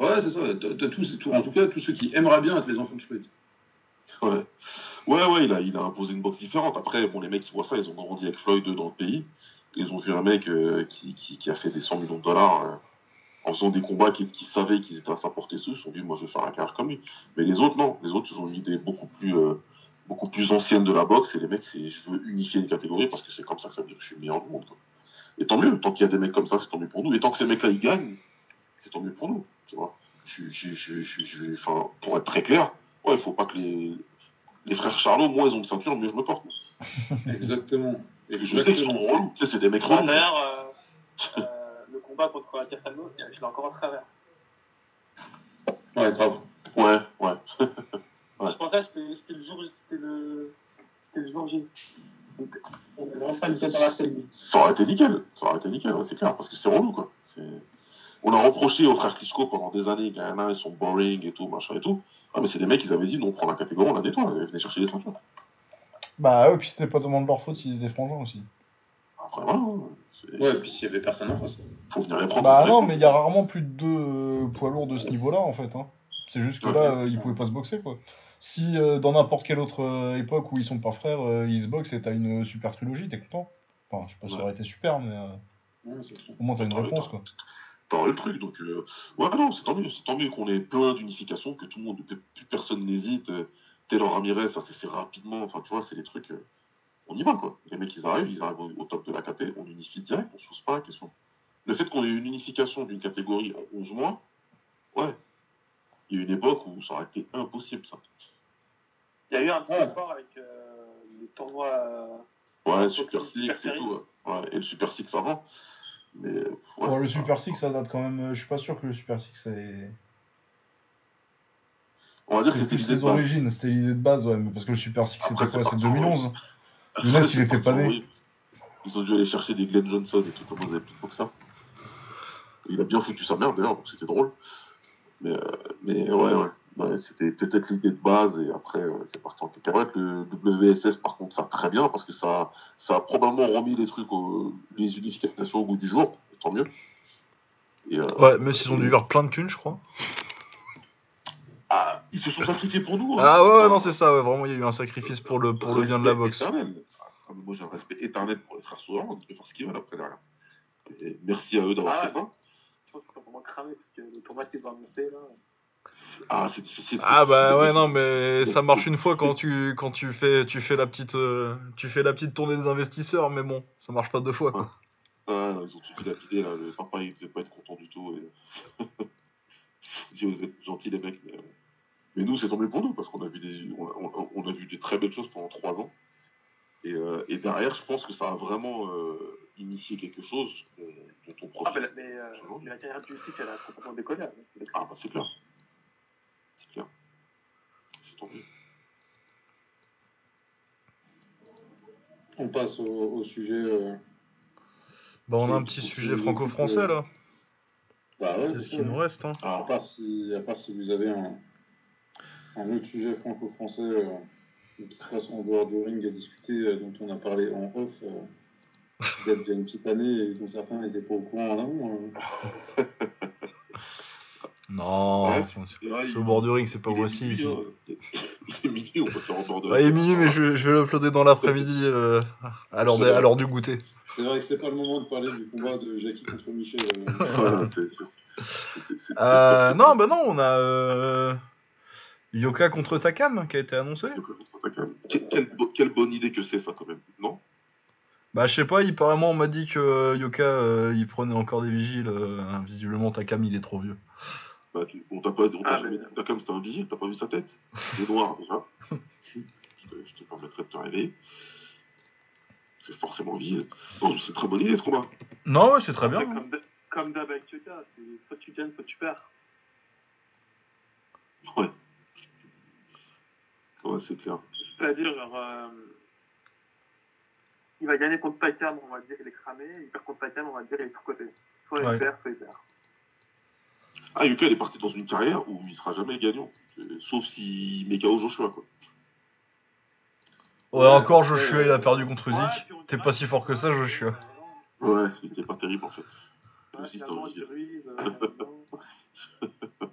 ouais, c'est ça. T'as, tous, tout- en tout cas, tous ceux qui aimeraient bien être les enfants de Floyd. Ouais, ouais, ouais il, a, il a imposé une boxe différente. Après, bon, les mecs qui voient ça, ils ont grandi avec Floyd dans le pays. Ils ont vu un mec euh, qui, qui, qui a fait des 100 millions de dollars euh, en faisant des combats qui, qui savaient qu'ils étaient à sa portée. Ceux, ils se sont dit, moi, je vais faire un carrière comme lui. Mais les autres, non. Les autres, ils ont une idée beaucoup plus, euh, beaucoup plus ancienne de la boxe. Et les mecs, c'est, je veux unifier une catégorie parce que c'est comme ça que ça veut dire que je suis le meilleur du monde. Quoi. Et tant mieux. Tant qu'il y a des mecs comme ça, c'est tant mieux pour nous. Et tant que ces mecs-là, ils gagnent, c'est tant mieux pour nous. Tu vois. Je, je, je, je, je- enfin, pour être très clair, ouais, il faut pas que les, les frères Charlot, moins ils ont de ceinture, mieux je me porte. Exactement. Et je sais qu'ils sont relous. Tu sais, c'est des mecs relous. euh, euh, le combat contre Atierfano, je l'ai encore en travers. Ouais, grave. Ouais, ouais. Ouais. Je pensais que c'était c'était le jour c'était le, c'était le jour J. Ça aurait été nickel. Ça aurait été nickel, ouais, c'est clair, parce que c'est relou, quoi. On a reproché aux frères Klitschko pendant des années qu'il y en a, ils sont boring et tout, machin et tout. Ah, mais c'est des mecs, ils avaient dit, non, on prend la catégorie, on la nettoie, et venez chercher les ceintures. Bah ouais, puis c'était pas tellement de leur faute s'ils se défrangeaient aussi. Après, Ouais, et puis s'il y avait personne en face. Faut venir les prendre. Bah non, mais il y a rarement plus de deux poids lourds de ce niveau-là en fait. Hein. C'est juste que Ouais, là, euh, ils pouvaient pas se boxer quoi. Si euh, dans n'importe quelle autre euh, époque où ils sont pas frères, euh, ils se boxent et t'as une super trilogie, t'es content? Enfin, je sais pas si ça aurait été super, mais euh, Ouais, au moins t'as une réponse quoi. T'aurais le truc, donc euh, ouais non, c'est tant mieux, c'est tant mieux qu'on ait plein d'unification, que tout le monde, plus personne n'hésite. euh, Taylor Ramirez, ça s'est fait rapidement, enfin tu vois, c'est des trucs, euh, on y va quoi. Les mecs ils arrivent, ils arrivent au, au top de la KT, on unifie direct, on se pose pas la question. Le fait qu'on ait une unification d'une catégorie en 11 mois, ouais, il y a une époque où ça aurait été impossible ça. Il y a eu un petit Ouais. sport avec euh, les tournois. euh, Ouais, Super Six et tout, ouais. Et le Super Six avant. Mais ouais, Bon, le Super Six, ça date quand même. euh, je suis pas sûr que le Super Six c'est. On va dire que c'était l'idée de base. c'était l'idée de base, ouais, mais parce que le Super Six c'était quoi c'est C'est parti en 2011 Younes, il était pas né. Ils ont dû aller chercher des Glenn Johnson et tout, ils avaient plus que ça. Il a bien foutu sa mère d'ailleurs, donc c'était drôle. Mais, euh, mais ouais, ouais. Ouais, c'était peut-être l'idée de base et après euh, c'est parti en cacahuète. Le WSS par contre ça très bien parce que ça, ça a probablement remis les trucs, au- les unifications au goût du jour, tant mieux. Et, euh, Ouais, mais s'ils ont dû vers plein de thunes, je crois. ah, ils se sont sacrifiés pour nous. hein. Ah ouais, ouais, non, c'est ça, ouais, vraiment, il y a eu un sacrifice pour le, pour le bien de la boxe. éternel. Ah, moi j'ai un respect éternel pour les frères ils peuvent faire ce qu'ils veulent après derrière. Et merci à eux d'avoir Ah, fait ça. Je pense qu'ils sont vraiment cramés parce que le tournoi qu'ils ont annoncé là. Ah, c'est difficile. Ah bah ouais non mais ça marche une fois quand tu quand tu fais tu fais la petite euh, tu fais la petite tournée des investisseurs mais bon ça marche pas deux fois quoi. Ah, non, ils ont tout dilapidé, là. Le papa, il devait pas être content du tout. Et... Dis, vous êtes gentils, les mecs. Mais, euh, mais nous, c'est tombé pour nous, parce qu'on a, vu des... on, a, on a vu des très belles choses pendant trois ans. Et, euh, et derrière, je pense que ça a vraiment euh, initié quelque chose dont, on Ah, profite. mais, la- mais, euh, mais la carrière du site, elle a complètement décollé. hein. Ah, bah, c'est clair. Tant mieux. On passe au, au sujet. euh, Bah on a un petit sujet franco-français là. Bah ouais, C'est ce qui ça. nous reste hein. À part si, à part si vous avez un, un autre sujet franco-français euh, qui se passe en dehors du ring à discuter, euh, dont on a parlé en off, euh, peut-être il y a une petite année et dont certains n'étaient pas au courant en amont. euh. Non, Ouais, c'est- au bord du ring c'est pas voici. Il est minuit, on peut faire en bord de Ouais, il est minuit mais je, je vais l'uploader dans l'après-midi euh, à l'heure du goûter. C'est vrai que c'est pas le moment de parler du combat de Jackie contre Michel. euh. Euh, non bah non on a euh, Yoka contre Takam qui a été annoncé. Quelle, quelle bo- quelle bonne idée que c'est ça quand même, non? Bah je sais pas, apparemment on m'a dit que euh, Yoka euh, il prenait encore des vigiles, euh, visiblement Takam il est trop vieux. Bah, tu- On t'a pas on t'a Ah, jamais mais- t'as comme c'était un vigile, t'as pas vu sa tête Il est noir déjà. je, te, je te permettrai de te réveiller. C'est forcément vigile. Bon, c'est une très bonne idée ce combat. Non ouais c'est très bien. C'est Comme, d'hab avec Yuka, c'est soit tu gagnes, soit tu perds. Ouais. Ouais, c'est clair. C'est-à-dire, genre, euh, il va gagner contre Takam, on va dire il est cramé, il perd contre Takam, on va dire il est côté. Soit Ouais. il perd, soit il perd. Ah, Yuka, il est parti dans une carrière où il sera jamais gagnant. Euh, Sauf s'il met KO Joshua, quoi. Ouais, Ouais, encore Joshua euh, il a perdu contre on T'es pas si fort que ça Joshua. Ouais, c'était pas terrible en fait. Ouais, euh.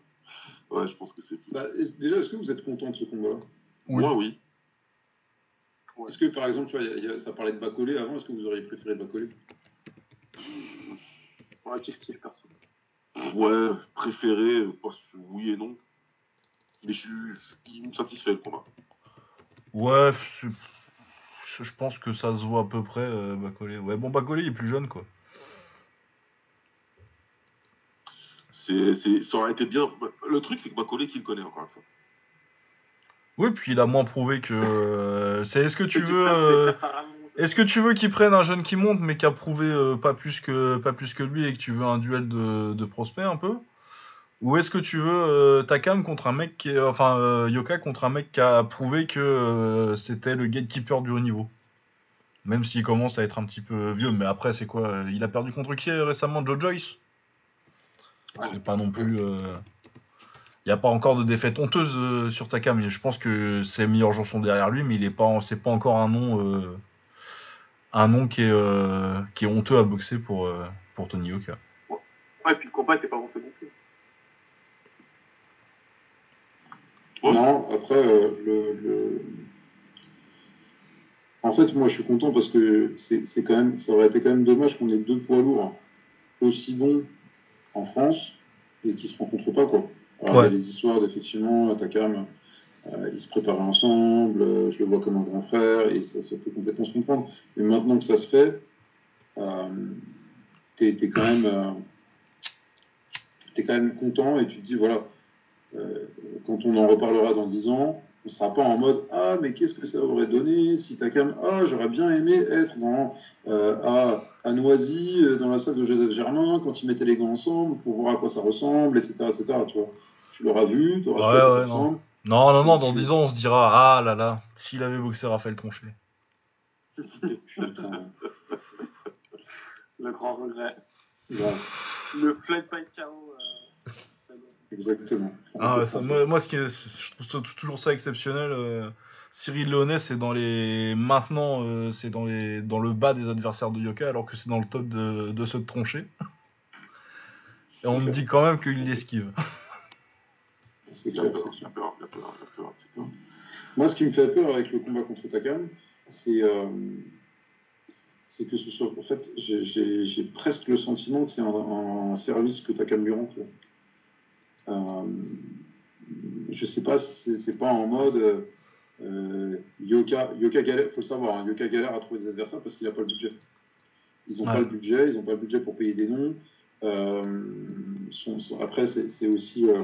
Ouais, je pense que c'est. Bah, est- déjà, est-ce que vous êtes content de ce combat-là? Oui. Moi, oui. Ouais. Est-ce que par exemple, tu vois, il y a- il y a- ça parlait de Bacolé avant, est-ce que vous auriez préféré Bacolé Ouais, kiff kiff perso? Ouais, préféré, euh, pas- oui et non. Mais je, me satisfait le combat. Ouais, je pense que ça se voit à peu près euh, Bacolé. Ouais bon Bacolé il est plus jeune quoi. C'est, c'est, ça aurait été bien. Le truc, c'est que Macaulay qui le connaît encore une fois. Oui puis il a moins prouvé que... euh, c'est est-ce que tu veux... euh. Est-ce que tu veux qu'il prenne un jeune qui monte mais qui a prouvé euh, pas, plus que, pas plus que lui et que tu veux un duel de, de prospects un peu? Ou est-ce que tu veux euh, Takam contre un mec qui est, enfin euh, Yoka contre un mec qui a prouvé que c'était le gatekeeper du haut niveau? Même s'il commence à être un petit peu vieux, mais après c'est quoi Il a perdu contre qui récemment? Joe Joyce? C'est pas non plus. Il n'y a pas encore de défaite honteuse sur Takam. Je pense que ses meilleurs joueurs sont derrière lui, mais il est pas, c'est pas encore un nom, un nom qui est, euh, qui est honteux à boxer pour, euh, pour Tony Yoka. Ouais, puis le combat était pas bon fait non plus. Ouais. Non, après, euh, le, le- En fait, moi, je suis content parce que c'est c'est quand même, ça aurait été quand même dommage qu'on ait deux poids lourds aussi bons en France et qui se rencontrent pas, quoi. Alors, il y a les histoires d'effectivement, Takam, euh, ils se préparaient ensemble, euh, je le vois comme un grand frère et ça se peut complètement se comprendre. Mais maintenant que ça se fait, euh, t'es t'es quand même, euh, t'es quand même content et tu te dis voilà, euh, quand on en reparlera dans 10 ans, on sera pas en mode ah mais qu'est-ce que ça aurait donné si Takam ah j'aurais bien aimé être dans à, à Noisy dans la salle de Joseph Germain quand ils mettaient les gants ensemble pour voir à quoi ça ressemble etc etc tu vois tu l'auras vu tu auras Ouais, quoi ouais, ça non. Non, non, non, dans 10 ans, on se dira Ah là là, s'il avait boxé Raphaël Tronchet. Putain, Le grand regret. Le flight by KO. euh, exactement Ah, ça- moi, moi, ce qui est- je trouve ça- toujours ça exceptionnel. euh, Cyril Léonet, c'est dans les. Maintenant, euh, c'est dans, les... dans le bas des adversaires de Yoka, alors que c'est dans le top de, de ceux de Tronchet. Et on me dit quand même qu'il l'esquive. C'est peur, peur, peur, peur. Moi, ce qui me fait peur avec le combat contre Takam, c'est euh, que ce soit. En fait, j'ai- presque le sentiment que c'est un, un service que Takam lui rend. Euh, je sais pas si c'est pas en mode euh, Yoka, Yoka galère, faut le savoir, hein, Yoka galère à trouver des adversaires parce qu'il n'a pas le budget. Ils n'ont pas le budget, ils n'ont pas le budget pour payer des noms. Euh, après, c'est aussi, euh,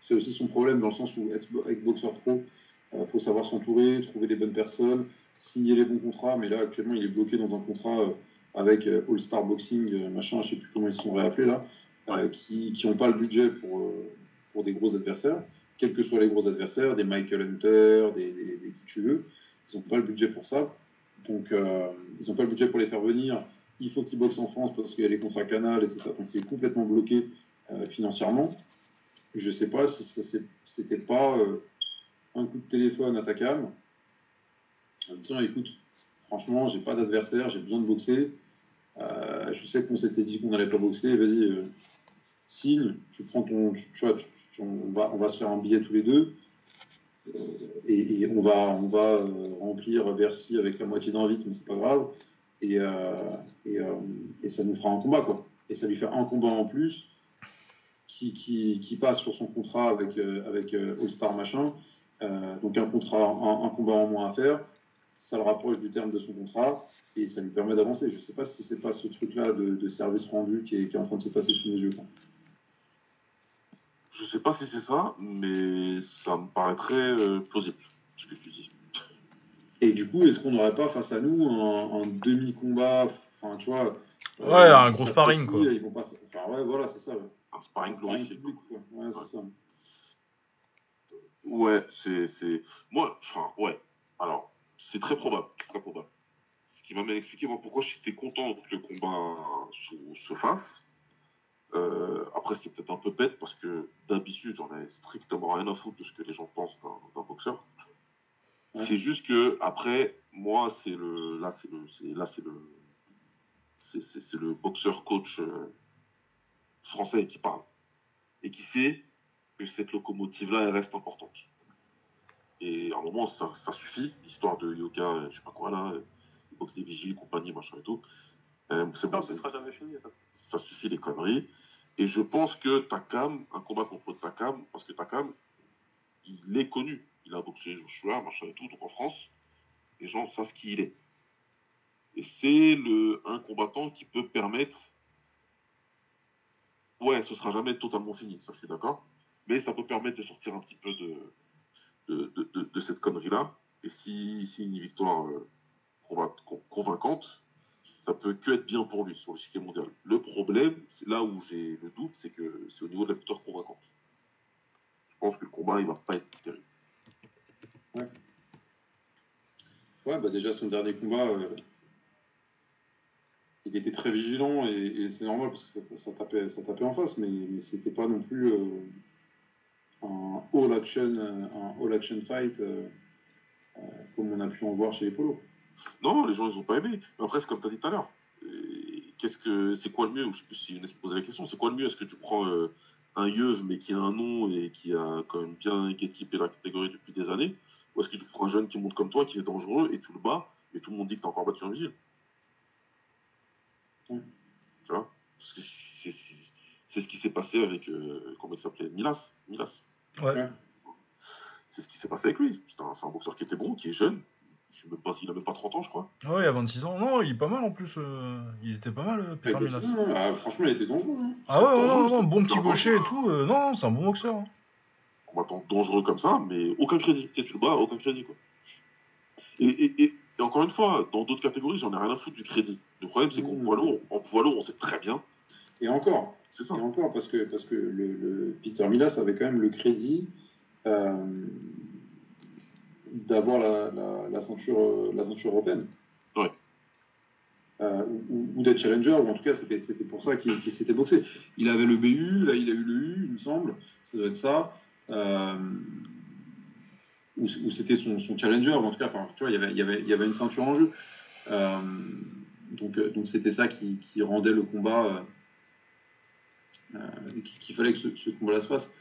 c'est aussi son problème dans le sens où avec Boxer Pro, il faut savoir s'entourer, trouver les bonnes personnes, signer les bons contrats. Mais là, actuellement, il est bloqué dans un contrat avec All Star Boxing, machin, je sais plus comment ils sont réappelés là, qui n'ont pas le budget pour, pour des gros adversaires quels que soient les gros adversaires, des Michael Hunter, des, des, qui tu veux. Ils n'ont pas le budget pour ça. Donc, euh, ils n'ont pas le budget pour les faire venir. Il faut qu'ils boxent en France parce qu'il y a les contrats canal, etc. Donc, il est complètement bloqué euh, financièrement. Je sais pas si c'était pas euh, un coup de téléphone à ta cam en disant écoute, franchement, j'ai pas d'adversaire, j'ai besoin de boxer. je sais qu'on s'était dit qu'on n'allait pas boxer, vas-y, signe, tu prends ton. Tu, vois, on, va, se faire un billet tous les deux. Euh, et, on va, on va euh, remplir Bercy avec la moitié d'un vite, mais c'est pas grave. Et, euh, et, ça nous fera un combat, quoi. Et ça lui fait un combat en plus qui, qui, passe sur son contrat avec, avec All-Star machin. donc un contrat, un, combat en moins à faire. Ça le rapproche du terme de son contrat et ça lui permet d'avancer. Je sais pas si c'est pas ce truc-là de, service rendu qui est, qui est, en train de se passer sous nos yeux. Quoi. Je sais pas si c'est ça, mais ça me paraîtrait euh, plausible, ce que tu dis. Et du coup, est-ce qu'on n'aurait pas face à nous un, demi-combat, enfin, tu vois Ouais, un gros sparring, quoi. Ils vont pas... Enfin, ouais, voilà, c'est ça. Un sparring glorifié. quoi. Ouais, c'est. Ouais, c'est... Moi, enfin, ouais. Alors, c'est très probable, très probable. Ce qui m'a bien expliqué, moi, pourquoi j'étais content que le combat se fasse euh, après, c'est peut-être un peu bête parce que d'habitude, j'en ai strictement rien à foutre de ce que les gens pensent d'un boxeur. C'est juste que après, moi, c'est le, là, c'est le, là, c'est le, c'est le boxeur coach euh, français qui parle et qui sait que cette locomotive-là, elle reste importante. Et à un moment, ça, suffit, l'histoire de Yoka, je sais pas quoi là, boxe des vigiles, compagnie, machin et tout. Euh, c'est bon, ça sera jamais fini. Ça ça suffit les conneries. Et je pense que Takam, un combat contre Takam, parce que Takam, il est connu. Il a boxé Joshua, machin et tout, donc en France, les gens savent qui il est. Et c'est le un combattant qui peut permettre. Ouais, ce sera jamais totalement fini, ça je suis d'accord. Mais ça peut permettre de sortir un petit peu de, de, de, cette connerie-là. Et si, si une victoire euh, convaincante, ça peut que être bien pour lui sur le cycle mondial. Le problème, là où j'ai le doute, c'est que c'est au niveau de la victoire convaincante. Je pense que le combat, il va pas être terrible. Ouais. Ouais, bah déjà son dernier combat, euh, il était très vigilant et, c'est normal parce que ça, tapait, ça tapait en face, mais, mais c'était pas non plus euh, un all action, un all fight euh, comme on a pu en voir chez les polos. Non, les gens, ils ont pas aimé. Mais après, c'est comme tu as dit tout à l'heure. Qu'est-ce que c'est quoi le mieux? Je sais plus si posait la question. C'est quoi le mieux? Est-ce que tu prends euh, un Yeuve mais qui a un nom et qui a quand même bien équipé la catégorie depuis des années? Ou est-ce que tu prends un jeune qui monte comme toi, qui est dangereux et tu le bats et tout le monde dit que tu as encore battu un vigile? Tu vois c'est ce qui s'est passé avec euh, comment il s'appelait Milas. Milas. Ouais. C'est ce qui s'est passé avec lui. C'est un, un boxeur qui était bon, qui est jeune, je sais même pas s'il avait pas 30 ans, je crois. Ah ouais, il a 26 ans. Non, il est pas mal en plus. Euh, il était pas mal, euh, Peter Minas. Ah, franchement, il était dangereux. Hein. Ah ouais, non, non, bon petit gaucher et tout. Euh, non, c'est un bon boxeur. Hein. Combattant dangereux comme ça, mais aucun crédit. Tu le bats, aucun crédit, quoi. Et, et, et, encore une fois, dans d'autres catégories, j'en ai rien à foutre du crédit. Le problème, c'est qu'en mmh. poids lourd, en poids lourd, on sait très bien. Et encore. C'est ça. Et encore, parce que, parce que le, le Peter Milas avait quand même le crédit d'avoir la, la, ceinture, euh, la ceinture européenne. Ouais. Euh, ou, d'être challenger, ou en tout cas c'était pour ça qu'il s'était boxé. Il avait le BU, là il a eu le U, il me semble, ça doit être ça. Euh, ou, c'était son, son, challenger, en tout cas, enfin, tu vois, il y, avait, il, y avait, il y avait une ceinture en jeu. Euh, donc donc c'était ça qui, rendait le combat, qu'il fallait que ce, combat-là se fasse.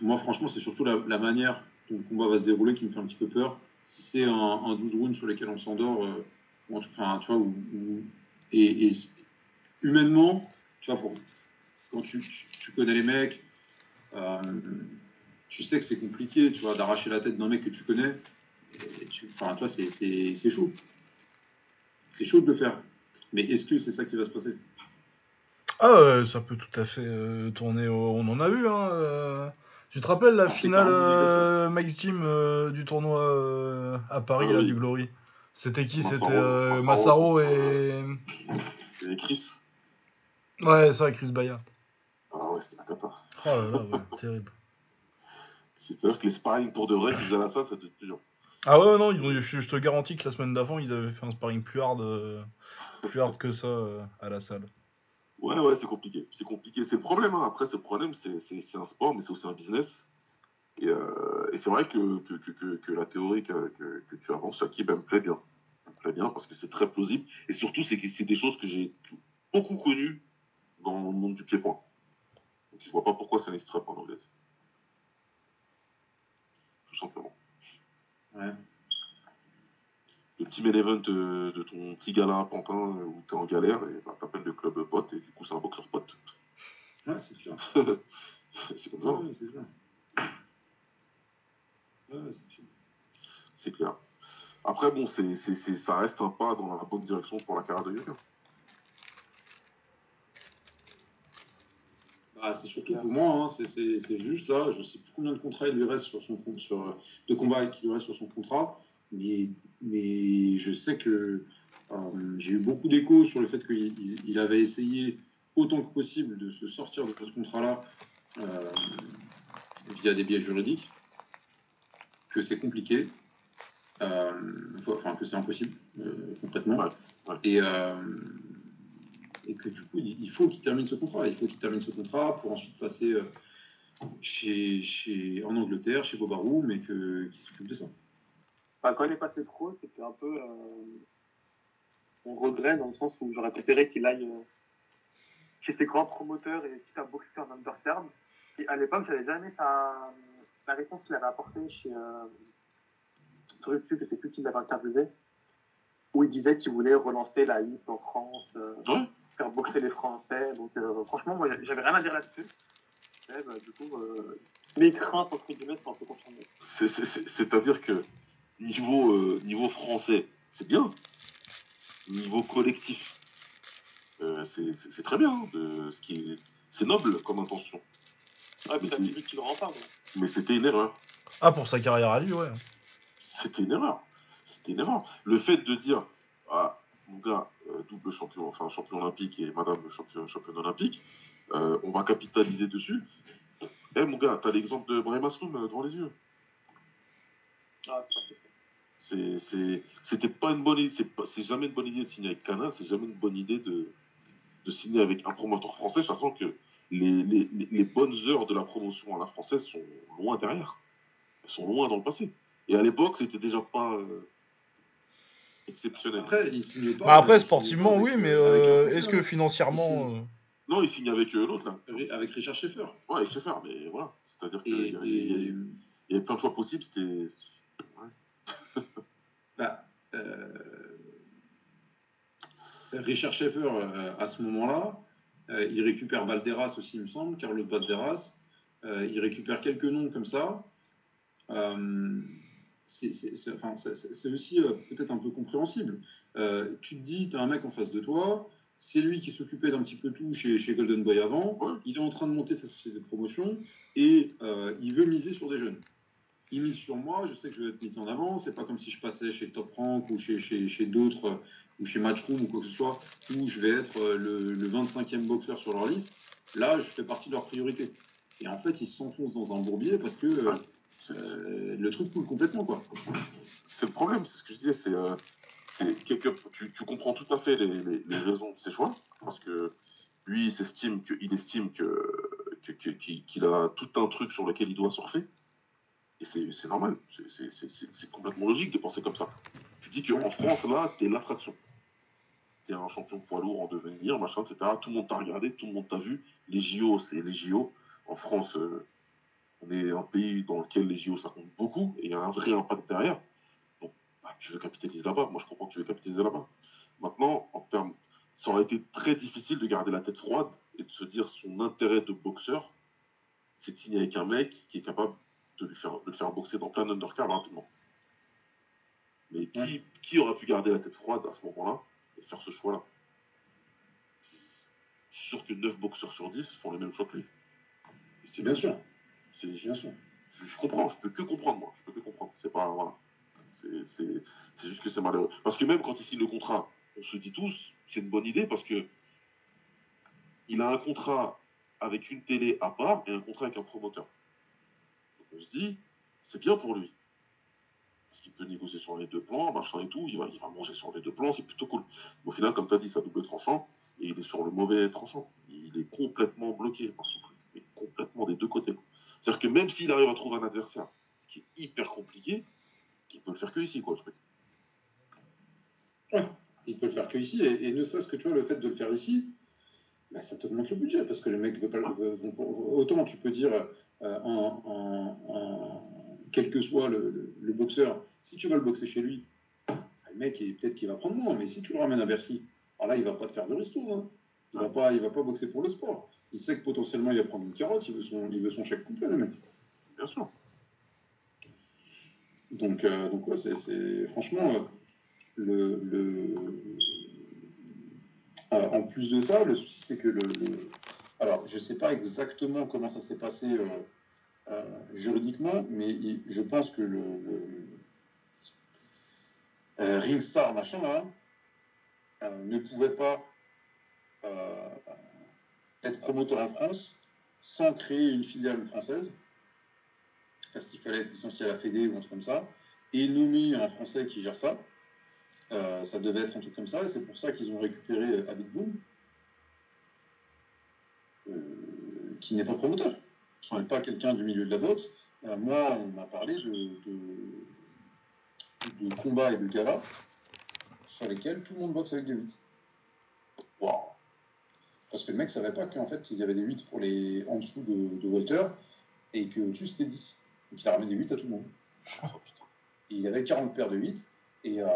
moi franchement c'est surtout la, manière le combat va se dérouler qui me fait un petit peu peur. Si c'est un, 12 rounds sur lesquels on s'endort, euh, enfin, tu vois, et, humainement, tu vois, quand tu, connais les mecs, euh, tu sais que c'est compliqué, tu vois, d'arracher la tête d'un mec que tu connais. Enfin, c'est chaud. C'est chaud de le faire. Mais est-ce que c'est ça qui va se passer? Ah, ouais, ça peut tout à fait euh, tourner. au- On en a vu, hein. euh. Tu te rappelles la Ah, finale Max Gym euh, du tournoi à Paris, Ah là, oui. du Glory? C'était qui? C'était Massaro, et. Et Chris? Ouais, ça, Chris Baya. Ah ouais, c'était la cata. Oh là là, ouais, terrible. C'est-à-dire que les sparring pour de vrai à la salle, c'était plus dur. Ah ouais, non, je, te garantis que la semaine d'avant, ils avaient fait un sparring plus hard, euh, plus hard que ça euh, à la salle. Ouais, ouais, c'est compliqué. C'est compliqué. C'est le problème. Hein. Après, le problème, c'est un sport, mais c'est aussi un business. Et, euh, c'est vrai que, que, que, la théorie que, tu avances, Shakib, me plaît bien. Me plaît bien parce que c'est très plausible. Et surtout, c'est des choses que j'ai beaucoup connues dans le monde du pied-point. Donc, je vois pas pourquoi ça n'existerait pas en anglaise. Tout simplement. Ouais. Le petit main event euh, de ton petit gala à Pantin euh, où t'es en galère, et bah, t'appelles le club pote, et du coup, c'est un boxeur pote. Ouais, c'est clair. c'est comme ça. Ouais, c'est clair. Ouais, c'est clair. C'est clair. Après, bon, c'est, c'est, c'est- ça reste un pas dans la bonne direction pour la carrière de Yoka. Bah, c'est surtout pour moi, hein, c'est- juste là, je sais plus combien de contrats il lui reste sur son compte, sur, de combats qu'il lui reste sur son contrat, mais, mais je sais que euh, j'ai eu beaucoup d'échos sur le fait qu'il il- il avait essayé autant que possible de se sortir de ce contrat-là euh, via des biais juridiques, que c'est compliqué, euh, faut- enfin que c'est impossible euh, concrètement, Ouais, ouais. et euh, et que du coup, il faut qu'il termine ce contrat. Il faut qu'il termine ce contrat pour ensuite passer euh, chez, chez, en Angleterre, chez Bobarou, mais qu'il s'occupe de ça. Enfin, quand il est passé pro, c'était un peu euh, mon regret dans le sens où j'aurais préféré qu'il aille euh, chez ses grands promoteurs et quitte à boxer en undercard. Et à l'époque, j'avais aimé sa, la réponse qu'il avait apportée chez, euh, sur YouTube, je sais plus qui l'avait interviewé, où il disait qu'il voulait relancer la HIP en France, euh, Ouais. Faire boxer les Français. Donc, euh, franchement, moi, j'avais rien à dire là-dessus. Et, bah, du coup, euh, mes craintes, entre guillemets, sont un peu confirmées. C'est, c'est, c'est- c'est-à-dire que niveau, euh, niveau français, c'est bien. Niveau collectif, euh, c'est, très bien. hein, de, ce qui est, c'est noble comme intention. Ouais, en parle. Mais c'était une erreur. Ah, pour sa carrière à lui, ouais. C'était une erreur. C'était une erreur. Le fait de dire, ah, mon gars, euh, double champion, enfin champion olympique et madame champion, championne olympique, euh, on va capitaliser dessus. Eh mon gars, t'as l'exemple de Brahim Asloum euh, devant les yeux. Ah, c'était pas une bonne idée, c'est, jamais une bonne idée de signer avec Canal, c'est jamais une bonne idée de, de signer avec un promoteur français, sachant que les, les, les- les bonnes heures de la promotion à la française sont loin derrière. Elles sont loin dans le passé. Et à l'époque, c'était déjà pas euh, exceptionnel. Après, il signe pas. Bah après, sportivement, pas oui, mais euh, euh, est-ce que financièrement. euh, Non, il signe avec euh, l'autre, là. Avec- Avec Richard Schaeffer. Ouais, avec Schaeffer, mais voilà. C'est-à-dire qu'il y, y avait plein de choix possibles, c'était. bah, euh, Richard Schaeffer, euh, à ce moment-là, euh, il récupère Valderas aussi, il me semble, Carlos Valderas. Euh, il récupère quelques noms comme ça. Euh, c'est enfin, aussi euh, peut-être un peu compréhensible. Euh, tu te dis, tu as un mec en face de toi, c'est lui qui s'occupait d'un petit peu tout chez, chez Golden Boy avant, il est en train de monter sa société de promotion et euh, il veut miser sur des jeunes. Il mise sur moi, je sais que je vais être mis en avant, c'est pas comme si je passais chez Top Rank ou chez, chez, chez d'autres, ou chez Matchroom ou quoi que ce soit, où je vais être le, le 25e boxeur sur leur liste. Là, je fais partie de leur priorité. Et en fait, ils s'enfoncent dans un bourbier parce que euh, le truc coule complètement, quoi. c'est le problème, c'est ce que je disais, c'est, euh, quelque- tu, comprends tout à fait les, raisons de ses choix, parce que lui, il s'estime que, il estime que, qu'il, qu'il a tout un truc sur lequel il doit surfer, et c'est, normal, c'est, complètement logique de penser comme ça. Tu dis qu'en France, là, t'es l'attraction. T'es un champion poids lourd en devenir, machin, etc. Tout le monde t'a regardé, tout le monde t'a vu. Les JO, c'est les JO. En France, euh, on est un pays dans lequel les JO, ça compte beaucoup, et il y a un vrai impact derrière. Donc, bah, tu veux capitaliser là-bas. Moi, je comprends que tu veux capitaliser là-bas. Maintenant, en termes, ça aurait été très difficile de garder la tête froide et de se dire son intérêt de boxeur c'est de signer avec un mec qui est capable de, lui faire, de le faire boxer dans plein d'undercards rapidement. Mais qui, qui aurait pu garder la tête froide à ce moment-là et faire ce choix-là? Je suis sûr que 9 boxeurs sur 10 font le même choix que lui. C'est Bien sûr. Je, je comprends, je peux que comprendre, moi. Je peux que comprendre. C'est pas. Voilà. C'est- juste que c'est malheureux. Parce que même quand il signe le contrat, on se dit tous, c'est une bonne idée parce que il a un contrat avec une télé à part et un contrat avec un promoteur. Donc on se dit, c'est bien pour lui. Parce qu'il peut négocier sur les deux plans, machin et tout, il va, il va manger sur les deux plans, c'est plutôt cool. Au final, comme tu as dit, ça double tranchant, et il est sur le mauvais tranchant. Il est complètement bloqué par son truc. Mais complètement des deux côtés. C'est-à-dire que même s'il arrive à trouver un adversaire qui est hyper compliqué, il peut le faire que ici, quoi, le truc. Il peut le faire que ici, et, et ne serait-ce que tu vois, le fait de le faire ici, bah, ça t'augmente le budget, parce que le mec veut pas. veut- autant tu peux dire, euh, en, en- en- quel que soit le, le- le boxeur, si tu vas le boxer chez lui, le mec, peut-être qu'il va prendre moins, mais si tu le ramènes à Bercy, alors là, il va pas te faire de resto, hein. il va pas, il va pas boxer pour le sport. Il sait que potentiellement, il va prendre une carotte, il veut son, il veut son chèque complet, le mec. Bien sûr. Donc, euh, donc ouais, c'est, franchement, euh, le, le- euh, en plus de ça, le souci c'est que le, le- alors je sais pas exactement comment ça s'est passé juridiquement, mais il- je pense que le, le- Ringstar machin là ne pouvait pas être promoteur en France sans créer une filiale française parce qu'il fallait être licencié à la Fédé ou un truc comme ça, et nommer un Français qui gère ça. Euh, ça devait être un truc comme ça, et c'est pour ça qu'ils ont récupéré Habib Boom, euh, qui n'est pas promoteur, qui n'est pas quelqu'un du milieu de la boxe. Euh, moi, on m'a parlé de, de, combats et de galas sur lesquels tout le monde boxe avec des 8. Waouh Parce que le mec savait pas qu'en fait, il y avait des 8 pour les en dessous de, de Walter, et que au-dessus, c'était 10. Donc il a ramené des 8 à tout le monde. Et il avait 40 paires de 8. Et, euh,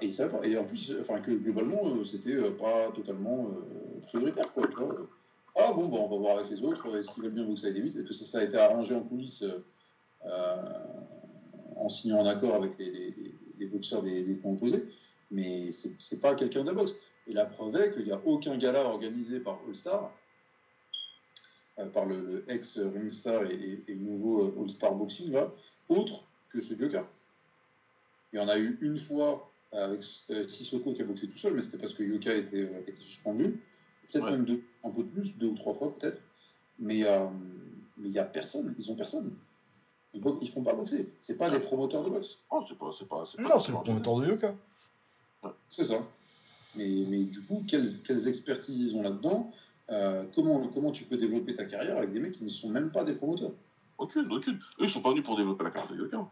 et, il savait pas. et en plus, enfin, que globalement, euh, c'était euh, pas totalement prioritaire. Quoi, tu vois. Ah bon, bah, on va voir avec les autres, est-ce qu'ils veulent bien boxer avec des 8 Et que ça, ça a été arrangé en coulisses en signant un accord avec les, les, les boxeurs des, des camps opposés? Mais c'est pas quelqu'un de la boxe. Et la preuve est qu'il n'y a aucun gala organisé par All Star, euh, par le, le ex Ringstar et, et, et nouveau euh, All Star Boxing, là, autre que ce Yoka. Il y en a eu une fois avec euh, Sissoko qui a boxé tout seul, mais c'était parce que Yoka était, euh, était suspendu. Peut-être Ouais. même deux, un peu plus, deux ou trois fois peut-être. Mais euh, mais il n'y a personne, ils ont personne. Ils, ils font pas boxer. C'est pas des promoteurs de boxe. Oh, c'est pas. C'est pas, c'est pas Non, c'est le promoteur de Yoka. C'est ça. Mais, mais du coup, quelles, quelles expertises ils ont là-dedans Euh, comment, comment tu peux développer ta carrière avec des mecs qui ne sont même pas des promoteurs? Aucune, aucune. Eux, ils sont pas venus pour développer la carte de Yoka.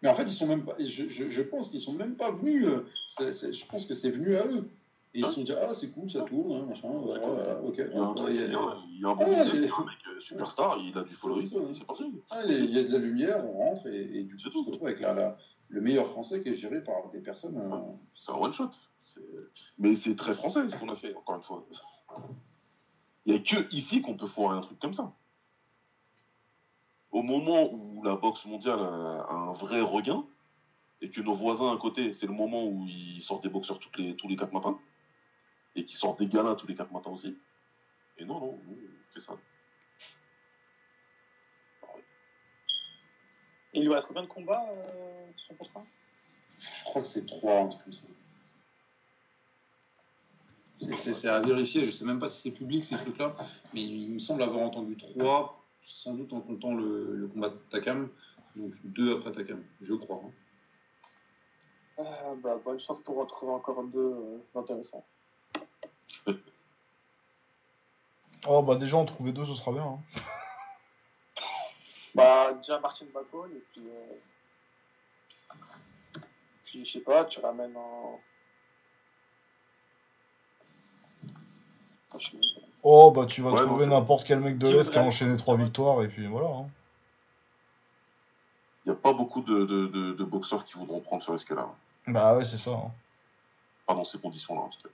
Mais en fait, ils sont même pas. Je, je, je pense qu'ils sont même pas venus. euh, je pense que c'est venu à eux. Et ils se sont dit ah c'est cool, ça tourne, hein, machin. Voilà, voilà, ok. Il y a un, Ouais, il y a- il y a- il y a un bon Ah, business, il y a- il y a un mec euh, superstar, il a du following, C'est ça. c'est parti. ah, il y a- de la lumière, on rentre et, et du coup, on tout. se retrouve avec la, la- le meilleur français qui est géré par des personnes. euh, C'est un one shot. C'est- Mais c'est très français ce qu'on a fait, encore une fois. Il n'y a que ici qu'on peut foirer un truc comme ça. Au moment où la boxe mondiale a a un vrai regain, et que nos voisins à côté, c'est le moment où ils sortent des boxeurs toutes les, tous les quatre matins, et qui sortent des galas tous les quatre matins aussi. Et non, non, nous, on fait ça. Et il lui reste combien de combats euh, sur son contrat? Je crois que c'est trois, un truc comme ça. C'est- à vérifier, je sais même pas si c'est public ces trucs-là, mais il me semble avoir entendu trois, sans doute en comptant le, le combat de Takam, donc deux après Takam, je crois. hein. Ah, bah, Bonne chance pour retrouver encore deux euh, intéressants. Oh bah déjà en trouver deux ce sera bien. hein. Bah, déjà Martin Bacol, et puis. Euh... Puis, je sais pas, tu ramènes en. Ah, je sais même pas. Oh bah tu vas Ouais, trouver n'importe quel mec de l'Est qui a enchaîné trois victoires et puis voilà. hein. Il n'y a pas beaucoup de, de, de, de boxeurs qui voudront prendre ce risque-là. hein. Bah ouais c'est ça. hein. Pas dans ces conditions-là, en tout cas.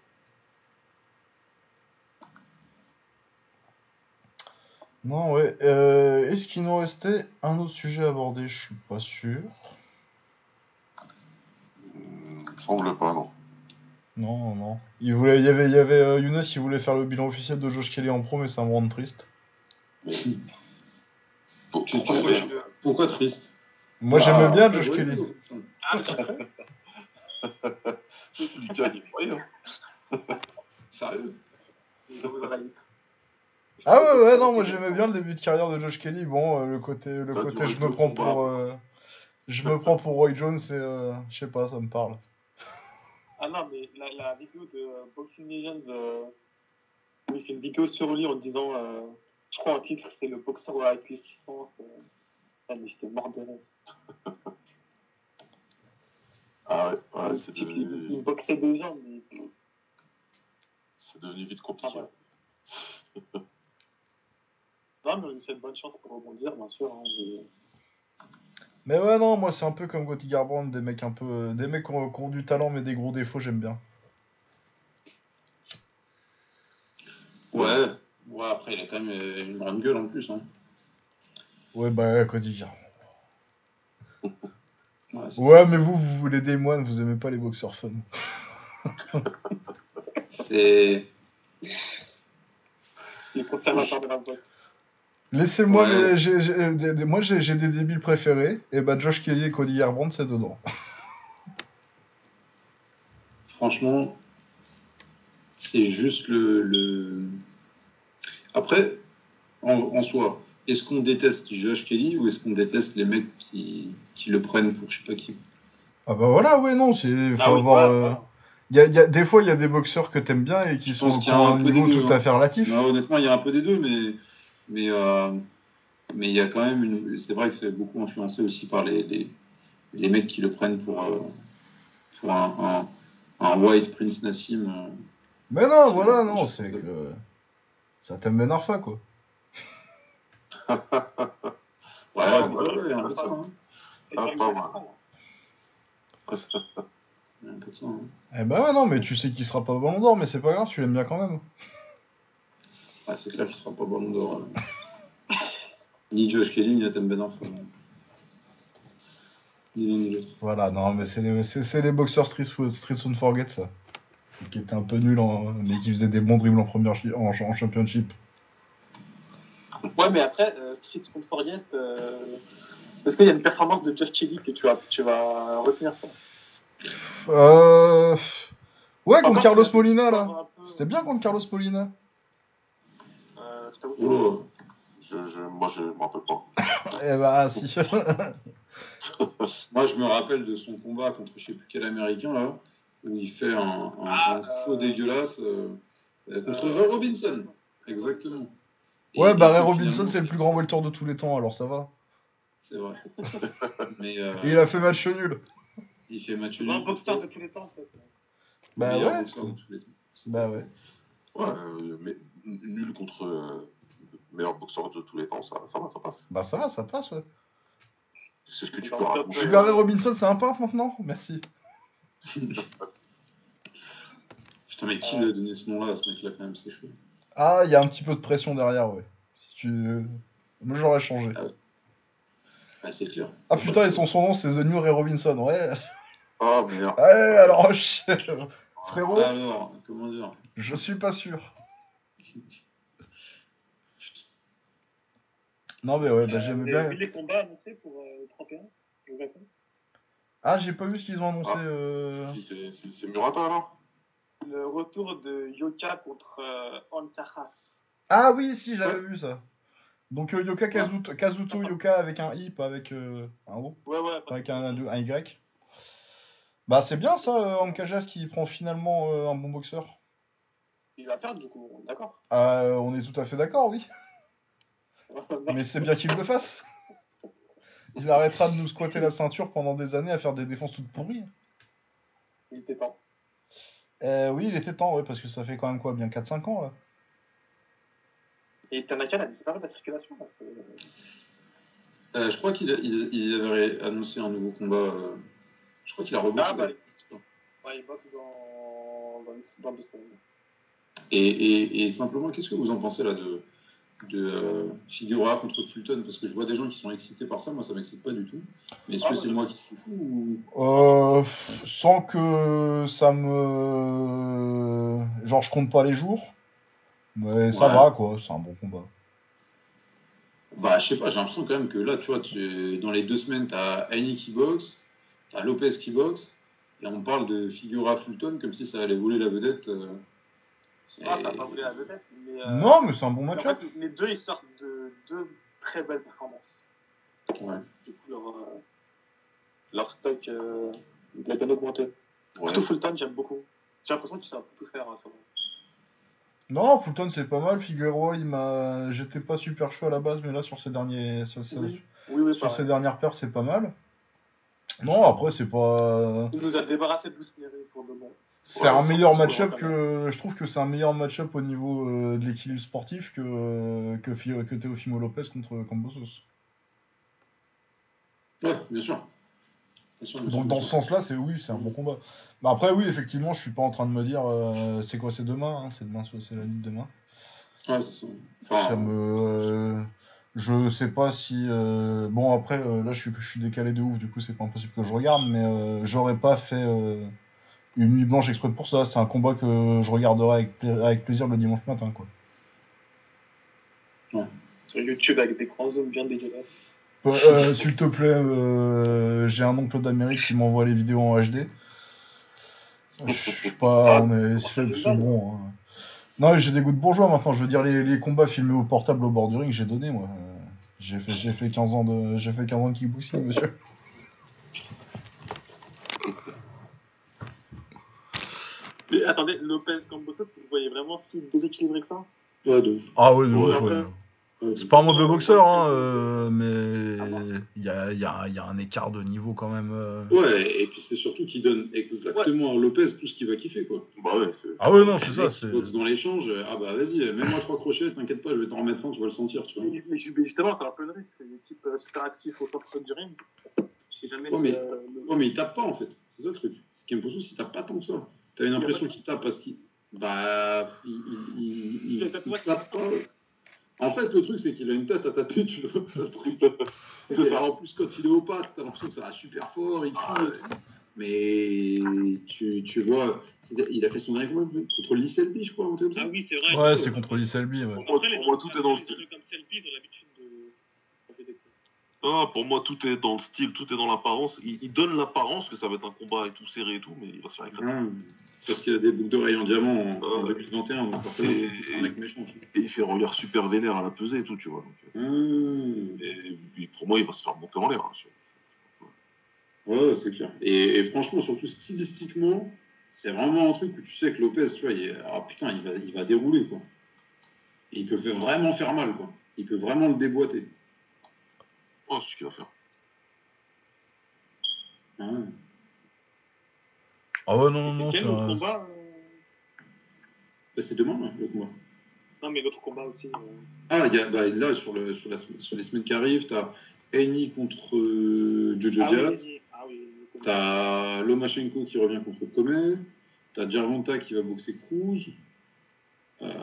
Non, ouais. Euh, Est-ce qu'il nous restait un autre sujet à aborder? Je suis pas sûr. Hmm, semble pas, non. Non, non, non. Il, voulait, il y avait, il y avait euh, Younes qui voulait faire le bilan officiel de Josh Kelly en pro, mais ça me rend triste. Pour- pourquoi pourquoi, triste Moi, Ah, j'aimais bien Josh Kelly. ouais, ouais. Lucas, il est moyen. Sérieux Ah ouais, ouais, non, moi j'aimais bien le début de carrière de Josh Kelly. Bon, euh, le côté, le Ça côté je me prends pour... euh, je me prends pour Roy Jones et... euh, je sais pas, ça me parle. Ah non, mais la, la vidéo de Boxing Legends, euh, où il fait une vidéo sur lui en disant, euh, je crois en titre, c'est le boxeur avec puissance. Euh, ah, mais j'étais mort de rire. Ah ouais, ouais c'est type, il, boxait déjà, mais. c'est devenu vite Ah, compliqué. ouais. Non, mais on lui souhaite bonne chance pour rebondir, bien sûr. Hein, mais- Mais ouais, non, moi c'est un peu comme Gotti Garbrandt, des mecs un peu... euh, Des mecs qui ont, qui ont du talent mais des gros défauts, j'aime bien. Ouais. Ouais, après, il a quand même euh, une grande gueule en plus. Hein. Ouais, bah, Cody Garbrandt. Ouais, Ouais, mais vous, vous voulez des moines, vous aimez pas les boxeurs fun. c'est. Il est conservateur de la boîte. Laissez-moi, Ouais. des- moi j'ai, des débiles préférés, et bah Josh Kelly et Cody Garbrandt, c'est dedans. Franchement, c'est juste le. le... Après, en, en soi, est-ce qu'on déteste Josh Kelly ou est-ce qu'on déteste les mecs qui, qui le prennent pour je sais pas qui? Ah bah voilà, ouais, non, c'est... Faut Ah oui, avoir... euh, y a- y a- des fois, il y a des boxeurs que t'aimes bien et qui Je sont pense qui qu'il y a ont un un peu niveau tout à hein. fait relatif. Non, honnêtement, il y a un peu des deux, mais mais euh, mais il y a quand même une. C'est vrai que c'est beaucoup influencé aussi par les, les, les mecs qui le prennent pour euh, pour un, un, un White Prince Nassim. euh. Mais non, voilà, non, c'est que... Ça t'aime Ben Arfa, quoi. Ouais, Ouais, ouais, ouais, il y a un peu de ça. hein. Ah, pas mal. Il y a un peu de ça. hein. Eh bah ouais, non, mais tu sais qu'il sera pas au Ballon d'Or, mais c'est pas grave, tu l'aimes bien quand même. Ouais, c'est clair qu'il sera pas ballon d'or. euh. ni Josh Kelly, ni Nathan Ben Arfa. Ni l'un ni l'autre. Voilà, non, mais c'est les, c'est, c'est les boxeurs Street, Street Soon Forget, ça. Qui étaient un peu nuls, en, mais qui faisaient des bons dribbles en, première, en, en championship. Ouais, mais après, euh, Street Forget, euh, est-ce qu'il y a une performance de Josh Kelly que tu vas, tu vas retenir ça Euh... Ouais, contre Carlos l'as- Molina, là. C'était bien contre Carlos Molina. Je t'avoue que- je, je, moi, je me rappelle pas. Eh bah, si. Moi, je me rappelle de son combat contre je sais plus quel américain, là, où il fait un, un, Ah, un saut euh, dégueulasse euh, euh, contre Euh, Ray Robinson. Exactement. Et- ouais, bah, Ray Robinson, c'est le plus grand welter de tous les temps, alors ça va. C'est vrai. Mais euh, Et il a fait match nul. il fait match C'est nul un boxeur contre de tous les temps, en fait. Bah ouais. Bah ouais. Ouais, euh, mais nul contre euh, le meilleur boxeur de tous les temps, ça, ça va, ça passe. Bah ça va, ça passe, ouais. C'est ce que tu peux raconter. euh, Sugar Ray Robinson, c'est un peintre maintenant Merci. Putain, mais qui lui a donné ce nom-là à ce mec-là, quand même, c'est chaud. Ah, il y a un petit peu de pression derrière, ouais. Si tu... Moi, j'aurais changé. Ah, c'est clair. Ah putain, et son, son nom, c'est The New Ray Robinson, ouais. Ah merde. Ouais, alors, je- frérot, Alors, comment dire? Je suis pas sûr. Non, mais ouais, bah Euh, j'aimais bien. vu les combats annoncés pour euh, le 31 au Japon Ah, j'ai pas vu ce qu'ils ont annoncé. Ah. euh. C'est Murata alors Le retour de Yoka contre euh. Ah oui, si, j'avais vu ça. Donc euh, Yoka Kazuto, Kazuto Yoka avec un i, pas avec euh, un o, Ouais, ouais. pas avec un, un, un y. Bah c'est bien ça, euh, Ankajas qui prend finalement euh, un bon boxeur. Il va perdre, du coup, on est d'accord. Euh, on est tout à fait d'accord, oui. Mais c'est bien qu'il le fasse. Il arrêtera de nous squatter la ceinture pendant des années à faire des défenses toutes pourries. Il était temps. Euh, oui, il était temps, ouais, parce que ça fait quand même quoi, bien 4-5 ans là. Et Tanaka a disparu de la circulation. là. Euh, Je crois qu'il a- il, il avait annoncé un nouveau combat. euh, Je crois qu'il a reboxé. Ah, bah, il boxe dans, dans, dans deux semaines. Et, et, et simplement, qu'est-ce que vous en pensez là de, de euh, Figueroa contre Fulton? Parce que je vois des gens qui sont excités par ça, moi ça m'excite pas du tout. Mais est-ce Ah, que moi, c'est moi qui suis fou ou... Euh, sans que ça me. Genre, je compte pas les jours. Mais ça va, quoi. C'est un bon combat. Bah, je sais pas, j'ai l'impression quand même que là, tu vois, tu- dans les deux semaines, t'as Annie qui boxe, t'as Lopez qui boxe, et on parle de Figueroa Fulton comme si ça allait voler la vedette. euh, Ah, et- t'as pas voulu la vedette, mais. euh, Non, mais c'est un bon en match-up. fait, les deux, ils sortent de deux très belles performances. Ouais. Du coup, leur, euh, leur stock euh, il a bien augmenté. Ouais. Surtout Fulton, j'aime beaucoup. J'ai l'impression qu'il savent tout faire. hein, ça. Non, Fulton, c'est pas mal. Figueroa, il m'a. J'étais pas super chaud à la base, mais là, sur ces, derniers... sur ces... Oui. Oui, oui, sur pareil. ces dernières paires, c'est pas mal. Non, après, c'est pas. Il nous a débarrassé de Bousneri pour de bon. C'est Ouais, un meilleur match-up que. Je trouve que c'est un meilleur match-up au niveau euh, de l'équilibre sportif que, que, Fi- que Teofimo Lopez contre Cambosos. Ouais, bien sûr. Bien sûr, bien sûr, Donc bien dans ce sens-là, c'est oui, c'est un bon combat. Bah, après, oui, effectivement, je suis pas en train de me dire euh, c'est quoi, c'est demain, hein, c'est demain, c'est la nuit de demain. Ouais, c'est ça. Enfin, Ça me, euh, je sais pas si euh, bon après euh, là je suis je suis décalé de ouf, du coup c'est pas impossible que je regarde, mais euh, j'aurais pas fait euh, une nuit blanche exprès pour ça. C'est un combat que je regarderai avec, pla- avec plaisir le dimanche matin, quoi. Sur YouTube avec des grands zooms bien dégueulasses. Euh, euh, S'il te plaît, euh, j'ai un oncle d'Amérique qui m'envoie les vidéos en HD. Je suis pas. On est, c'est c'est bon. hein. Non, j'ai des goûts de bourgeois maintenant. Je veux dire, les, les combats filmés au portable au bord du ring, j'ai donné, moi. J'ai fait, fait 15 ans de, j'ai fait 15 ans de kickboxing, monsieur. Mais attendez, Lopez Cambosos, vous voyez vraiment si déséquilibré que ça? Ouais, de. Ah ouais, de Ouais, ouf, ouais. après- Ouais, C'est pas un mauvais boxeur, hein, euh, mais il y a, il y, a, il y a un écart de niveau quand même. euh. Ouais, et puis c'est surtout qu'il donne exactement à Lopez tout ce qu'il va kiffer, quoi. Bah ouais, c'est. Ah ouais, non, c'est ça. c'est... boxe dans l'échange, ah bah vas-y, mets-moi trois crochets, t'inquiète pas, je vais t'en remettre un, tu vas le sentir, tu vois. mais, mais ju- mais justement, c'est un peu le risque. C'est des types euh, super actifs au centre du ring. Si jamais Ouais, c'est, mais- euh, le- Ouais, mais il tape pas en fait, c'est ça le truc. C'est qu'Imposus, il tape pas tant que ça. T'as une impression qu'il tape parce qu'il. Bah. Il, il, il, il- Il tape pas. pas. En fait, le truc, c'est qu'il a une tête à taper, tu vois, c'est le truc. C'est que, en plus, quand il est au pattes, t'as l'impression que ça va super fort, il crie et tout. Mais tu, tu vois, il a fait son dernier combat contre Lee Selby, je crois, un truc comme ça. Ah oui, c'est vrai. Ouais, c'est contre Lee Selby, ouais. Pour moi, tout est dans le style. Comme Selby, ils ont l'habitude de. Ah, pour moi, tout est dans le style, tout est dans l'apparence. Il, il donne l'apparence que ça va être un combat et tout serré et tout, mais il va se faire éclater. Ah, parce qu'il a des boucles d'oreilles en diamant en, en Ouais. 2021, donc forcément, c'est un mec méchant. Et il fait un regard super vénère à la pesée et tout, tu vois. Donc, euh, Ah. et, pour moi, il va se faire monter en l'air. hein, sur- Ouais, c'est clair. Et, et franchement, surtout stylistiquement, c'est vraiment un truc où tu sais que Lopez, tu vois, il, ah, putain, il va, il va dérouler, quoi. Et il peut vraiment faire mal, quoi. Il peut vraiment le déboîter. Oh, c'est ce qu'il va faire. Ah ouais. Ah ouais, non, non, non, C'est un- combat euh, Bah, c'est demain, là, combat. Non, mais l'autre combat aussi. euh, Ah, il y a, bah, là, sur, le, sur, la, sur les semaines qui arrivent, t'as Eni contre euh, Jojo Ah oui, Diaz. oui, ah oui. T'as Lomachenko qui revient contre Comey. T'as Gervonta qui va boxer Cruz. Euh,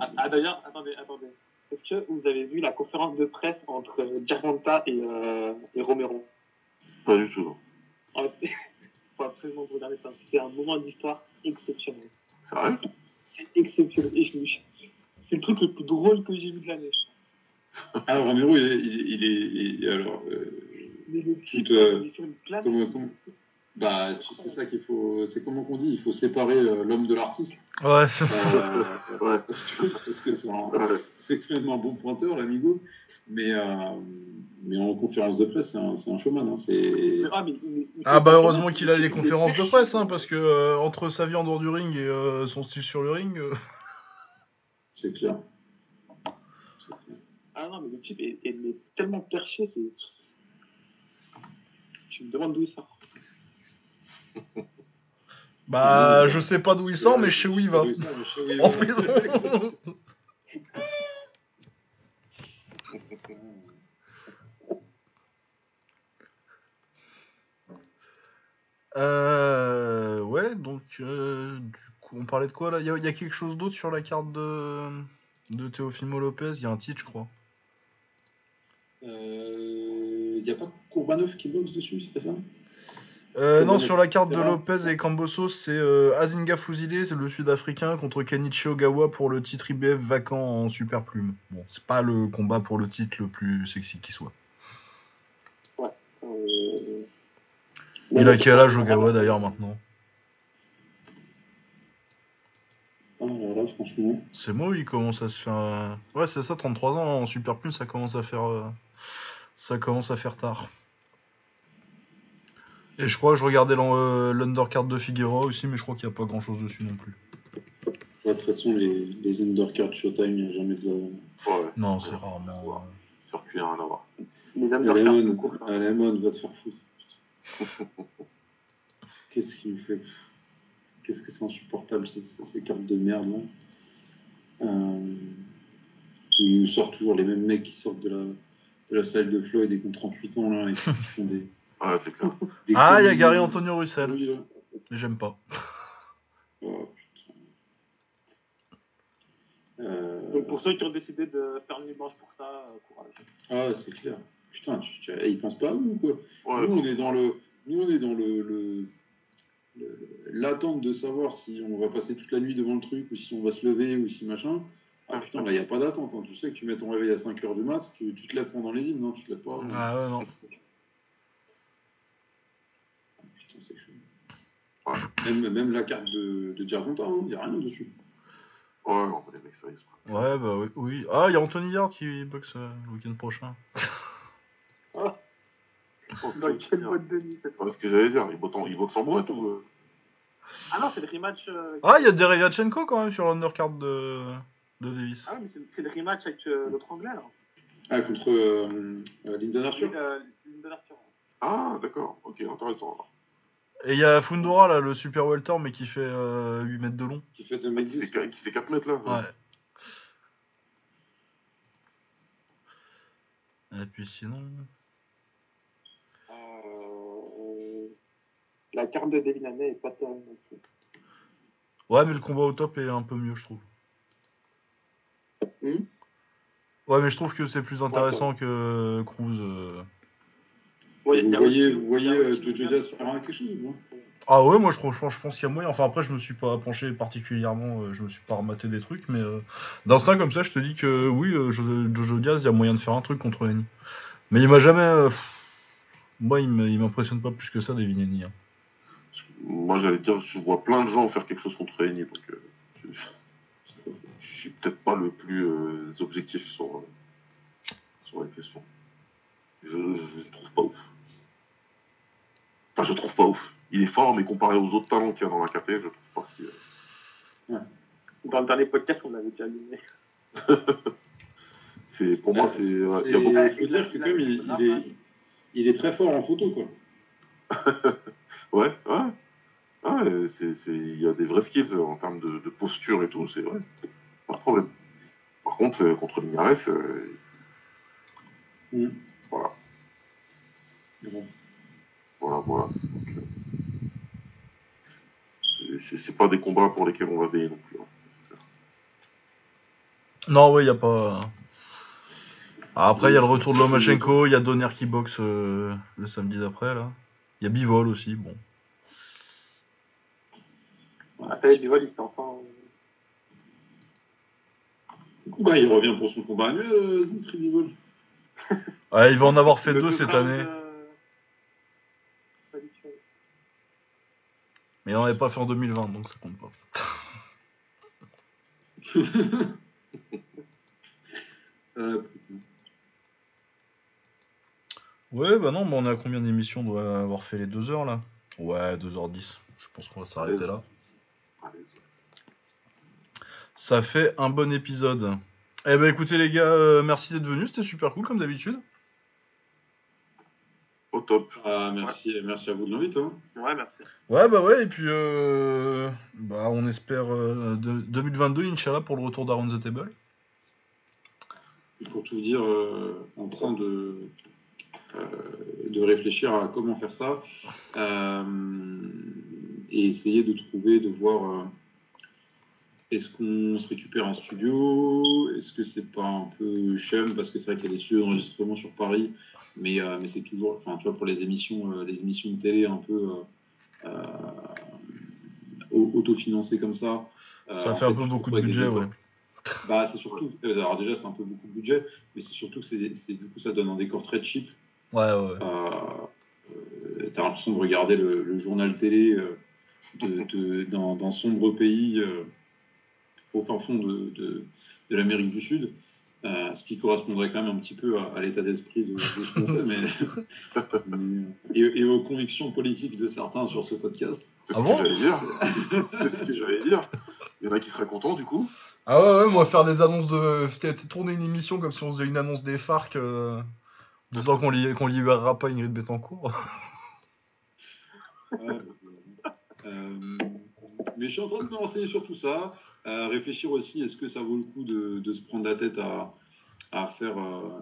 Ah, ah, d'ailleurs, attendez, attendez. Est-ce que vous avez vu la conférence de presse entre euh, Gervonta et, euh, et Romero? Pas du tout, non. Ah, c'est- faut absolument regarder ça. C'est un moment d'histoire exceptionnel. Sérieux? C'est exceptionnel. C'est le truc le plus drôle que j'ai vu de l'année. Ah, Romero, il est. Il, il est alors, euh, le type, Tout, euh, il est sur une comment, comment- Bah, tu sais ça qu'il faut. C'est comment qu'on dit Il faut séparer euh, l'homme de l'artiste. Ouais, c'est- Euh, Ouais. parce que c'est un- c'est même un bon pointeur, l'amigo. Mais, euh, mais en conférence de presse, c'est un, c'est un showman. Hein. C'est. Ah, mais- mais- mais Ah c'est bah heureusement qu'il a c'est- les c'est- conférences de presse, hein, parce que euh, entre sa vie en dehors du ring et euh, son style sur le ring, euh, C'est clair. C'est clair. Ah non, mais le type est, est- est tellement perché, c'est. Tu me demandes d'où il sort. Bah je sais pas d'où il sort, mais je sais où il va. En prison. Euh, ouais, donc euh, du coup, on parlait de quoi là? Il y, a- il y a quelque chose d'autre sur la carte de de Teofimo Lopez, il y a un titre, je crois. Il n'y a pas Courbanov qui boxe dessus, c'est pas ça? Euh, non, sur la carte de. Lopez et Cambosos, c'est euh, Azinga Fuzile, c'est le sud-africain, contre Kenichi Ogawa pour le titre IBF vacant en super plume. Bon, c'est pas le combat pour le titre le plus sexy qui soit. Euh, Il a quel âge Ogawa d'ailleurs maintenant? Ah. C'est moi, il commence à se faire. euh, Ouais, c'est ça, 33 ans en super plume, ça commence à faire. Ça commence à faire tard. Et je crois que je regardais euh, l'undercard de Figueroa aussi, mais je crois qu'il n'y a pas grand chose dessus non plus. Ouais, de toute façon, les, les undercards Showtime, il n'y a jamais de. Ouais. Non, c'est rarement. euh, Circuit, rien à voir. Les undercards hein. Va te faire foutre. Qu'est-ce qu'il me fait Qu'est-ce que c'est insupportable, ces, ces- ces cartes de merde là. Euh, Il nous sort toujours les mêmes mecs qui sortent de la, de la salle de Floyd et qui ont 38 ans là et qui font des. Ouais, c'est clair. des Ah, il y a. Gary Antonio Russell, Oui, mais j'aime pas. Oh, putain. Euh, Donc pour ceux qui ont décidé de faire une blanche pour ça, euh, courage. Ah, c'est clair. Putain, tu, tu, ils pensent pas à nous, quoi? Ouais, nous, on est dans le, nous, on est dans le, le- le- l'attente de savoir si on va passer toute la nuit devant le truc ou si on va se lever ou si machin. Ah putain, là, il n'y a pas d'attente. hein. Tu sais que tu mets ton réveil à 5h du mat, tu, tu te lèves pendant les hymnes, non? Tu te lèves pas. Ah ouais, non. Putain, c'est chaud. Ouais. Même, même la carte de, de Gervonta, il n'y a rien dessus. Ouais, on va les mecs sérieux. Ouais, bah oui. oui. Ah, il y a Anthony Yard qui boxe euh, le week-end prochain. Oh, Dans quelle boîte de nuit cette fois ce que j'allais dire, il boxe en, il boxe en boîte ou. euh Ah non, c'est le rematch. euh, Ah, il y a Derevachenko quand même sur l'undercard de, de Davis. Ah oui, mais c'est- c'est le rematch avec euh, l'autre anglais là. Ah, contre euh, euh, Lyndon Arthur? Lyndon Arthur. Ah, d'accord, ok, intéressant. alors. Et il y a Fundora, là, le super welter, mais qui fait euh, 8 mètres de long. qui fait 2 Qui mètres fait, 10. qua- qui fait 4 mètres là. Ouais. Et puis sinon. Euh, La carte de Devin Haney est pas terrible non plus. Ouais, mais le combat au top est un peu mieux, je trouve. Hmm? Ouais, mais je trouve que c'est plus intéressant que Cruz. euh. Ouais, Vous voyez, vous voyez euh, aussi- Jojo Diaz faire un quelque chose Ah ouais, moi je, trouve- je pense qu'il y a moyen. Enfin, après, je me suis pas penché particulièrement, euh, je me suis pas rematé des trucs, mais euh, d'instinct comme ça, je te dis que oui, euh, Jo- Jojo Diaz, il y a moyen de faire un truc contre Lenny. Mais il m'a jamais. euh, pff, moi, il m'impressionne pas plus que ça, Devin Haney, hein. Moi, j'allais dire, je vois plein de gens faire quelque chose contre Eni, donc euh, je, je suis peut-être pas le plus euh, objectif sur, euh, sur la question. Je, je, je trouve pas ouf. Enfin, je trouve pas ouf. Il est fort, mais comparé aux autres talents qu'il y a dans la KT, je trouve pas si. euh, Dans le dernier podcast, on avait déjà allumé. c'est, pour moi, Ah, c'est. ouais, c'est- il y a beaucoup- Il faut dire que comme il, il est, il est très fort en photo, quoi. Ouais, ouais. Ouais, c'est, c'est, il y a des vrais skills en termes de, de posture et tout, c'est vrai. Pas de problème. Par contre, euh, contre Linares, euh, Mm. Voilà, Bon. voilà, voilà. Euh, c'est- c'est, c'est pas des combats pour lesquels on va veiller non plus. hein. Non, ouais, il y a pas. Ah, Après, il y a le retour de Lomachenko, il y a Donner qui boxe euh, le samedi d'après, là. Il y a Bivol aussi, bon. Après, du vol, il s'est enfin. Bah, il revient pour son combat annuel, euh, Dimitri Bivol. Ouais, il va en avoir fait Le deux deux cette année, euh, mais il en avait pas fait en 2020, donc ça compte pas. Ah, putain. Ouais, bah non, mais on est à combien d'émissions On doit avoir fait les 2 heures là? Ouais, 2h10. Je pense qu'on va s'arrêter là. Ça fait un bon épisode. Eh ben écoutez les gars, euh, merci d'être venus, c'était super cool comme d'habitude. Au top. Ah, merci, merci à vous de l'invite. Hein. Ouais, merci. Ouais, bah ouais, et puis euh, bah, on espère euh, de- 2022, Inch'Allah, pour le retour d'Aaron the Table. Pour tout vous dire, euh, en train de, euh, de réfléchir à comment faire ça euh, et essayer de trouver, de voir, euh, est-ce qu'on se récupère un studio Est-ce que c'est pas un peu chum parce que c'est vrai qu'il y a des studios d'enregistrement sur Paris, mais, euh, mais c'est toujours, enfin tu vois, pour les émissions, euh, les émissions de télé un peu euh, au- autofinancées comme ça. Ça fait un peu beaucoup de budget, ouais. Bah, c'est surtout, alors déjà c'est un peu beaucoup de budget, mais c'est surtout que c'est, du coup ça donne un décor très cheap. Ouais, ouais. Euh, t'as l'impression de regarder le, le journal télé euh, de, d'un, d'un sombre pays euh, au fin fond de, de, de l'Amérique du Sud, euh, ce qui correspondrait quand même un petit peu à, à l'état d'esprit de, de ce qu'on fait, mais, mais- et, et aux convictions politiques de certains sur ce podcast. C'est Ah ce bon que j'allais dire. C'est ce que j'allais dire. Il y en a qui seraient contents du coup. Ah ouais, ouais, moi faire des annonces de. Tourné une émission comme si on faisait une annonce des FARC. Euh... Disant qu'on li... qu'on libérera pas Ingrid Betancourt. Ouais, euh, mais je suis en train de me renseigner sur tout ça, à réfléchir aussi, est-ce que ça vaut le coup de, se prendre la tête à, à faire, euh,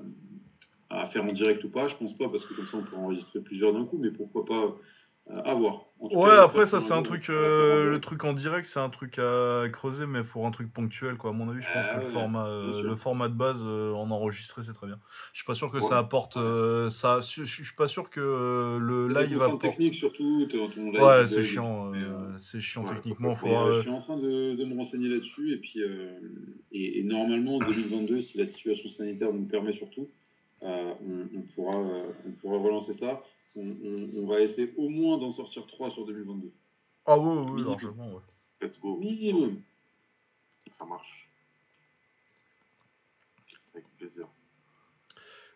à faire en direct ou pas? Je pense pas, parce que comme ça on pourra enregistrer plusieurs d'un coup, mais pourquoi pas euh, à voir. Ouais, cas, après ça c'est un truc. euh, le direct. truc en direct c'est un truc à creuser, mais pour un truc ponctuel quoi. À mon avis, je pense Ah que le, format, euh, le format de base euh, en enregistré c'est très bien. Je suis pas sûr que Ouais. ça apporte. euh, ça... Je suis pas sûr que euh, le live apporte. techniques surtout. ton- ton live Ouais, c'est chiant. euh, euh, C'est chiant ouais, techniquement. Faut, euh, euh, je suis en train de, de me renseigner là-dessus et puis euh, et, et normalement en 2022, si la situation sanitaire nous permet surtout, euh, on, on pourra euh, on pourra relancer ça. On, on- on va essayer au moins d'en sortir 3 sur 2022. Ah ouais, ouais, Minimum. largement, ouais. Let's go. Minimum. Ça marche. Avec plaisir.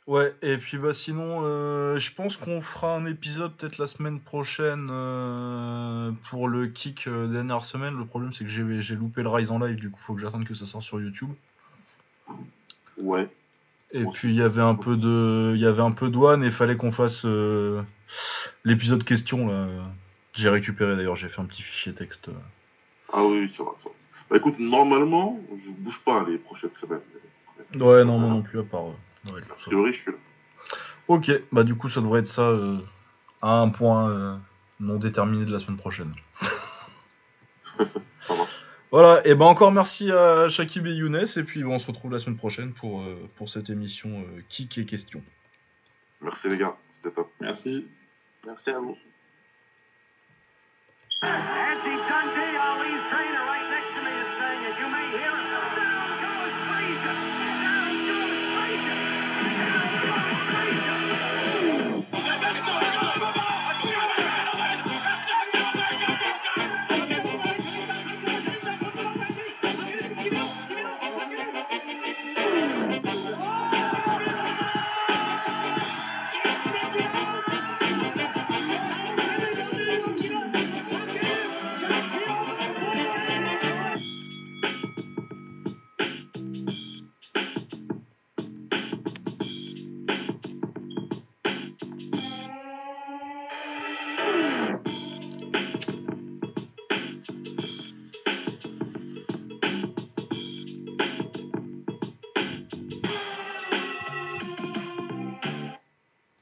Ouais, et puis bah sinon, euh, je pense qu'on fera un épisode peut-être la semaine prochaine euh, pour le kick euh, dernière semaine. Le problème c'est que j'ai j'ai loupé le Rise en live, du coup faut que j'attende que ça sorte sur YouTube. Ouais. Et puis il y avait un peu de, il y avait un peu de one et fallait qu'on fasse euh, l'épisode question là. J'ai récupéré d'ailleurs, j'ai fait un petit fichier texte. euh. Ah oui, ça va, ça va. Bah écoute, normalement, je bouge pas les prochaines semaines. Ouais, non, moi non plus à part. euh, Noël, A priori, je suis là. Ok, bah du coup ça devrait être ça euh, à un point non déterminé de la semaine prochaine. Ça marche. Voilà, et ben encore merci à Shakib et Younes, et puis on se retrouve la semaine prochaine pour, euh, pour cette émission euh, Kick et Questions. Merci les gars, c'était top. Merci. Merci à vous.